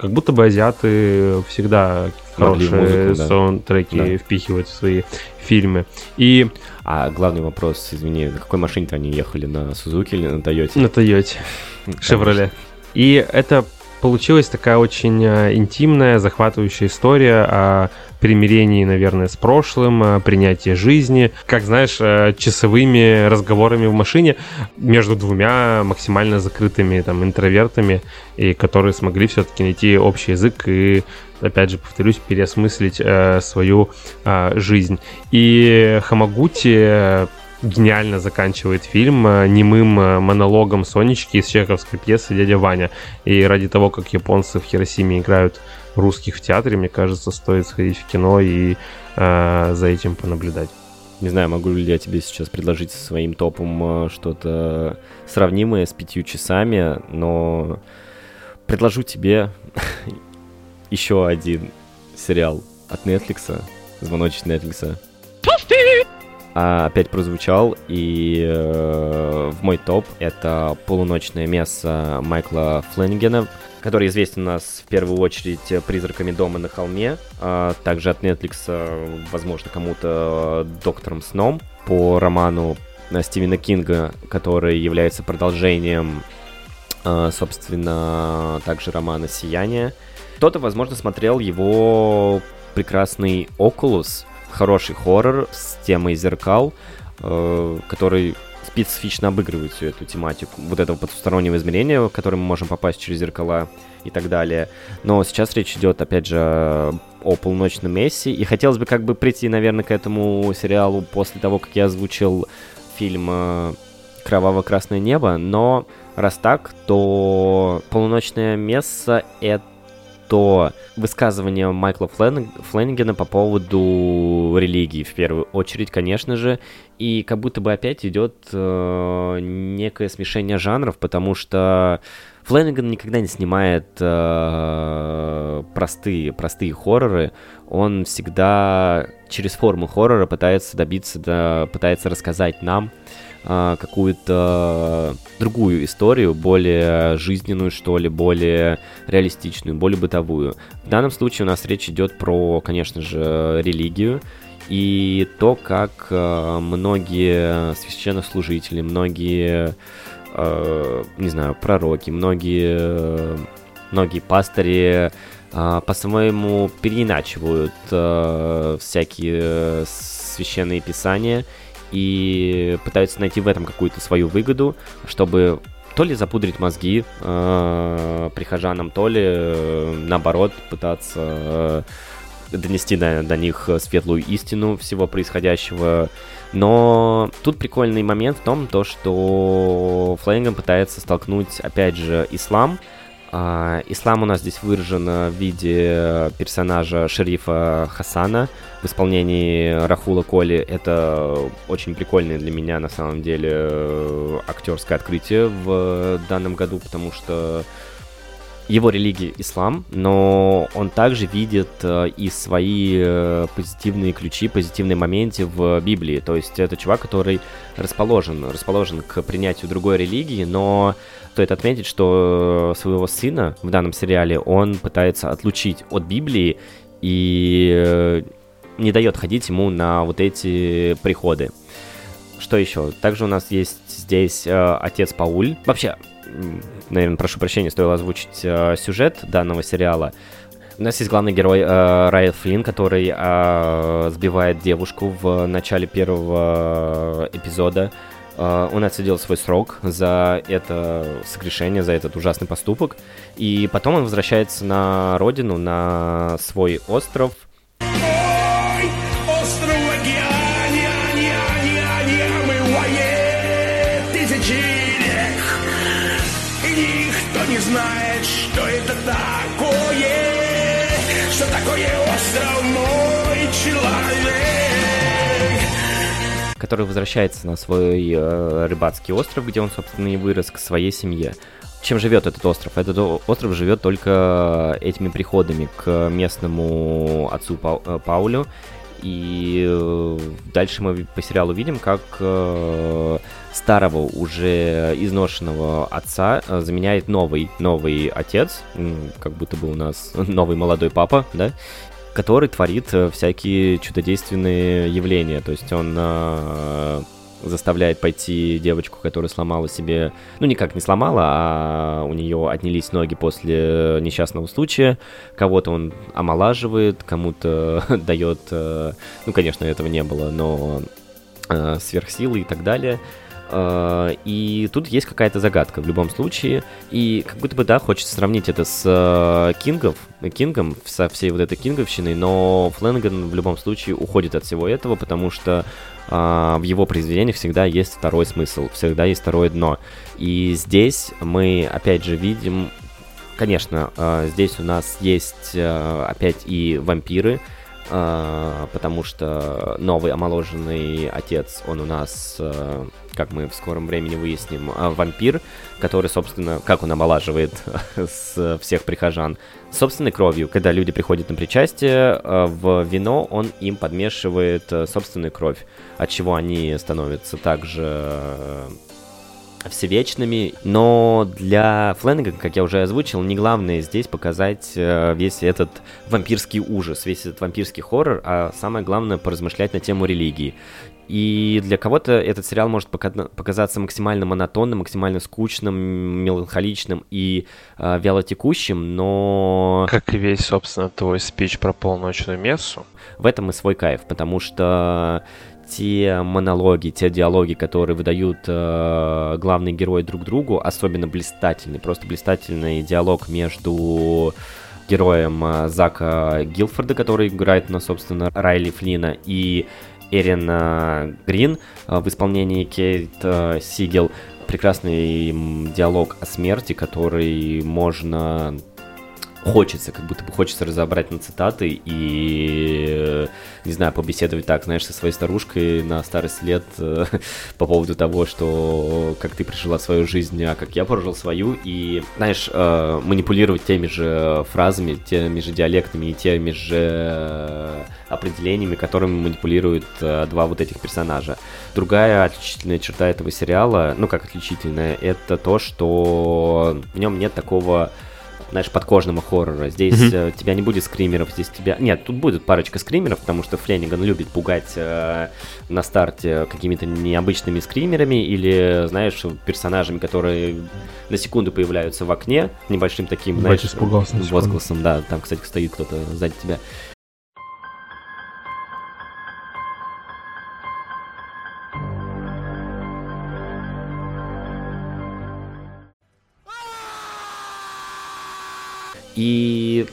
как будто бы азиаты всегда хорошие музыку, да. саундтреки да. впихивают в свои фильмы. И... А главный вопрос, извини, на какой машине-то они ехали? На Сузуки или на Тойоте? На Тойоте. Шевроле. И это получилась такая очень интимная, захватывающая история о примирении, наверное, с прошлым, э, принятии жизни, как, знаешь, э, часовыми разговорами в машине между двумя максимально закрытыми там интровертами, и которые смогли все-таки найти общий язык и опять же, повторюсь, переосмыслить э, свою э, жизнь. И Хамагути э, гениально заканчивает фильм немым монологом Сонечки из чеховской пьесы «Дядя Ваня». И ради того, как японцы в Хиросиме играют русских в театре, мне кажется, стоит сходить в кино и э, за этим понаблюдать. Не знаю, могу ли я тебе сейчас предложить со своим топом э, что-то сравнимое с пятью часами, но предложу тебе еще один сериал от Netflix, звоночек Netflix. А, опять прозвучал, и э, в мой топ это «Полуночное мясо» Майкла Фленнигена, который известен у нас в первую очередь «Призраками дома на холме», а также от Netflix, возможно, кому-то «Доктором сном» по роману Стивена Кинга, который является продолжением, э, собственно, также романа «Сияние». Кто-то, возможно, смотрел его прекрасный «Окулус», хороший хоррор с темой зеркал, э, который специфично обыгрывает всю эту тематику, вот этого потустороннего измерения, в которое мы можем попасть через зеркала и так далее. Но сейчас речь идет, опять же, о полуночном Месси, и хотелось бы как бы прийти, наверное, к этому сериалу после того, как я озвучил фильм э, «Кроваво-красное небо», но раз так, то «Полуночное место» — это то высказывание Майкла Флен... Фленнигена по поводу религии, в первую очередь, конечно же, и как будто бы опять идет э, некое смешение жанров, потому что Фленниган никогда не снимает э, простые, простые хорроры, он всегда через форму хоррора пытается добиться, да, пытается рассказать нам, а, какую-то другую историю, более жизненную, что ли, более реалистичную, более бытовую. В данном случае у нас речь идет про, конечно же, религию и то, как а, многие священнослужители, многие, а, не знаю, пророки, многие, многие пастыри по-своему переиначивают всякие священные писания и пытаются найти в этом какую-то свою выгоду, чтобы то ли запудрить мозги э, прихожанам, то ли э, наоборот пытаться э, донести до, до них светлую истину всего происходящего. Но тут прикольный момент в том, то, что Флейнган пытается столкнуть, опять же, ислам ислам у нас здесь выражен в виде персонажа шерифа Хасана в исполнении Рахула Коли. Это очень прикольное для меня на самом деле актерское открытие в данном году, потому что его религия ислам, но он также видит э, и свои э, позитивные ключи, позитивные моменты в Библии. То есть это чувак, который расположен, расположен к принятию другой религии, но стоит отметить, что своего сына в данном сериале он пытается отлучить от Библии и э, не дает ходить ему на вот эти приходы. Что еще? Также у нас есть здесь э, отец Пауль. Вообще, наверное, прошу прощения, стоило озвучить э, сюжет данного сериала. У нас есть главный герой э, Райт Флинн, который э, сбивает девушку в начале первого эпизода. Uh, он отсидел свой срок за это согрешение, за этот ужасный поступок. И потом он возвращается на родину, на свой остров. Такое, что такое остров мой человек который возвращается на свой э, рыбацкий остров, где он, собственно, и вырос к своей семье. Чем живет этот остров? Этот остров живет только этими приходами к местному отцу э, Паулю. И э, дальше мы по сериалу видим, как э, старого уже изношенного отца э, заменяет новый новый отец, как будто бы у нас новый молодой папа, да, который творит всякие чудодейственные явления. То есть он заставляет пойти девочку, которая сломала себе, ну никак не сломала, а у нее отнялись ноги после несчастного случая. Кого-то он омолаживает, кому-то дает, э, ну конечно этого не было, но э, сверхсилы и так далее. Uh, и тут есть какая-то загадка в любом случае. И как будто бы, да, хочется сравнить это с uh, Кингов, Кингом, со всей вот этой Кинговщиной, но Фленган в любом случае уходит от всего этого, потому что uh, в его произведениях всегда есть второй смысл, всегда есть второе дно. И здесь мы, опять же, видим... Конечно, здесь у нас есть опять и вампиры, потому что новый омоложенный отец, он у нас, как мы в скором времени выясним, а, вампир, который, собственно, как он омолаживает с всех прихожан, собственной кровью. Когда люди приходят на причастие, в вино он им подмешивает собственную кровь, от чего они становятся также всевечными, но для Фленнега, как я уже озвучил, не главное здесь показать весь этот вампирский ужас, весь этот вампирский хоррор, а самое главное поразмышлять на тему религии. И для кого-то этот сериал может показаться максимально монотонным, максимально скучным, меланхоличным и э, вялотекущим, но... Как и весь, собственно, твой спич про полночную мессу. В этом и свой кайф, потому что те монологи, те диалоги, которые выдают э, главные герои друг другу, особенно блистательный, просто блистательный диалог между героем э, Зака Гилфорда, который играет, на, собственно, Райли Флина, и Эрин э, Грин э, в исполнении Кейт э, Сигел. Прекрасный диалог о смерти, который можно хочется, как будто бы хочется разобрать на цитаты и, не знаю, побеседовать так, знаешь, со своей старушкой на старость лет э, по поводу того, что как ты прожила свою жизнь, а как я прожил свою, и, знаешь, э, манипулировать теми же фразами, теми же диалектами и теми же определениями, которыми манипулируют э, два вот этих персонажа. Другая отличительная черта этого сериала, ну как отличительная, это то, что в нем нет такого знаешь, подкожного хоррора. Здесь mm-hmm. тебя не будет скримеров, здесь тебя... Нет, тут будет парочка скримеров, потому что Фленниган любит пугать э, на старте какими-то необычными скримерами или, знаешь, персонажами, которые на секунду появляются в окне, небольшим таким, знаешь, возгласом, да, там, кстати, стоит кто-то сзади тебя. И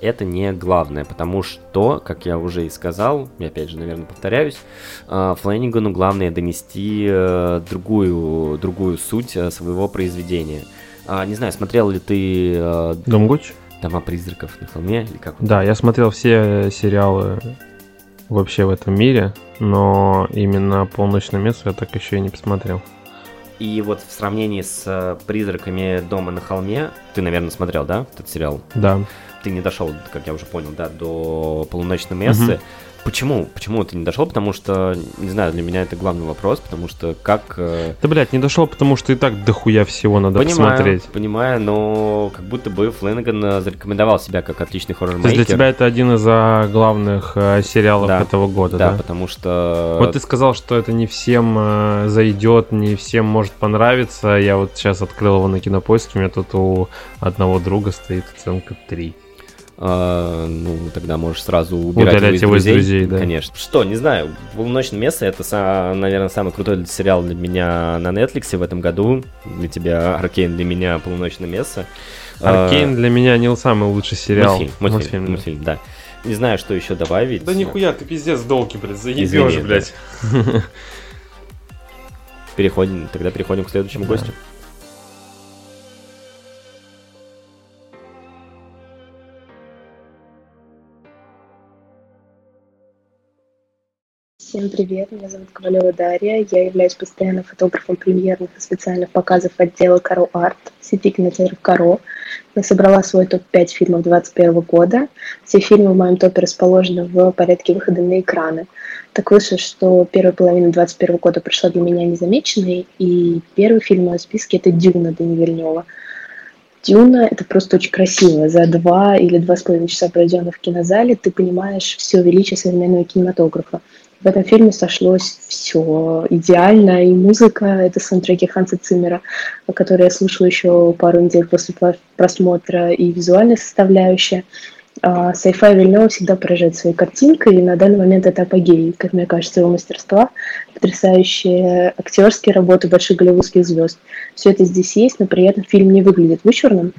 это не главное, потому что, как я уже и сказал, я опять же, наверное, повторяюсь, а, Флэннигану главное донести э, другую, другую суть э, своего произведения. А, не знаю, смотрел ли ты... Э, Дом Гуч? Дома призраков на холме или как? Да, я смотрел все сериалы вообще в этом мире, но именно «Полночное место» я так еще и не посмотрел. И вот в сравнении с э, «Призраками дома на холме», ты, наверное, смотрел, да, этот сериал? Да. Ты не дошел, как я уже понял, да, до «Полуночной мессы». Угу. Почему? Почему ты не дошел? Потому что, не знаю, для меня это главный вопрос, потому что как... Э, да, блядь, не дошел, потому что и так дохуя всего надо понимаю, посмотреть. Понимаю, но как будто бы Флэннеган э, зарекомендовал себя как отличный хоррор То есть для тебя это один из а, главных э, сериалов да, этого года, да? Да, потому что... Вот ты сказал, что это не всем э, зайдет, не всем может понравиться. Я вот сейчас открыл его на кинопоиске, у меня тут у одного друга стоит оценка 3. Uh, ну, тогда можешь сразу убирать Удалять его из друзей. Из друзей да. Конечно. Что, не знаю, «Полуночное место» — это, наверное, самый крутой сериал для меня на Netflix в этом году. Для тебя «Аркейн», для меня «Полуночное место». «Аркейн» uh, для меня не самый лучший сериал. Мультфильм, мультфильм, мультфильм, мультфильм да. Не знаю, что еще добавить. Да нихуя, ты пиздец долгий, блядь, заебешь, блядь. Переходим, тогда переходим к следующему гостю. Всем привет, меня зовут Ковалева Дарья. Я являюсь постоянным фотографом премьерных и специальных показов отдела Каро Арт сети кинотеатров Каро. Я собрала свой топ-5 фильмов 2021 года. Все фильмы в моем топе расположены в порядке выхода на экраны. Так вышло, что первая половина 2021 года прошла для меня незамеченной, и первый фильм в моем списке — это «Дюна» Дани Вильнева. «Дюна» — это просто очень красиво. За два или два с половиной часа, проведенных в кинозале, ты понимаешь все величие современного кинематографа. В этом фильме сошлось все идеально, и музыка, это саундтреки Ханса Циммера, которые я слушала еще пару недель после просмотра, и визуальная составляющая. А Сайфай Вильнева всегда поражает своей картинкой, и на данный момент это апогей, как мне кажется, его мастерства, потрясающие актерские работы больших голливудских звезд. Все это здесь есть, но при этом фильм не выглядит вычурным,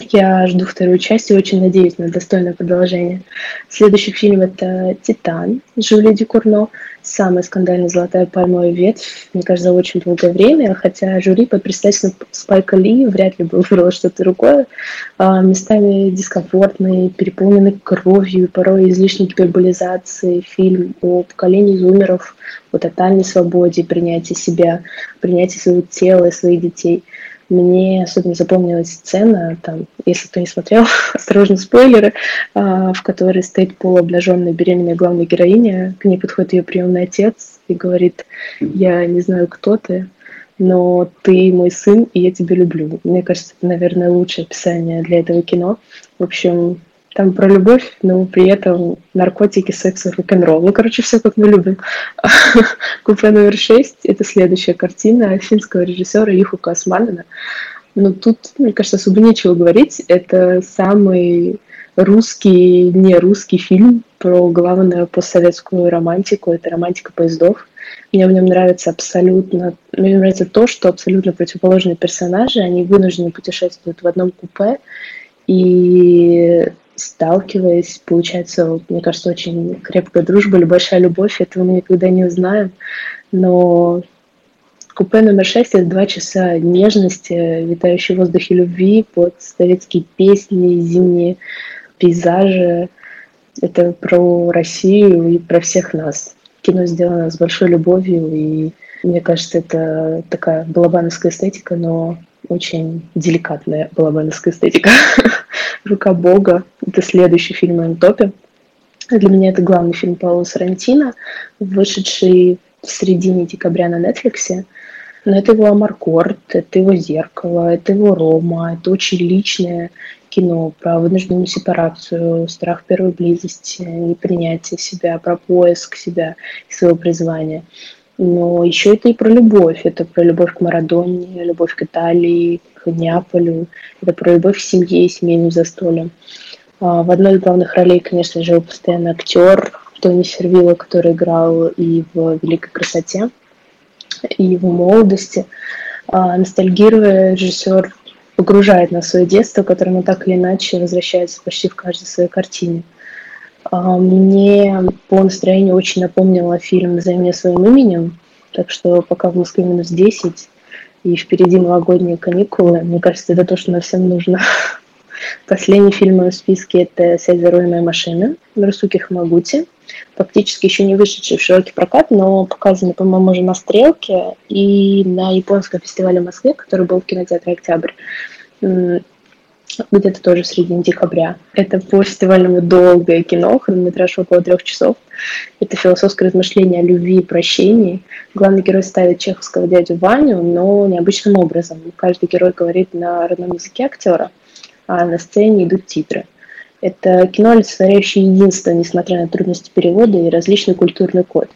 Я жду вторую часть и очень надеюсь на достойное продолжение. Следующий фильм это «Титан» Жюли Дюкурно. Самая скандальная золотая пальмовая ветвь, мне кажется, за очень долгое время, хотя жюри под председательством Спайка Ли вряд ли бы выбрало что-то другое. А, местами дискомфортный, переполненный кровью, порой излишней гиперболизации. Фильм о поколении зумеров, о тотальной свободе, принятии себя, принятии своего тела и своих детей – мне особенно запомнилась сцена, там, если кто не смотрел, осторожно, спойлеры, а, в которой стоит полуобнаженная беременная главная героиня, к ней подходит ее приемный отец и говорит, я не знаю, кто ты, но ты мой сын, и я тебя люблю. Мне кажется, это, наверное, лучшее описание для этого кино. В общем, там про любовь, но при этом наркотики, секс и рок-н-ролл. Ну, короче, все как мы любим. Купе номер шесть – это следующая картина финского режиссера Юхука Османина. Но тут, мне кажется, особо нечего говорить. Это самый русский, не русский фильм про главную постсоветскую романтику. Это романтика поездов. Мне в нем нравится абсолютно... Мне нравится то, что абсолютно противоположные персонажи, они вынуждены путешествовать в одном купе, и сталкиваясь, получается, мне кажется, очень крепкая дружба или большая любовь, этого мы никогда не узнаем, но купе номер шесть – это два часа нежности, витающей в воздухе любви под советские песни, зимние пейзажи. Это про Россию и про всех нас. Кино сделано с большой любовью, и мне кажется, это такая балабановская эстетика, но очень деликатная балабановская эстетика. «Рука Бога». Это следующий фильм в моем топе. Для меня это главный фильм Паула Сарантино, вышедший в середине декабря на Netflix. Но это его Амаркорд, это его «Зеркало», это его «Рома», это очень личное кино про вынужденную сепарацию, страх первой близости, непринятие себя, про поиск себя и своего призвания. Но еще это и про любовь. Это про любовь к Марадоне, любовь к Италии, Неаполю. Это про любовь к семье и семейным застольям. А, в одной из главных ролей, конечно, жил постоянно актер Тони Сервило, который играл и в «Великой красоте», и в молодости. А, ностальгируя, режиссер погружает нас в свое детство, к которому так или иначе возвращается почти в каждой своей картине. А, мне по настроению очень напомнило фильм «Назови меня своим именем», так что пока в Москве минус 10 и впереди новогодние каникулы, мне кажется, это то, что нам всем нужно. Последний фильм в списке – это «Сядь за руль моей машины» Нарусуки Хамагути. Фактически еще не вышедший в широкий прокат, но показанный, по-моему, уже на «Стрелке» и на японском фестивале в Москве, который был в кинотеатре «Октябрь» где-то тоже в середине декабря. Это по фестивальному долгое кино, хронометраж около трех часов. Это философское размышление о любви и прощении. Главный герой ставит чеховского дядю Ваню, но необычным образом. Каждый герой говорит на родном языке актера, а на сцене идут титры. Это кино, олицетворяющее единство, несмотря на трудности перевода и различный культурный код.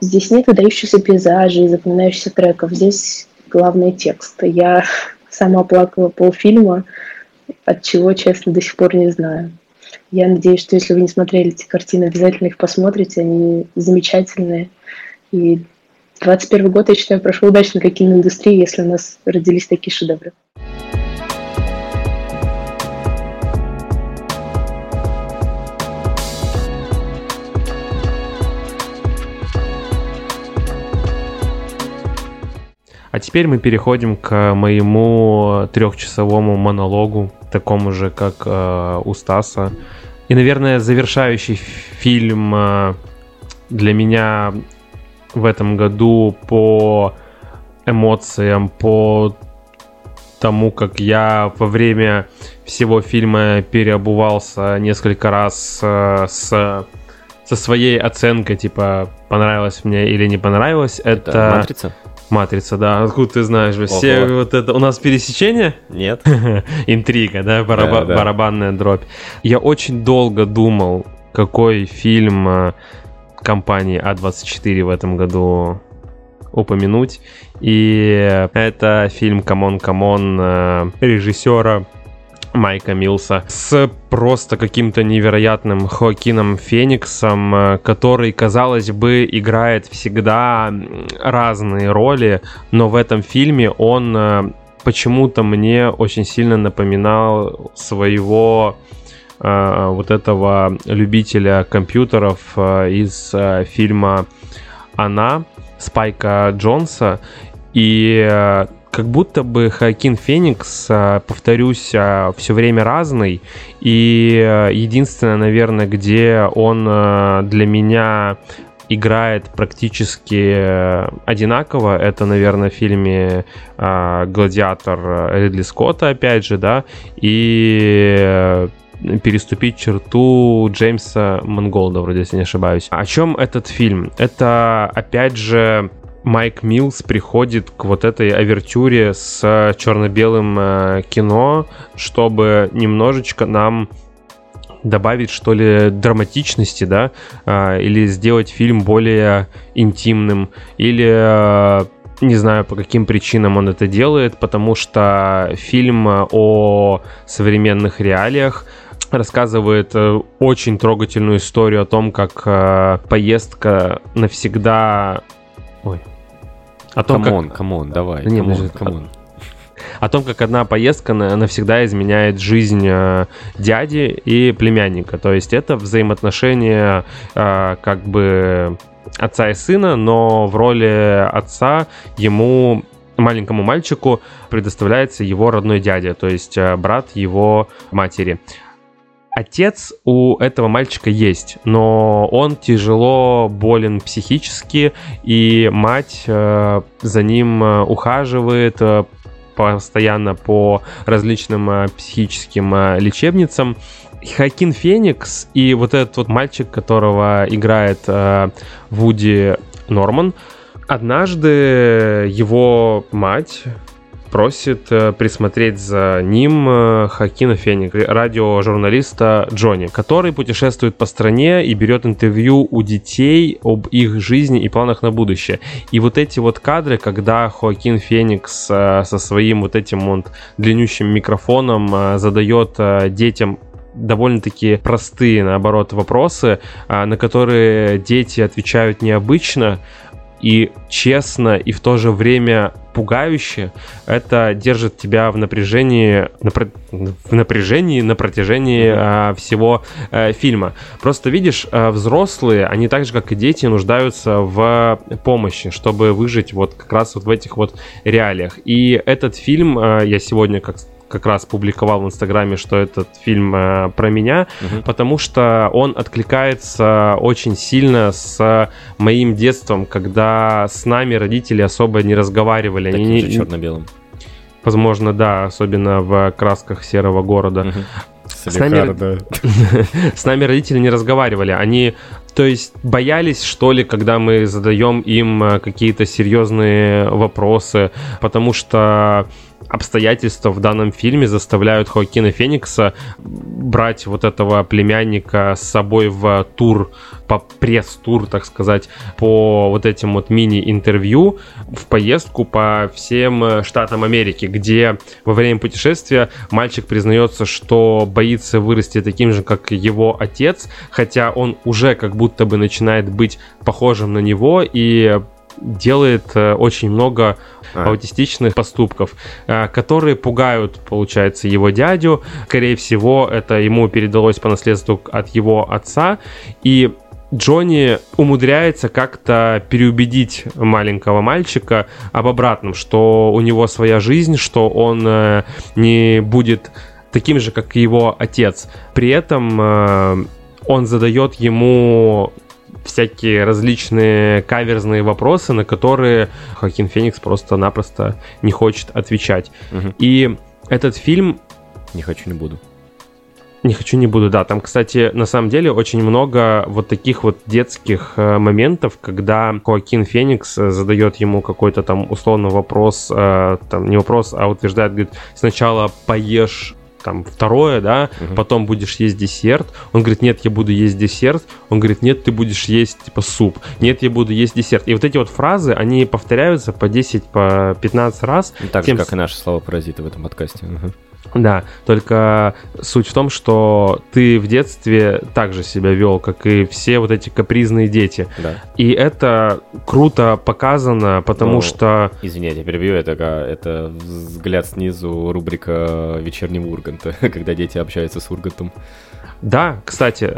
Здесь нет выдающихся пейзажей и запоминающихся треков. Здесь главный текст. Я сама плакала полфильма, от чего, честно, до сих пор не знаю. Я надеюсь, что если вы не смотрели эти картины, обязательно их посмотрите. Они замечательные. И 21 год, я считаю, прошел удачно для киноиндустрии, если у нас родились такие шедевры. А теперь мы переходим к моему трехчасовому монологу, такому же, как э, у Стаса. И, наверное, завершающий фильм э, для меня в этом году по эмоциям, по тому, как я во время всего фильма переобувался несколько раз э, с со своей оценкой, типа, понравилось мне или не понравилось. Это, это матрица. Матрица, да. Откуда ты знаешь? Все Ого. вот это... У нас пересечение? Нет. Интрига, да? Бараба... да? Барабанная дробь. Я очень долго думал, какой фильм э, компании A24 в этом году упомянуть. И это фильм «C'mon, C'mon» режиссера Майка Милса с просто каким-то невероятным Хоакином Фениксом, э, который, казалось бы, играет всегда разные роли, но в этом фильме он э, почему-то мне очень сильно напоминал своего э, вот этого любителя компьютеров э, из э, фильма «Она» Спайка Джонса. И э, как будто бы Хакин Феникс, э, повторюсь, э, все время разный. И э, единственное, наверное, где он для меня играет практически одинаково. Это, наверное, в фильме «Гладиатор» Ридли Скотта, опять же, да, и переступить черту Джеймса Монголда, вроде, если не ошибаюсь. О чем этот фильм? Это, опять же, Майк Милс приходит к вот этой авертюре с черно-белым э, кино, чтобы немножечко нам добавить, что ли, драматичности, да, э, или сделать фильм более интимным, или э, не знаю, по каким причинам он это делает, потому что фильм о современных реалиях рассказывает очень трогательную историю о том, как поездка навсегда... О том, c'mon, как... c'mon, давай, не, c'mon, c'mon. О том, как одна поездка навсегда изменяет жизнь э, дяди и племянника. То есть это взаимоотношения э, как бы отца и сына, но в роли отца ему маленькому мальчику предоставляется его родной дядя, то есть э, брат его матери. Отец у этого мальчика есть, но он тяжело болен психически, и мать э, за ним э, ухаживает э, постоянно по различным э, психическим э, лечебницам. Хакин Феникс и вот этот вот мальчик, которого играет э, Вуди Норман, однажды его мать просит э, присмотреть за ним э, Хакина Феник, радиожурналиста Джонни, который путешествует по стране и берет интервью у детей об их жизни и планах на будущее. И вот эти вот кадры, когда Хоакин Феникс э, со своим вот этим вот длиннющим микрофоном задает детям довольно-таки простые, наоборот, вопросы, на которые дети отвечают необычно, и честно, и в то же время пугающе, это держит тебя в напряжении, напр... в напряжении на протяжении mm-hmm. а, всего а, фильма. Просто видишь, а, взрослые, они так же, как и дети, нуждаются в помощи, чтобы выжить вот как раз вот в этих вот реалиях. И этот фильм а, я сегодня, как как раз публиковал в Инстаграме, что этот фильм э, про меня, угу. потому что он откликается очень сильно с моим детством, когда с нами родители особо не разговаривали. Таким Они же черно-белым. Возможно, да, особенно в красках серого города. Угу. С, с, нами, с нами родители не разговаривали. Они, то есть, боялись, что ли, когда мы задаем им э, какие-то серьезные вопросы, потому что обстоятельства в данном фильме заставляют Хоакина Феникса брать вот этого племянника с собой в тур, по пресс-тур, так сказать, по вот этим вот мини-интервью в поездку по всем штатам Америки, где во время путешествия мальчик признается, что боится вырасти таким же, как его отец, хотя он уже как будто бы начинает быть похожим на него и делает э, очень много а. аутистичных поступков, э, которые пугают, получается, его дядю. Скорее всего, это ему передалось по наследству от его отца. И Джонни умудряется как-то переубедить маленького мальчика об обратном, что у него своя жизнь, что он э, не будет таким же, как и его отец. При этом он задает ему всякие различные каверзные вопросы, на которые Хакин Феникс просто-напросто не хочет отвечать. Угу. И этот фильм... Не хочу, не буду. Не хочу, не буду, да. Там, кстати, на самом деле очень много вот таких вот детских э, моментов, когда Хоакин Феникс э, задает ему какой-то там условно вопрос, э, там не вопрос, а утверждает, говорит, сначала поешь там второе, да, угу. потом будешь есть десерт. Он говорит, нет, я буду есть десерт. Он говорит, нет, ты будешь есть типа суп. Нет, я буду есть десерт. И вот эти вот фразы, они повторяются по 10, по 15 раз. Так тем... же, как и наши слова паразиты в этом подкасте. Угу. Да, только суть в том, что ты в детстве также себя вел, как и все вот эти капризные дети. Да. И это круто показано, потому Ну, что... Извини, я перебью, это, это взгляд снизу рубрика вечернего Урганта, когда дети общаются с Ургантом. Да, кстати,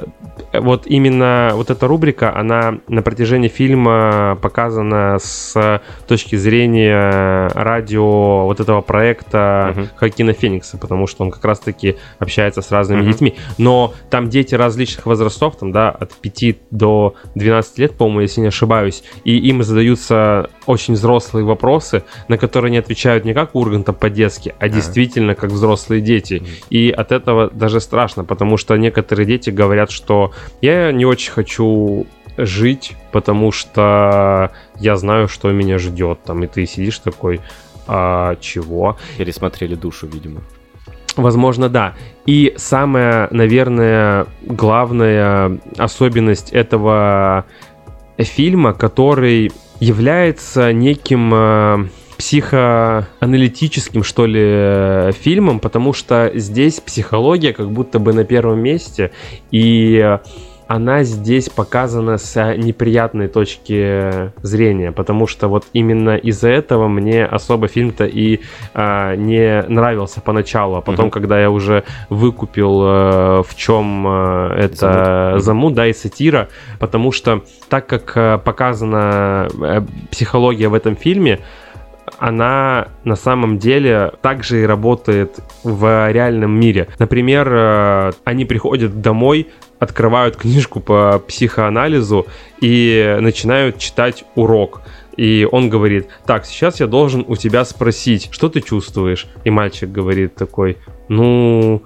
вот именно вот эта рубрика, она на протяжении фильма показана с точки зрения радио вот этого проекта Мгм. Хакина Феникса, потому что он как раз-таки общается с разными Мгм. детьми. Но там дети различных возрастов, там, да, от 5 до 12 лет, по-моему, если не ошибаюсь, и им задаются очень взрослые вопросы, на которые не отвечают не как Урганта по-детски, а действительно как взрослые дети. И от этого даже страшно, потому что некоторые дети говорят, что я не очень хочу жить, потому что я знаю, что меня ждет. Там, и ты сидишь такой, а чего? Пересмотрели душу, видимо. Возможно, да. И самая, наверное, главная особенность этого фильма, который является неким э, психоаналитическим, что ли, э, фильмом, потому что здесь психология как будто бы на первом месте, и она здесь показана с неприятной точки зрения, потому что вот именно из-за этого мне особо фильм-то и а, не нравился поначалу, а потом, Мгм. когда я уже выкупил, э, в чем э, это Замут. замут, да, и сатира, потому что так как э, показана э, психология в этом фильме, она на самом деле также и работает в реальном мире. Например, э, они приходят домой, открывают книжку по психоанализу и начинают читать урок. И он говорит, так, сейчас я должен у тебя спросить, что ты чувствуешь? И мальчик говорит такой, ну,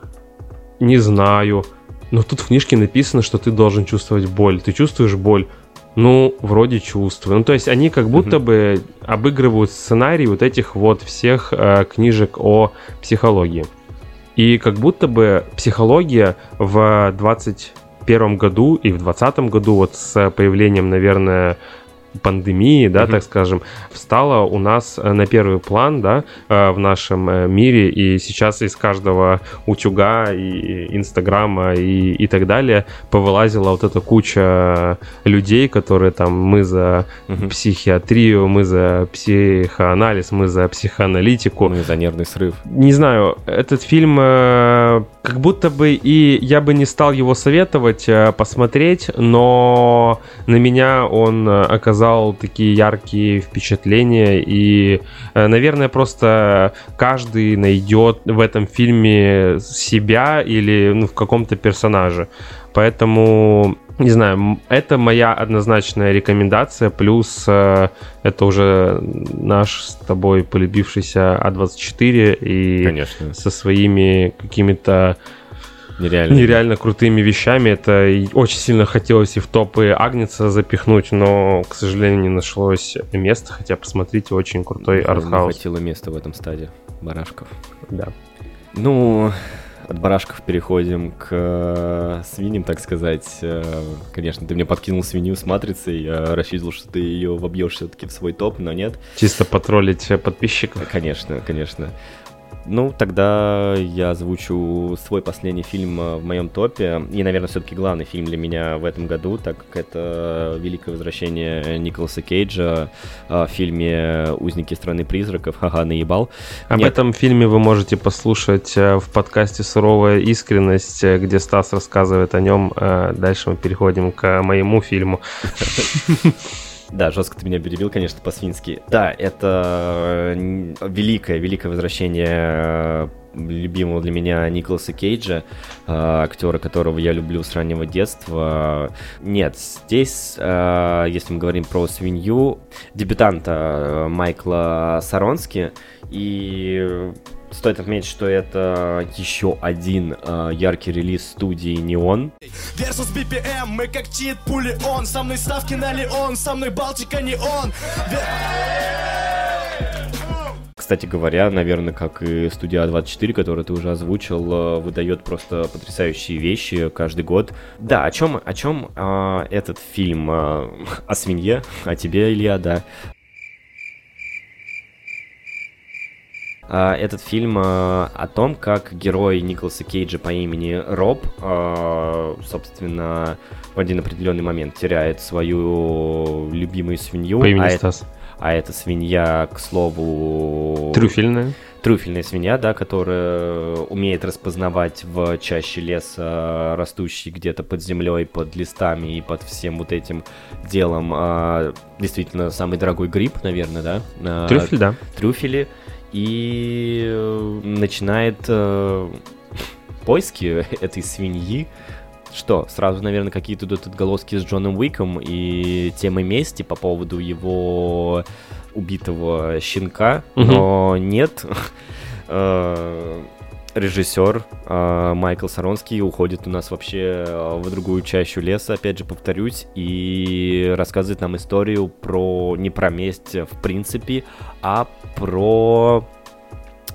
не знаю. Но тут в книжке написано, что ты должен чувствовать боль. Ты чувствуешь боль? Ну, вроде чувствую. Ну, то есть они как будто бы обыгрывают сценарий вот этих вот всех э, книжек о психологии. И как будто бы психология в 21 году и в 20 году вот с появлением, наверное, пандемии, да, так скажем, встала у нас э, на первый план, да, э, в нашем э, мире, и сейчас из каждого утюга и инстаграма и, и так далее повылазила вот эта куча людей, которые там, мы за психиатрию, мы за психоанализ, мы за психоаналитику. И за нервный срыв. Не знаю, этот фильм как будто бы и я бы не стал его советовать э, посмотреть, но на меня он э, оказал такие яркие впечатления и, э, наверное, просто каждый найдет в этом фильме себя или ну, в каком-то персонаже. Поэтому, не знаю, это моя однозначная рекомендация, плюс э, это уже наш с тобой полюбившийся А24 и Конечно. со своими какими-то Нереально. нереально крутыми вещами. Это очень сильно хотелось и в топы Агнеца запихнуть, но, к сожалению, не нашлось места. Хотя, посмотрите, очень крутой Не артхаус. хватило места в этом стаде барашков. Да. Ну, от барашков переходим к э, свиньям, так сказать. Э, конечно, ты мне подкинул свинью с матрицей. Я рассчитывал, что ты ее вобьешь все-таки в свой топ, но нет. Чисто потроллить э, подписчиков. Конечно, конечно. Ну, тогда я озвучу свой последний фильм э, в моем топе. И, наверное, все-таки главный фильм для меня в этом году, так как это «Великое возвращение» Николаса Кейджа э, в фильме «Узники страны призраков». Ага, наебал. Об Нет, этом фильме вы можете послушать э, в подкасте «Суровая искренность», где Стас рассказывает о нем. Дальше мы переходим к моему фильму. Да, жестко ты меня перебил, конечно, по-свински. Да, это э, великое, великое возвращение э, любимого для меня Николаса Кейджа, э, актера, которого я люблю с раннего детства. Нет, здесь, если мы говорим про свинью, дебютанта Майкла Саронски, и Стоит отметить, что это еще один э, яркий релиз студии Неон. Versus BPM, мы как чит, пули он Со мной ставки на Леон, со мной Балтика не он Кстати говоря, наверное, как и студия А24, которую ты уже озвучил, э, выдает просто потрясающие вещи каждый год. Да, о чем, о чем э, этот фильм? Э, о свинье, о тебе, Илья, да. Этот фильм а, о том, как герой Николаса Кейджа по имени Роб, а, собственно, в один определенный момент теряет свою любимую свинью. По имени а Стас. Это, а эта свинья, к слову... Трюфельная. Трюфельная свинья, да, которая умеет распознавать в чаще леса, растущий где-то под землей, под листами и под всем вот этим делом. А, действительно, самый дорогой гриб, наверное, да? А, Трюфель, да. Трюфели. И э, начинает э, поиски этой свиньи. Что, сразу, наверное, какие-то идут отголоски с Джоном Уиком и темой мести по поводу его убитого щенка, но нет. Режиссер э, Майкл Саронский уходит у нас вообще э, в другую чащу леса, опять же повторюсь, и рассказывает нам историю про не про месть в принципе, а про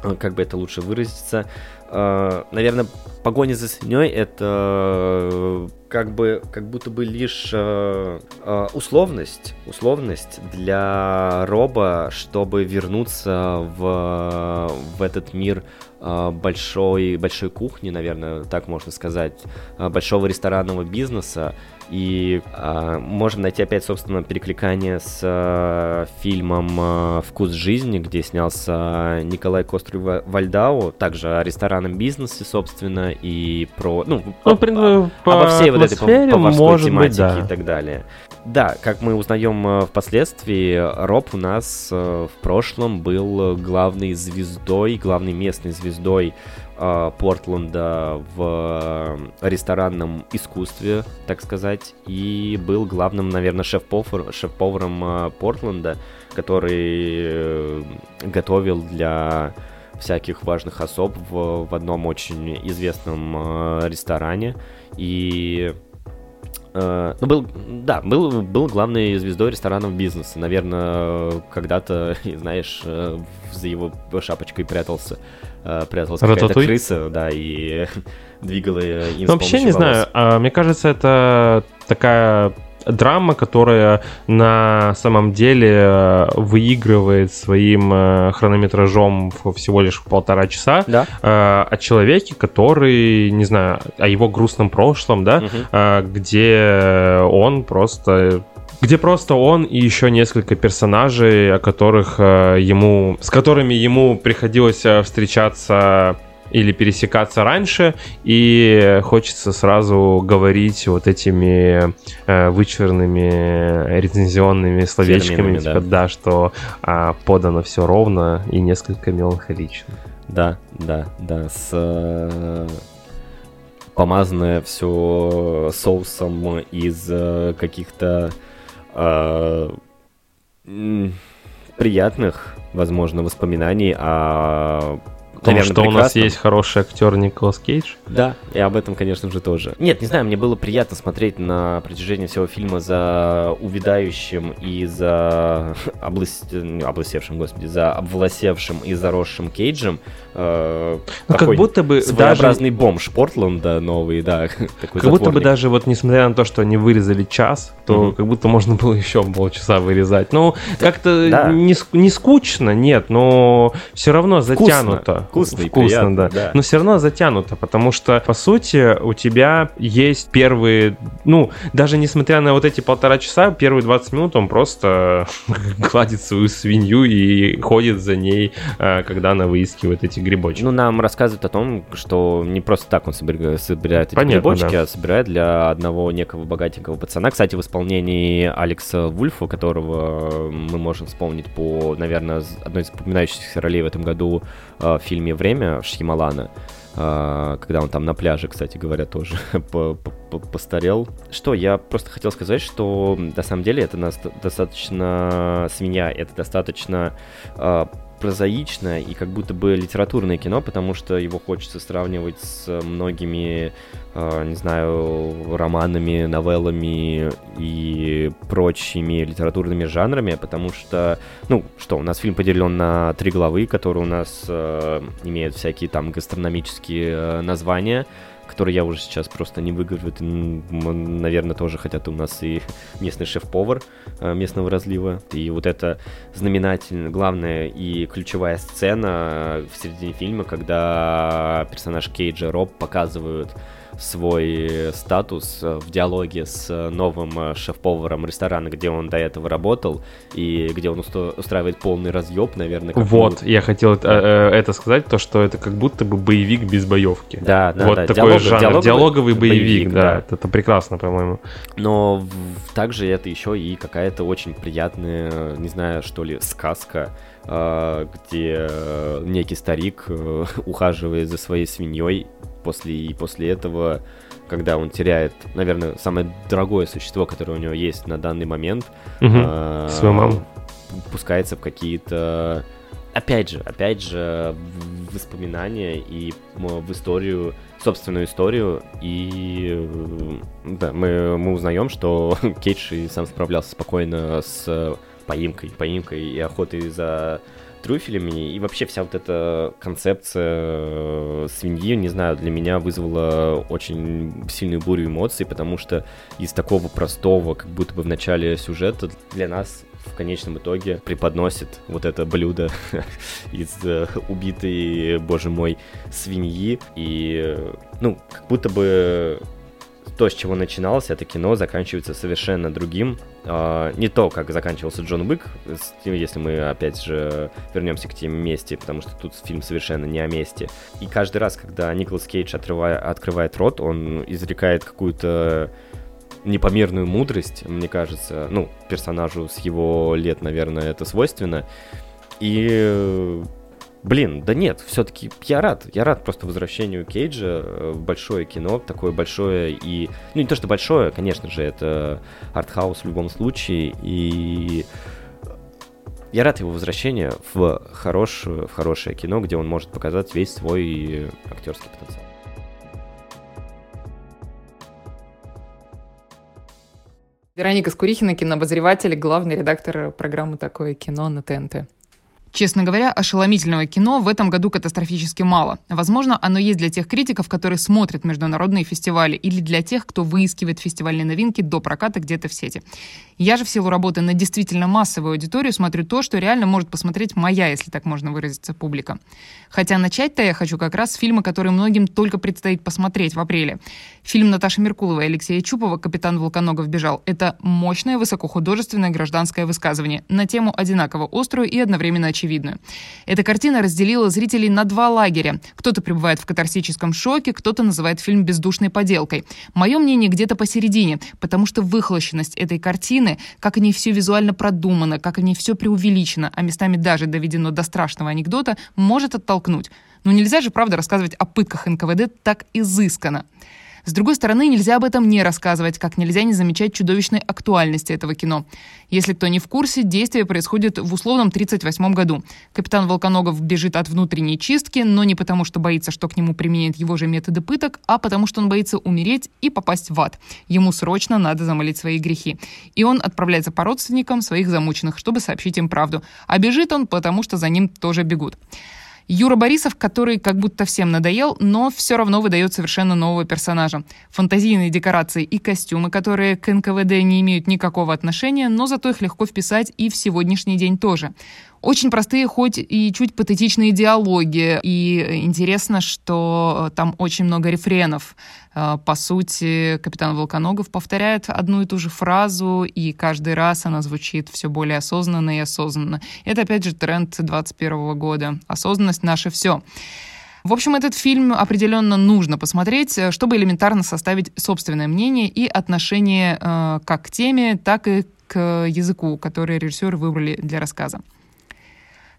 э, как бы это лучше выразиться, э, наверное, погоня за свиньей это э, как бы как будто бы лишь э, э, условность, условность для Роба, чтобы вернуться в, в этот мир э, большой, большой кухни, наверное, так можно сказать, э, большого ресторанного бизнеса. И э, можем найти опять, собственно, перекликание с э, фильмом э, «Вкус жизни», где снялся Николай Костров Вальдау, также о ресторанном бизнесе, собственно, и про... Ну, Ну, в принципе, по обо всей вот этой поварской может быть, тематике да. и так далее. Да, как мы узнаем впоследствии, Роб у нас в прошлом был главной звездой, главной местной звездой э, Портленда в э, ресторанном искусстве, так сказать, и был главным, наверное, шеф-повар, шеф-поваром э, Портленда, который э, готовил для всяких важных особ в, в одном очень известном э, ресторане. И э, ну, был, да, был, был главной звездой ресторанного бизнеса. Наверное, когда-то, знаешь, э, за его шапочкой прятался, э, пряталась какая-то крыса, да, и двигала им Ну, Вообще не волос. знаю, а, мне кажется, это такая драма, которая на самом деле э, выигрывает своим э, хронометражом всего лишь в полтора часа Да. э, о человеке, который, не знаю, о его грустном прошлом, да, э, где он просто где просто он и еще несколько персонажей, о которых э, ему, с которыми ему приходилось встречаться или пересекаться раньше, и хочется сразу говорить вот этими э, вычурными рецензионными словечками, типа, да. да, что а, подано все ровно и несколько меланхолично. Да, да, да, с э, помазанное все соусом из э, каких-то э, приятных, возможно, воспоминаний о Потому наверное, что у нас есть хороший актер Николас Кейдж. Да, и об этом, конечно же, тоже. Нет, не знаю, мне было приятно смотреть на протяжении всего фильма за увядающим и за облыс... не, облысевшим, господи, за обволосевшим и заросшим Кейджем. Э, Ну, как будто бы своеобразный бомж Портленда новый, да. такой Как будто бы затворник. даже вот несмотря на то, что они вырезали час, то Мгм. как будто можно было еще полчаса вырезать. Ну, как-то да. не, не скучно, нет, но все равно Вкусно. затянуто. Вкусно и приятно, да. да. Но все равно затянуто, потому что, по сути, у тебя есть первые, ну, даже несмотря на вот эти полтора часа, первые 20 минут он просто гладит свою свинью и ходит за ней, э, когда она выискивает эти грибочки. Ну, нам рассказывают о том, что не просто так он собира- собирает эти Понятно, грибочки, да. а собирает для одного некого богатенького пацана. Кстати, в исполнении Алекса Вульфа, которого мы можем вспомнить по, наверное, одной из запоминающихся ролей в этом году э, в фильме «Время» Шьямалана, э, когда он там на пляже, кстати говоря, тоже по- по- по- постарел. Что, я просто хотел сказать, что на самом деле это достаточно свинья, это достаточно э, прозаичное и как будто бы литературное кино, потому что его хочется сравнивать с многими, э, не знаю, романами, новеллами и прочими литературными жанрами, потому что, ну, что, у нас фильм поделен на три главы, которые у нас э, имеют всякие там гастрономические э, названия, который я уже сейчас просто не выговорю. Это, наверное, тоже хотят у нас и местный шеф-повар э, местного разлива. И вот это знаменательная, главная и ключевая сцена в середине фильма, когда персонаж Кейджа Роб показывают свой статус э, в диалоге с э, новым э, шеф-поваром ресторана, где он до этого работал, и где он устраивает полный разъеб, наверное. Вот, я хотел это, это сказать, то, что это как будто бы боевик без боевки. Да, да, вот да. такой Диалог, жанр, диалоговый, диалоговый боевик, боевик да, да. Это, это прекрасно, по-моему. Но в, также это еще и какая-то очень приятная, не знаю, что ли, сказка, где некий старик ухаживает за своей свиньей после, и после этого, когда он теряет, наверное, самое дорогое существо, которое у него есть на данный момент, угу. э, свою маму, пускается в какие-то, опять же, опять же, в воспоминания и в историю, собственную историю, и да, мы, мы узнаем, что Кейдж и сам справлялся спокойно с поимкой, поимкой и охотой за трюфелями. И вообще вся вот эта концепция э, свиньи, не знаю, для меня вызвала очень сильную бурю эмоций, потому что из такого простого, как будто бы в начале сюжета, для нас в конечном итоге преподносит вот это блюдо из э, убитой, боже мой, свиньи. И, э, ну, как будто бы то, с чего начиналось это кино, заканчивается совершенно другим. А, не то, как заканчивался Джон Уик, если мы опять же вернемся к теме мести, потому что тут фильм совершенно не о месте. И каждый раз, когда Николас Кейдж отрывая, открывает рот, он изрекает какую-то непомерную мудрость, мне кажется, ну, персонажу с его лет, наверное, это свойственно. И Блин, да нет, все-таки я рад. Я рад просто возвращению Кейджа э, в большое кино, такое большое и... Ну, не то, что большое, конечно же, это артхаус в любом случае, и я рад его возвращения в хорошее, в хорошее кино, где он может показать весь свой актерский потенциал. Вероника Скурихина, кинообозреватель, главный редактор программы «Такое кино» на ТНТ. Честно говоря, ошеломительного кино в этом году катастрофически мало. Возможно, оно есть для тех критиков, которые смотрят международные фестивали, или для тех, кто выискивает фестивальные новинки до проката где-то в сети. Я же в силу работы на действительно массовую аудиторию смотрю то, что реально может посмотреть моя, если так можно выразиться, публика. Хотя начать-то я хочу как раз с фильма, который многим только предстоит посмотреть в апреле. Фильм Наташи Меркуловой и Алексея Чупова «Капитан Волконогов бежал» — это мощное высокохудожественное гражданское высказывание на тему одинаково острую и одновременно очевидную. Эта картина разделила зрителей на два лагеря. Кто-то пребывает в катарсическом шоке, кто-то называет фильм бездушной поделкой. Мое мнение где-то посередине, потому что выхолощенность этой картины, как они все визуально продумано, как они все преувеличено, а местами даже доведено до страшного анекдота, может оттолкнуть. Но нельзя же, правда, рассказывать о пытках НКВД так изысканно. С другой стороны, нельзя об этом не рассказывать, как нельзя не замечать чудовищной актуальности этого кино. Если кто не в курсе, действие происходит в условном 38 году. Капитан Волконогов бежит от внутренней чистки, но не потому, что боится, что к нему применяют его же методы пыток, а потому, что он боится умереть и попасть в ад. Ему срочно надо замолить свои грехи. И он отправляется по родственникам своих замученных, чтобы сообщить им правду. А бежит он, потому что за ним тоже бегут. Юра Борисов, который как будто всем надоел, но все равно выдает совершенно нового персонажа. Фантазийные декорации и костюмы, которые к НКВД не имеют никакого отношения, но зато их легко вписать и в сегодняшний день тоже. Очень простые, хоть и чуть патетичные диалоги. И интересно, что там очень много рефренов. Э, по сути, капитан Волконогов повторяет одну и ту же фразу, и каждый раз она звучит все более осознанно и осознанно. Это, опять же, тренд 2021 года. Осознанность — наше все. В общем, этот фильм определенно нужно посмотреть, э, чтобы элементарно составить собственное мнение и отношение э, как к теме, так и к языку, который режиссеры выбрали для рассказа.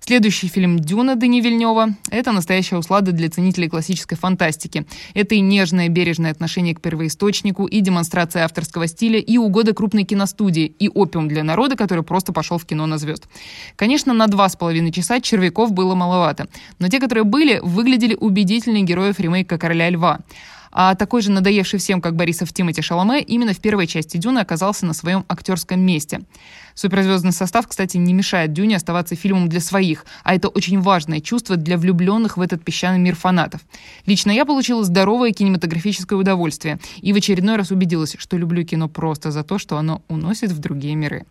Следующий фильм «Дюна» Дани Вильнева — это настоящая услада для ценителей классической фантастики. Это и нежное, бережное отношение к первоисточнику, и демонстрация авторского стиля, и угода крупной киностудии, и опиум для народа, который просто пошел в кино на звезд. Конечно, на два с половиной часа червяков было маловато, но те, которые были, выглядели убедительнее героев ремейка «Короля льва». А такой же надоевший всем, как Борисов Тимати Шаломе, именно в первой части «Дюны» оказался на своем актерском месте. Суперзвездный состав, кстати, не мешает Дюне оставаться фильмом для своих, а это очень важное чувство для влюбленных в этот песчаный мир фанатов. Лично я получила здоровое кинематографическое удовольствие и в очередной раз убедилась, что люблю кино просто за то, что оно уносит в другие миры.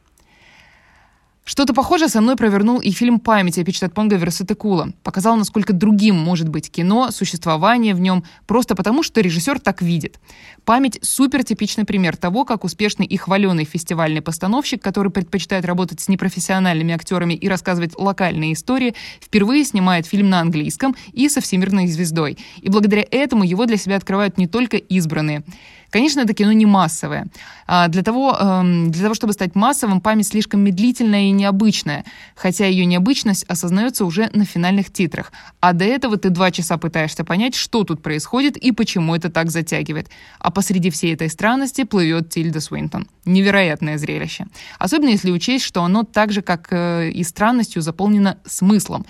Что-то похожее со мной провернул и фильм «Память» Апичтатпонга Версетекула. Показал, насколько другим может быть кино, существование в нем, просто потому, что режиссер так видит. «Память» — супер типичный пример того, как успешный и хваленый фестивальный постановщик, который предпочитает работать с непрофессиональными актерами и рассказывать локальные истории, впервые снимает фильм на английском и со всемирной звездой. И благодаря этому его для себя открывают не только избранные. Конечно, это кино не массовое. А для, того, эм, для того, чтобы стать массовым, память слишком медлительная и необычная, хотя ее необычность осознается уже на финальных титрах. А до этого ты два часа пытаешься понять, что тут происходит и почему это так затягивает. А посреди всей этой странности плывет Тильда Свинтон. Невероятное зрелище. Особенно если учесть, что оно так же, как э, и странностью, заполнено смыслом.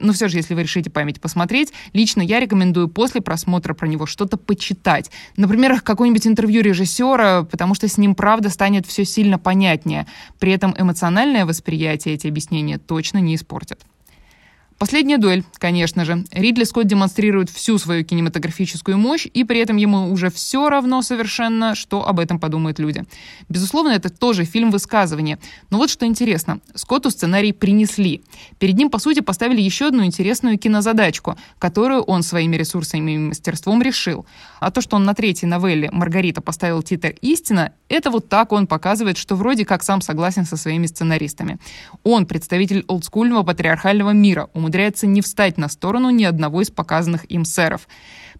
Но все же, если вы решите память посмотреть, лично я рекомендую после просмотра про него что-то почитать. Например, какое-нибудь интервью режиссера, потому что с ним, правда, станет все сильно понятнее. При этом эмоциональное восприятие эти объяснения точно не испортят. Последняя дуэль, конечно же. Ридли Скотт демонстрирует всю свою кинематографическую мощь, и при этом ему уже все равно совершенно, что об этом подумают люди. Безусловно, это тоже фильм высказывания. Но вот что интересно. Скотту сценарий принесли. Перед ним, по сути, поставили еще одну интересную кинозадачку, которую он своими ресурсами и мастерством решил. А то, что он на третьей новелле «Маргарита» поставил титр «Истина», это вот так он показывает, что вроде как сам согласен со своими сценаристами. Он представитель олдскульного патриархального мира, не встать на сторону ни одного из показанных им сэров.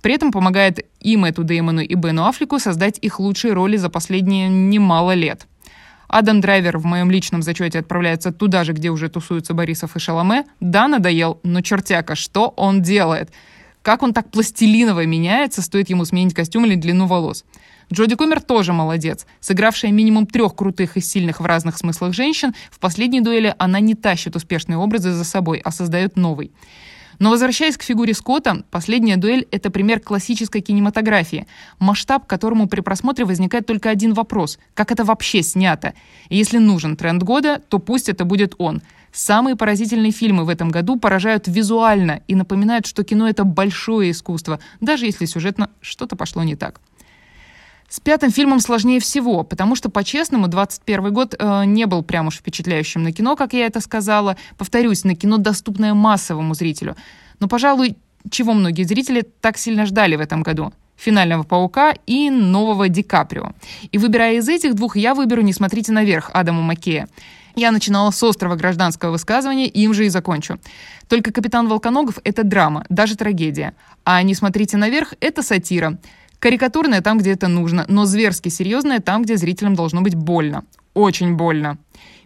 При этом помогает и Мэтту Деймону, и Бену Аффлеку создать их лучшие роли за последние немало лет. Адам Драйвер в моем личном зачете отправляется туда же, где уже тусуются Борисов и Шаломе. Да, надоел, но чертяка, что он делает? Как он так пластилиново меняется, стоит ему сменить костюм или длину волос? Джоди Комер тоже молодец. Сыгравшая минимум трех крутых и сильных в разных смыслах женщин, в последней дуэли она не тащит успешные образы за собой, а создает новый. Но возвращаясь к фигуре Скотта, последняя дуэль — это пример классической кинематографии, масштаб, которому при просмотре возникает только один вопрос — как это вообще снято? И если нужен тренд года, то пусть это будет он. Самые поразительные фильмы в этом году поражают визуально и напоминают, что кино — это большое искусство, даже если сюжетно что-то пошло не так. С пятым фильмом сложнее всего, потому что, по-честному, 21 год э, не был прям уж впечатляющим на кино, как я это сказала. Повторюсь, на кино, доступное массовому зрителю. Но, пожалуй, чего многие зрители так сильно ждали в этом году? «Финального паука» и «Нового Ди Каприо». И выбирая из этих двух, я выберу «Не смотрите наверх» Адама Маккея. Я начинала с острого гражданского высказывания, им же и закончу. Только «Капитан Волконогов» — это драма, даже трагедия. А «Не смотрите наверх» — это сатира. Карикатурная там, где это нужно, но зверски серьезная там, где зрителям должно быть больно. Очень больно.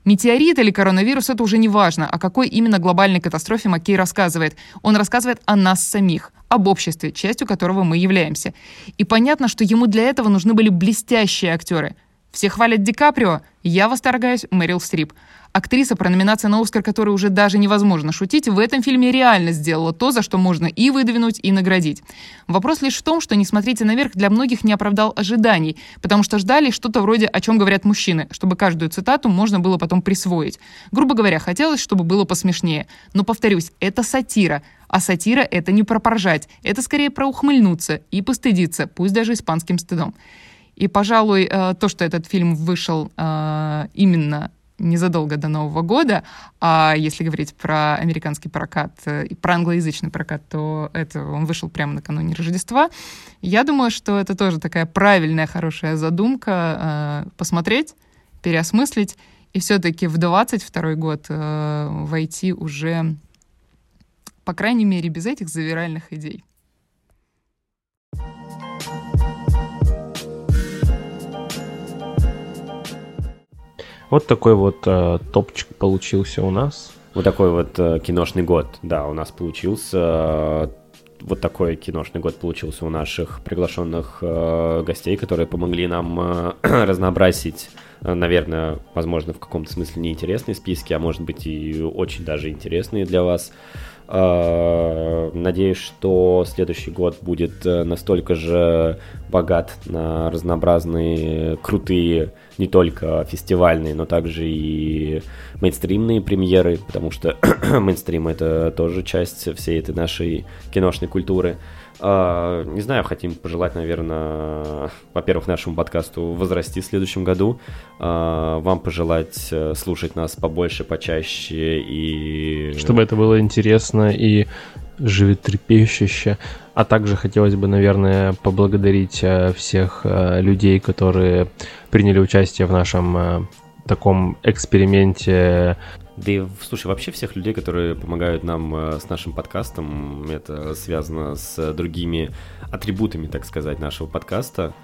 Метеорит или коронавирус — это уже не важно, о какой именно глобальной катастрофе Маккей рассказывает. Он рассказывает о нас самих, об обществе, частью которого мы являемся. И понятно, что ему для этого нужны были блестящие актеры. Все хвалят Ди Каприо, я восторгаюсь Мэрил Стрип. Актриса, про номинацию на Оскар, которой уже даже невозможно шутить, в этом фильме реально сделала то, за что можно и выдвинуть, и наградить. Вопрос лишь в том, что «Не смотрите наверх» для многих не оправдал ожиданий, потому что ждали что-то вроде «О чем говорят мужчины», чтобы каждую цитату можно было потом присвоить. Грубо говоря, хотелось, чтобы было посмешнее. Но, повторюсь, это сатира, а сатира — это не про поржать, это скорее про ухмыльнуться и постыдиться, пусть даже испанским стыдом. И, пожалуй, э, то, что этот фильм вышел э, именно незадолго до Нового года, а если говорить про американский прокат э, и про англоязычный прокат, то это он вышел прямо накануне Рождества. Я думаю, что это тоже такая правильная, хорошая задумка посмотреть, переосмыслить и все-таки в 22 год войти уже, по крайней мере, без этих завиральных идей. Вот такой вот э, топчик получился у нас. Вот такой вот э, киношный год, да, у нас получился. Вот такой киношный год получился у наших приглашенных э, гостей, которые помогли нам э, разнообразить, э, наверное, возможно, в каком-то смысле неинтересные списки, а может быть и очень даже интересные для вас Э, надеюсь, что следующий год будет э, настолько же богат на разнообразные, крутые, не только фестивальные, но также и мейнстримные премьеры, потому что мейнстрим это тоже часть всей этой нашей киношной культуры. Не знаю, хотим пожелать, наверное, во-первых, нашему подкасту возрасти в следующем году. Uh, вам пожелать э, слушать нас побольше, почаще и... Чтобы это было интересно и животрепещуще. А также хотелось бы, наверное, поблагодарить э, всех э, людей, которые приняли участие в нашем таком эксперименте да и, слушай, вообще всех людей, которые помогают нам э, с нашим подкастом, это связано с другими атрибутами, так сказать, нашего подкаста.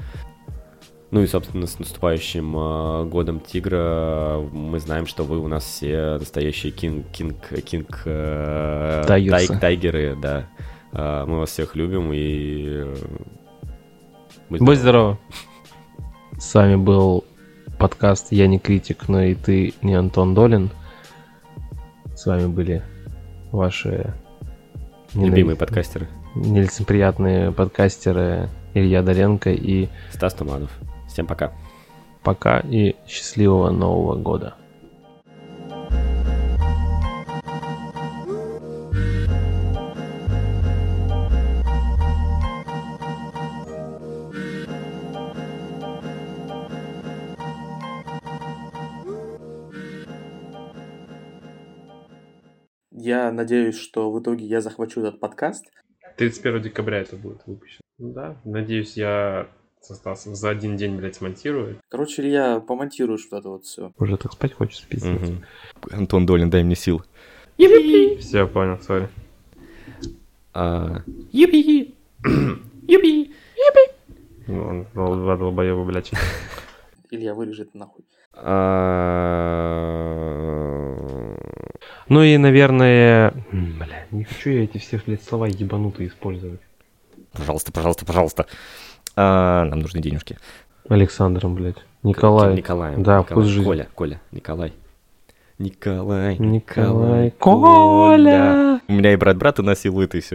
Ну и, собственно, с наступающим э, годом Тигра мы знаем, что вы у нас все настоящие кинг, кинг, кинг э, тай, тайгеры, да. Э, мы вас всех любим и... Будь, будь здоров. С вами был подкаст «Я не критик, но и ты не Антон Долин». С вами были ваши любимые подкастеры. Нелицеприятные подкастеры Илья Доренко и Стас Туманов. Всем пока. Пока и счастливого Нового года. Я надеюсь, что в итоге я захвачу этот подкаст. 31 декабря это будет выпущено. Да, надеюсь, я со Стасом за один день, блядь, смонтирую. Короче, Илья, помонтируешь вот это вот все. Уже так спать хочется, пиздец. Угу. Антон Долин, дай мне сил. Юпи! Все, понял, сори. А... Юпи! Юпи! Юпи! Ну, два долбоеба, блядь. Илья, вырежет нахуй. Ну и, наверное... Бля, не хочу я эти все, блядь, слова ебанутые использовать. Пожалуйста, пожалуйста, пожалуйста. А, нам нужны денежки. Александром, блядь. Николай. Николаем. Да, Николай. вкус жизни. Коля, Коля, Николай. Николай, Николай, Коля. У меня и брат брата насилует, и все.